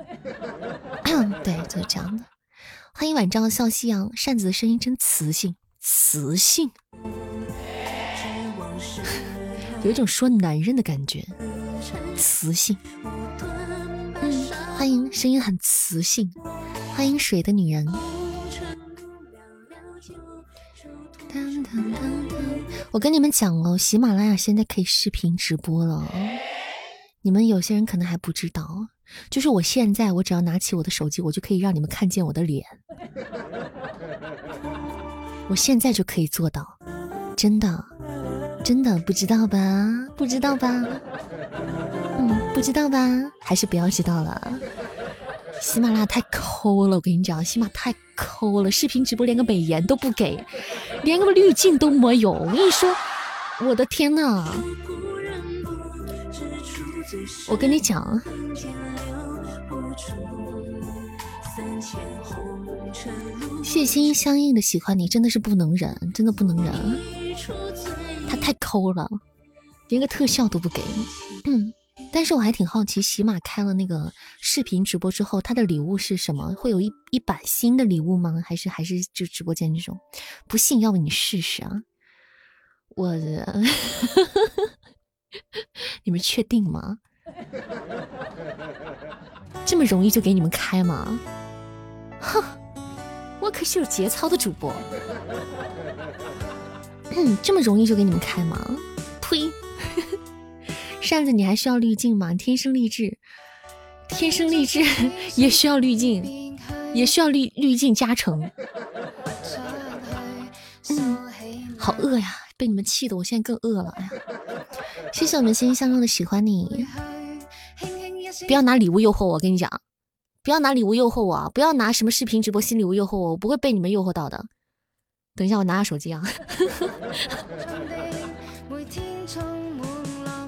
*clears throat* 对，就是这样的。欢迎晚照笑夕阳，扇子的声音真磁性，磁性，*laughs* 有一种说男人的感觉。磁性，嗯，欢迎声音很磁性，欢迎水的女人。我跟你们讲哦，喜马拉雅现在可以视频直播了，你们有些人可能还不知道，就是我现在我只要拿起我的手机，我就可以让你们看见我的脸，我现在就可以做到，真的，真的不知道吧？不知道吧？嗯不知道吧？还是不要知道了。喜马拉雅太抠了，我跟你讲，喜马太抠了，视频直播连个美颜都不给，连个滤镜都没有。我跟你说，我的天呐！我跟你讲，谢心相印的喜欢你真的是不能忍，真的不能忍。他太抠了，连个特效都不给。嗯。但是我还挺好奇，喜马开了那个视频直播之后，他的礼物是什么？会有一一版新的礼物吗？还是还是就直播间这种？不信，要不你试试啊？我，*laughs* 你们确定吗？这么容易就给你们开吗？哼，我可是有节操的主播。嗯，*coughs* 这么容易就给你们开吗？呸！扇子，你还需要滤镜吗？天生丽质，天生丽质 *laughs* 也需要滤镜，也需要滤滤镜加成。嗯，好饿呀，被你们气的，我现在更饿了。哎呀，谢谢我们心心相通的喜欢你。不要拿礼物诱惑我，跟你讲，不要拿礼物诱惑我，不要拿什么视频直播新礼物诱惑我，我不会被你们诱惑到的。等一下，我拿下手机啊。*laughs*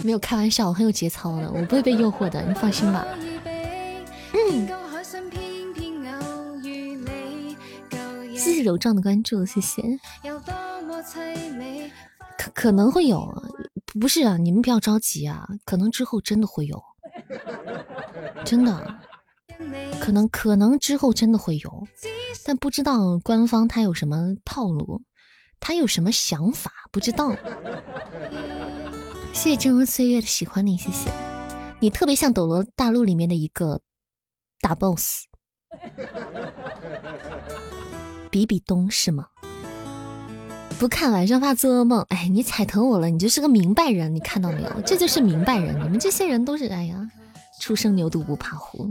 没有开玩笑，我很有节操的，我不会被诱惑的，你放心吧。嗯，谢谢柔壮的关注，谢谢。可可能会有，不是啊，你们不要着急啊，可能之后真的会有，真的，可能可能之后真的会有，但不知道官方他有什么套路，他有什么想法，不知道。谢谢峥嵘岁月的喜欢你，谢谢你特别像《斗罗大陆》里面的一个大 boss，比比东是吗？不看晚上怕做噩梦，哎，你踩疼我了，你就是个明白人，你看到没有？这就是明白人，你们这些人都是哎呀，初生牛犊不怕虎，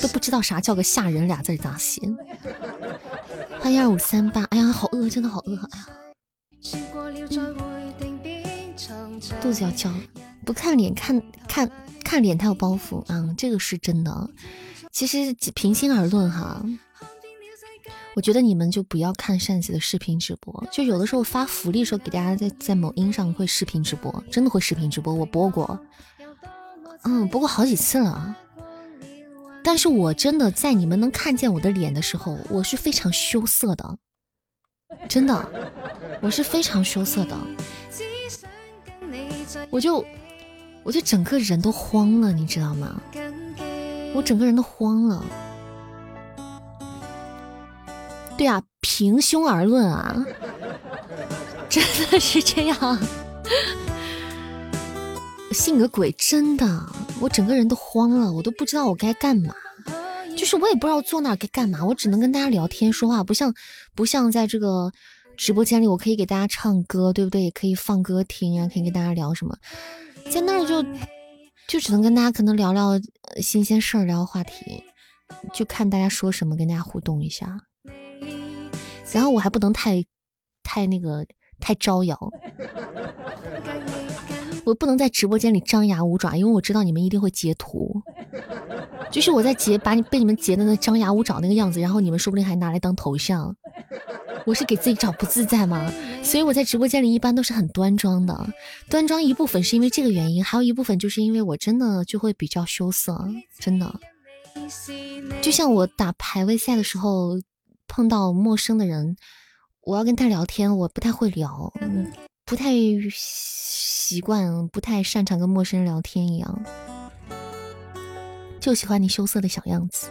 都不知道啥叫个吓人俩字咋写。欢迎二五三八，哎呀，好饿，真的好饿，哎呀。肚子要叫，不看脸，看看看脸，他有包袱啊，这个是真的。其实平心而论哈，我觉得你们就不要看扇子的视频直播，就有的时候发福利时候给大家在在某音上会视频直播，真的会视频直播，我播过，嗯，播过好几次了。但是我真的在你们能看见我的脸的时候，我是非常羞涩的。*laughs* 真的，我是非常羞涩的，我就我就整个人都慌了，你知道吗？我整个人都慌了。对啊，平胸而论啊，真的是这样。信个鬼，真的，我整个人都慌了，我都不知道我该干嘛。就是我也不知道坐那儿该干嘛，我只能跟大家聊天说话，不像不像在这个直播间里，我可以给大家唱歌，对不对？也可以放歌听啊，可以跟大家聊什么，在那儿就就只能跟大家可能聊聊新鲜事儿，聊话题，就看大家说什么，跟大家互动一下。然后我还不能太太那个太招摇，*laughs* 我不能在直播间里张牙舞爪，因为我知道你们一定会截图。*laughs* 就是我在截把你被你们截的那张牙舞爪那个样子，然后你们说不定还拿来当头像。我是给自己找不自在吗？所以我在直播间里一般都是很端庄的，端庄一部分是因为这个原因，还有一部分就是因为我真的就会比较羞涩，真的。就像我打排位赛的时候碰到陌生的人，我要跟他聊天，我不太会聊，不太习惯，不太擅长跟陌生人聊天一样。就喜欢你羞涩的小样子，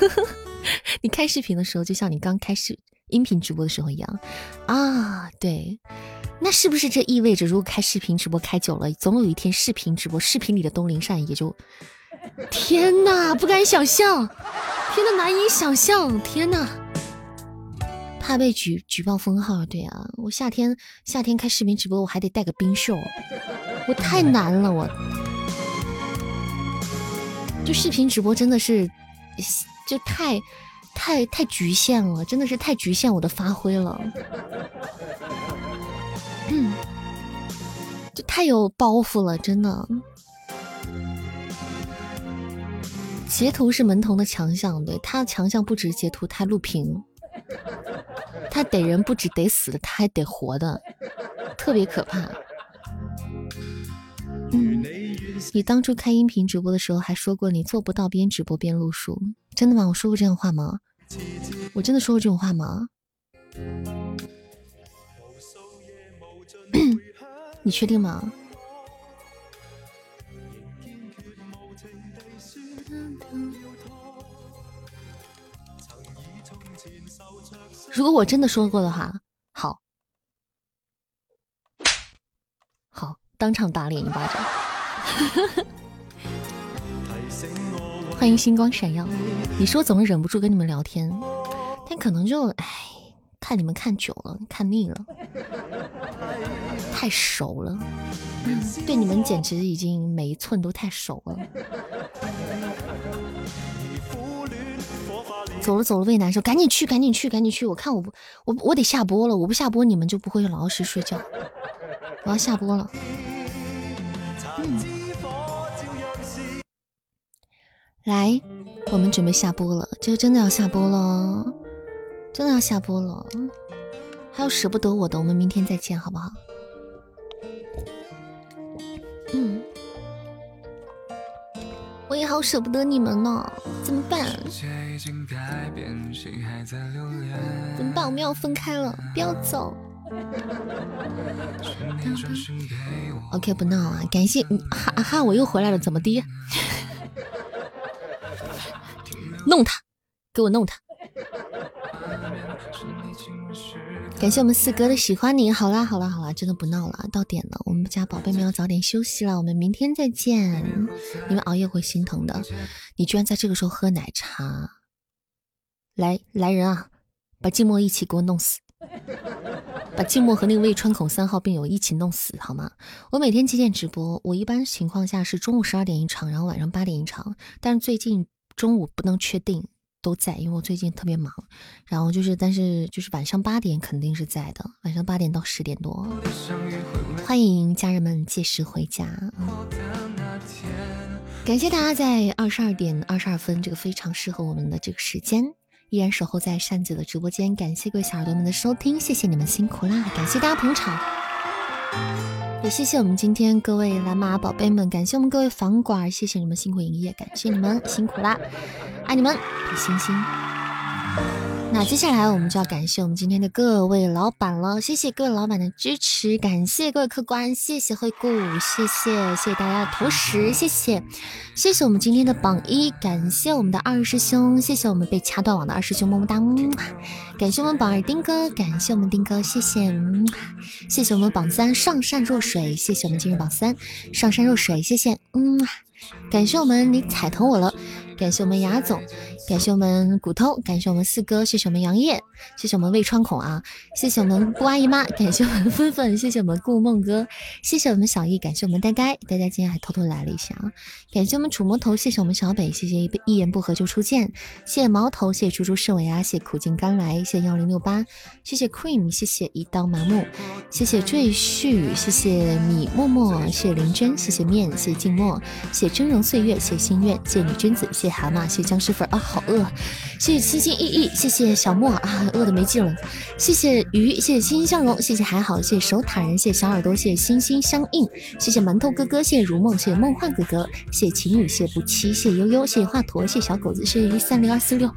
*laughs* 你开视频的时候就像你刚开始音频直播的时候一样啊！对，那是不是这意味着，如果开视频直播开久了，总有一天视频直播视频里的东林善也就……天哪，不敢想象！天哪，难以想象！天哪，怕被举举报封号。对啊，我夏天夏天开视频直播，我还得带个冰袖，我太难了，我。就视频直播真的是，就太太太局限了，真的是太局限我的发挥了。嗯，就太有包袱了，真的。截图是门童的强项，对他的强项不止截图，他录屏，他逮人不止逮死的，他还得活的，特别可怕。你当初开音频直播的时候还说过你做不到边直播边录书，真的吗？我说过这样话吗？我真的说过这种话吗？*coughs* 你确定吗？如果我真的说过的话，好，好，当场打脸一巴掌。*laughs* 欢迎星光闪耀。你说总是忍不住跟你们聊天，但可能就唉，看你们看久了，看腻了，太熟了。对你们简直已经每一寸都太熟了。走了走了，胃难受，赶紧去，赶紧去，赶紧去！我看我不，我我得下播了，我不下播你们就不会老实睡觉。我要下播了。来，我们准备下播了，就真的要下播了，真的要下播了。还有舍不得我的，我们明天再见，好不好？嗯，我也好舍不得你们呢，怎么办？怎么办？我们要分开了，不要走。OK，不闹啊！感谢哈哈，我又回来了，怎么的？*laughs* 弄他，给我弄他！感谢我们四哥的喜欢你，好啦好啦好啦，真的不闹了，到点了，我们家宝贝们要早点休息了，我们明天再见。你们熬夜会心疼的，你居然在这个时候喝奶茶，来来人啊，把静默一起给我弄死，*laughs* 把静默和那个胃穿孔三号病友一起弄死好吗？我每天几点直播？我一般情况下是中午十二点一场，然后晚上八点一场，但是最近中午不能确定。都在，因为我最近特别忙，然后就是，但是就是晚上八点肯定是在的，晚上八点到十点多，欢迎家人们届时回家。感谢大家在二十二点二十二分这个非常适合我们的这个时间，依然守候在扇子的直播间。感谢各位小耳朵们的收听，谢谢你们辛苦啦！感谢大家捧场，也谢谢我们今天各位蓝马宝贝们，感谢我们各位房管，谢谢你们辛苦营业，感谢你们辛苦啦！爱你们，比心心。那接下来我们就要感谢我们今天的各位老板了，谢谢各位老板的支持，感谢各位客官，谢谢惠顾，谢谢谢谢大家的投食，谢谢谢谢我们今天的榜一，感谢我们的二师兄，谢谢我们被掐断网的二师兄么么哒，感谢我们榜二丁哥，感谢我们丁哥，谢谢谢谢我们榜三上善若水，谢谢我们今日榜三上善若水，谢谢嗯，感谢我们你踩疼我了。感谢我们雅总，感谢我们骨头，感谢我们四哥，谢谢我们杨烨，谢谢我们胃穿孔啊，谢谢我们顾阿姨妈，感谢我们芬芬，谢谢我们顾梦哥，谢谢我们小易，感谢我们呆呆，呆呆今天还偷偷来了一下啊，感谢我们楚魔头，谢谢我们小北，谢谢一言不合就出剑，谢谢毛头，谢谢猪猪侍卫啊，谢谢苦尽甘来，谢谢幺零六八，谢谢 Cream，谢谢一刀麻木，谢谢赘婿，谢谢米默默，谢谢林真，谢谢面，谢谢静默，谢谢峥嵘岁月，谢谢心愿，谢谢女君子。谢谢蛤蟆，谢僵尸粉啊，好饿！谢谢清新意意，谢谢小莫啊，饿的没劲了。谢谢鱼，谢谢欣欣向荣，谢谢还好，谢谢守塔人，谢谢小耳朵，谢谢心心相印，谢谢馒头哥哥，谢谢如梦，谢谢梦幻哥哥，谢谢情侣，谢谢不期，谢谢悠悠，谢谢华佗，谢谢小狗子，谢谢一三零二四六，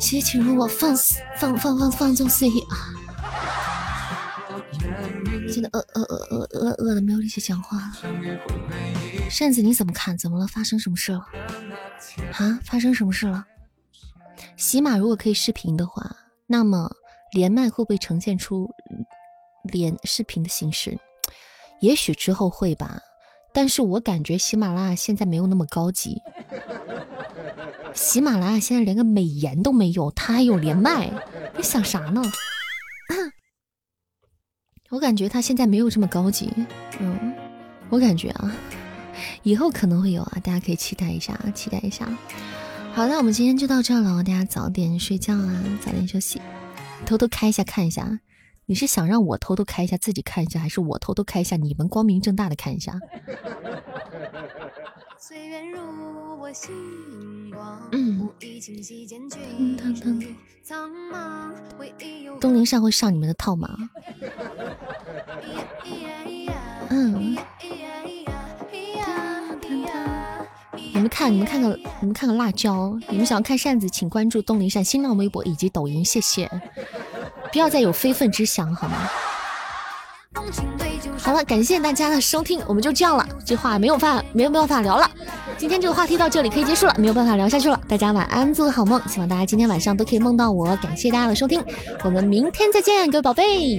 谢谢请容我放肆放放放放纵肆意啊！现在饿饿饿饿饿饿的没有力气讲话了。扇子你怎么看？怎么了？发生什么事了？啊？发生什么事了？喜马如果可以视频的话，那么连麦会不会呈现出连视频的形式？也许之后会吧。但是我感觉喜马拉雅现在没有那么高级。喜马拉雅现在连个美颜都没有，他还有连麦？你想啥呢？我感觉他现在没有这么高级，嗯，我感觉啊，以后可能会有啊，大家可以期待一下，期待一下。好那我们今天就到这了，大家早点睡觉啊，早点休息。偷偷开一下看一下，你是想让我偷偷开一下自己看一下，还是我偷偷开一下你们光明正大的看一下？嗯，东林上会上你们的套吗？嗯，你们看，你们看个，你们看个辣椒。你们想要看扇子，请关注东林扇新浪微博以及抖音，谢谢。不要再有非分之想，好吗？好了，感谢大家的收听，我们就这样了。这话没有办，没有办法聊了。今天这个话题到这里可以结束了，没有办法聊下去了。大家晚安，做个好梦。希望大家今天晚上都可以梦到我。感谢大家的收听，我们明天再见，各位宝贝。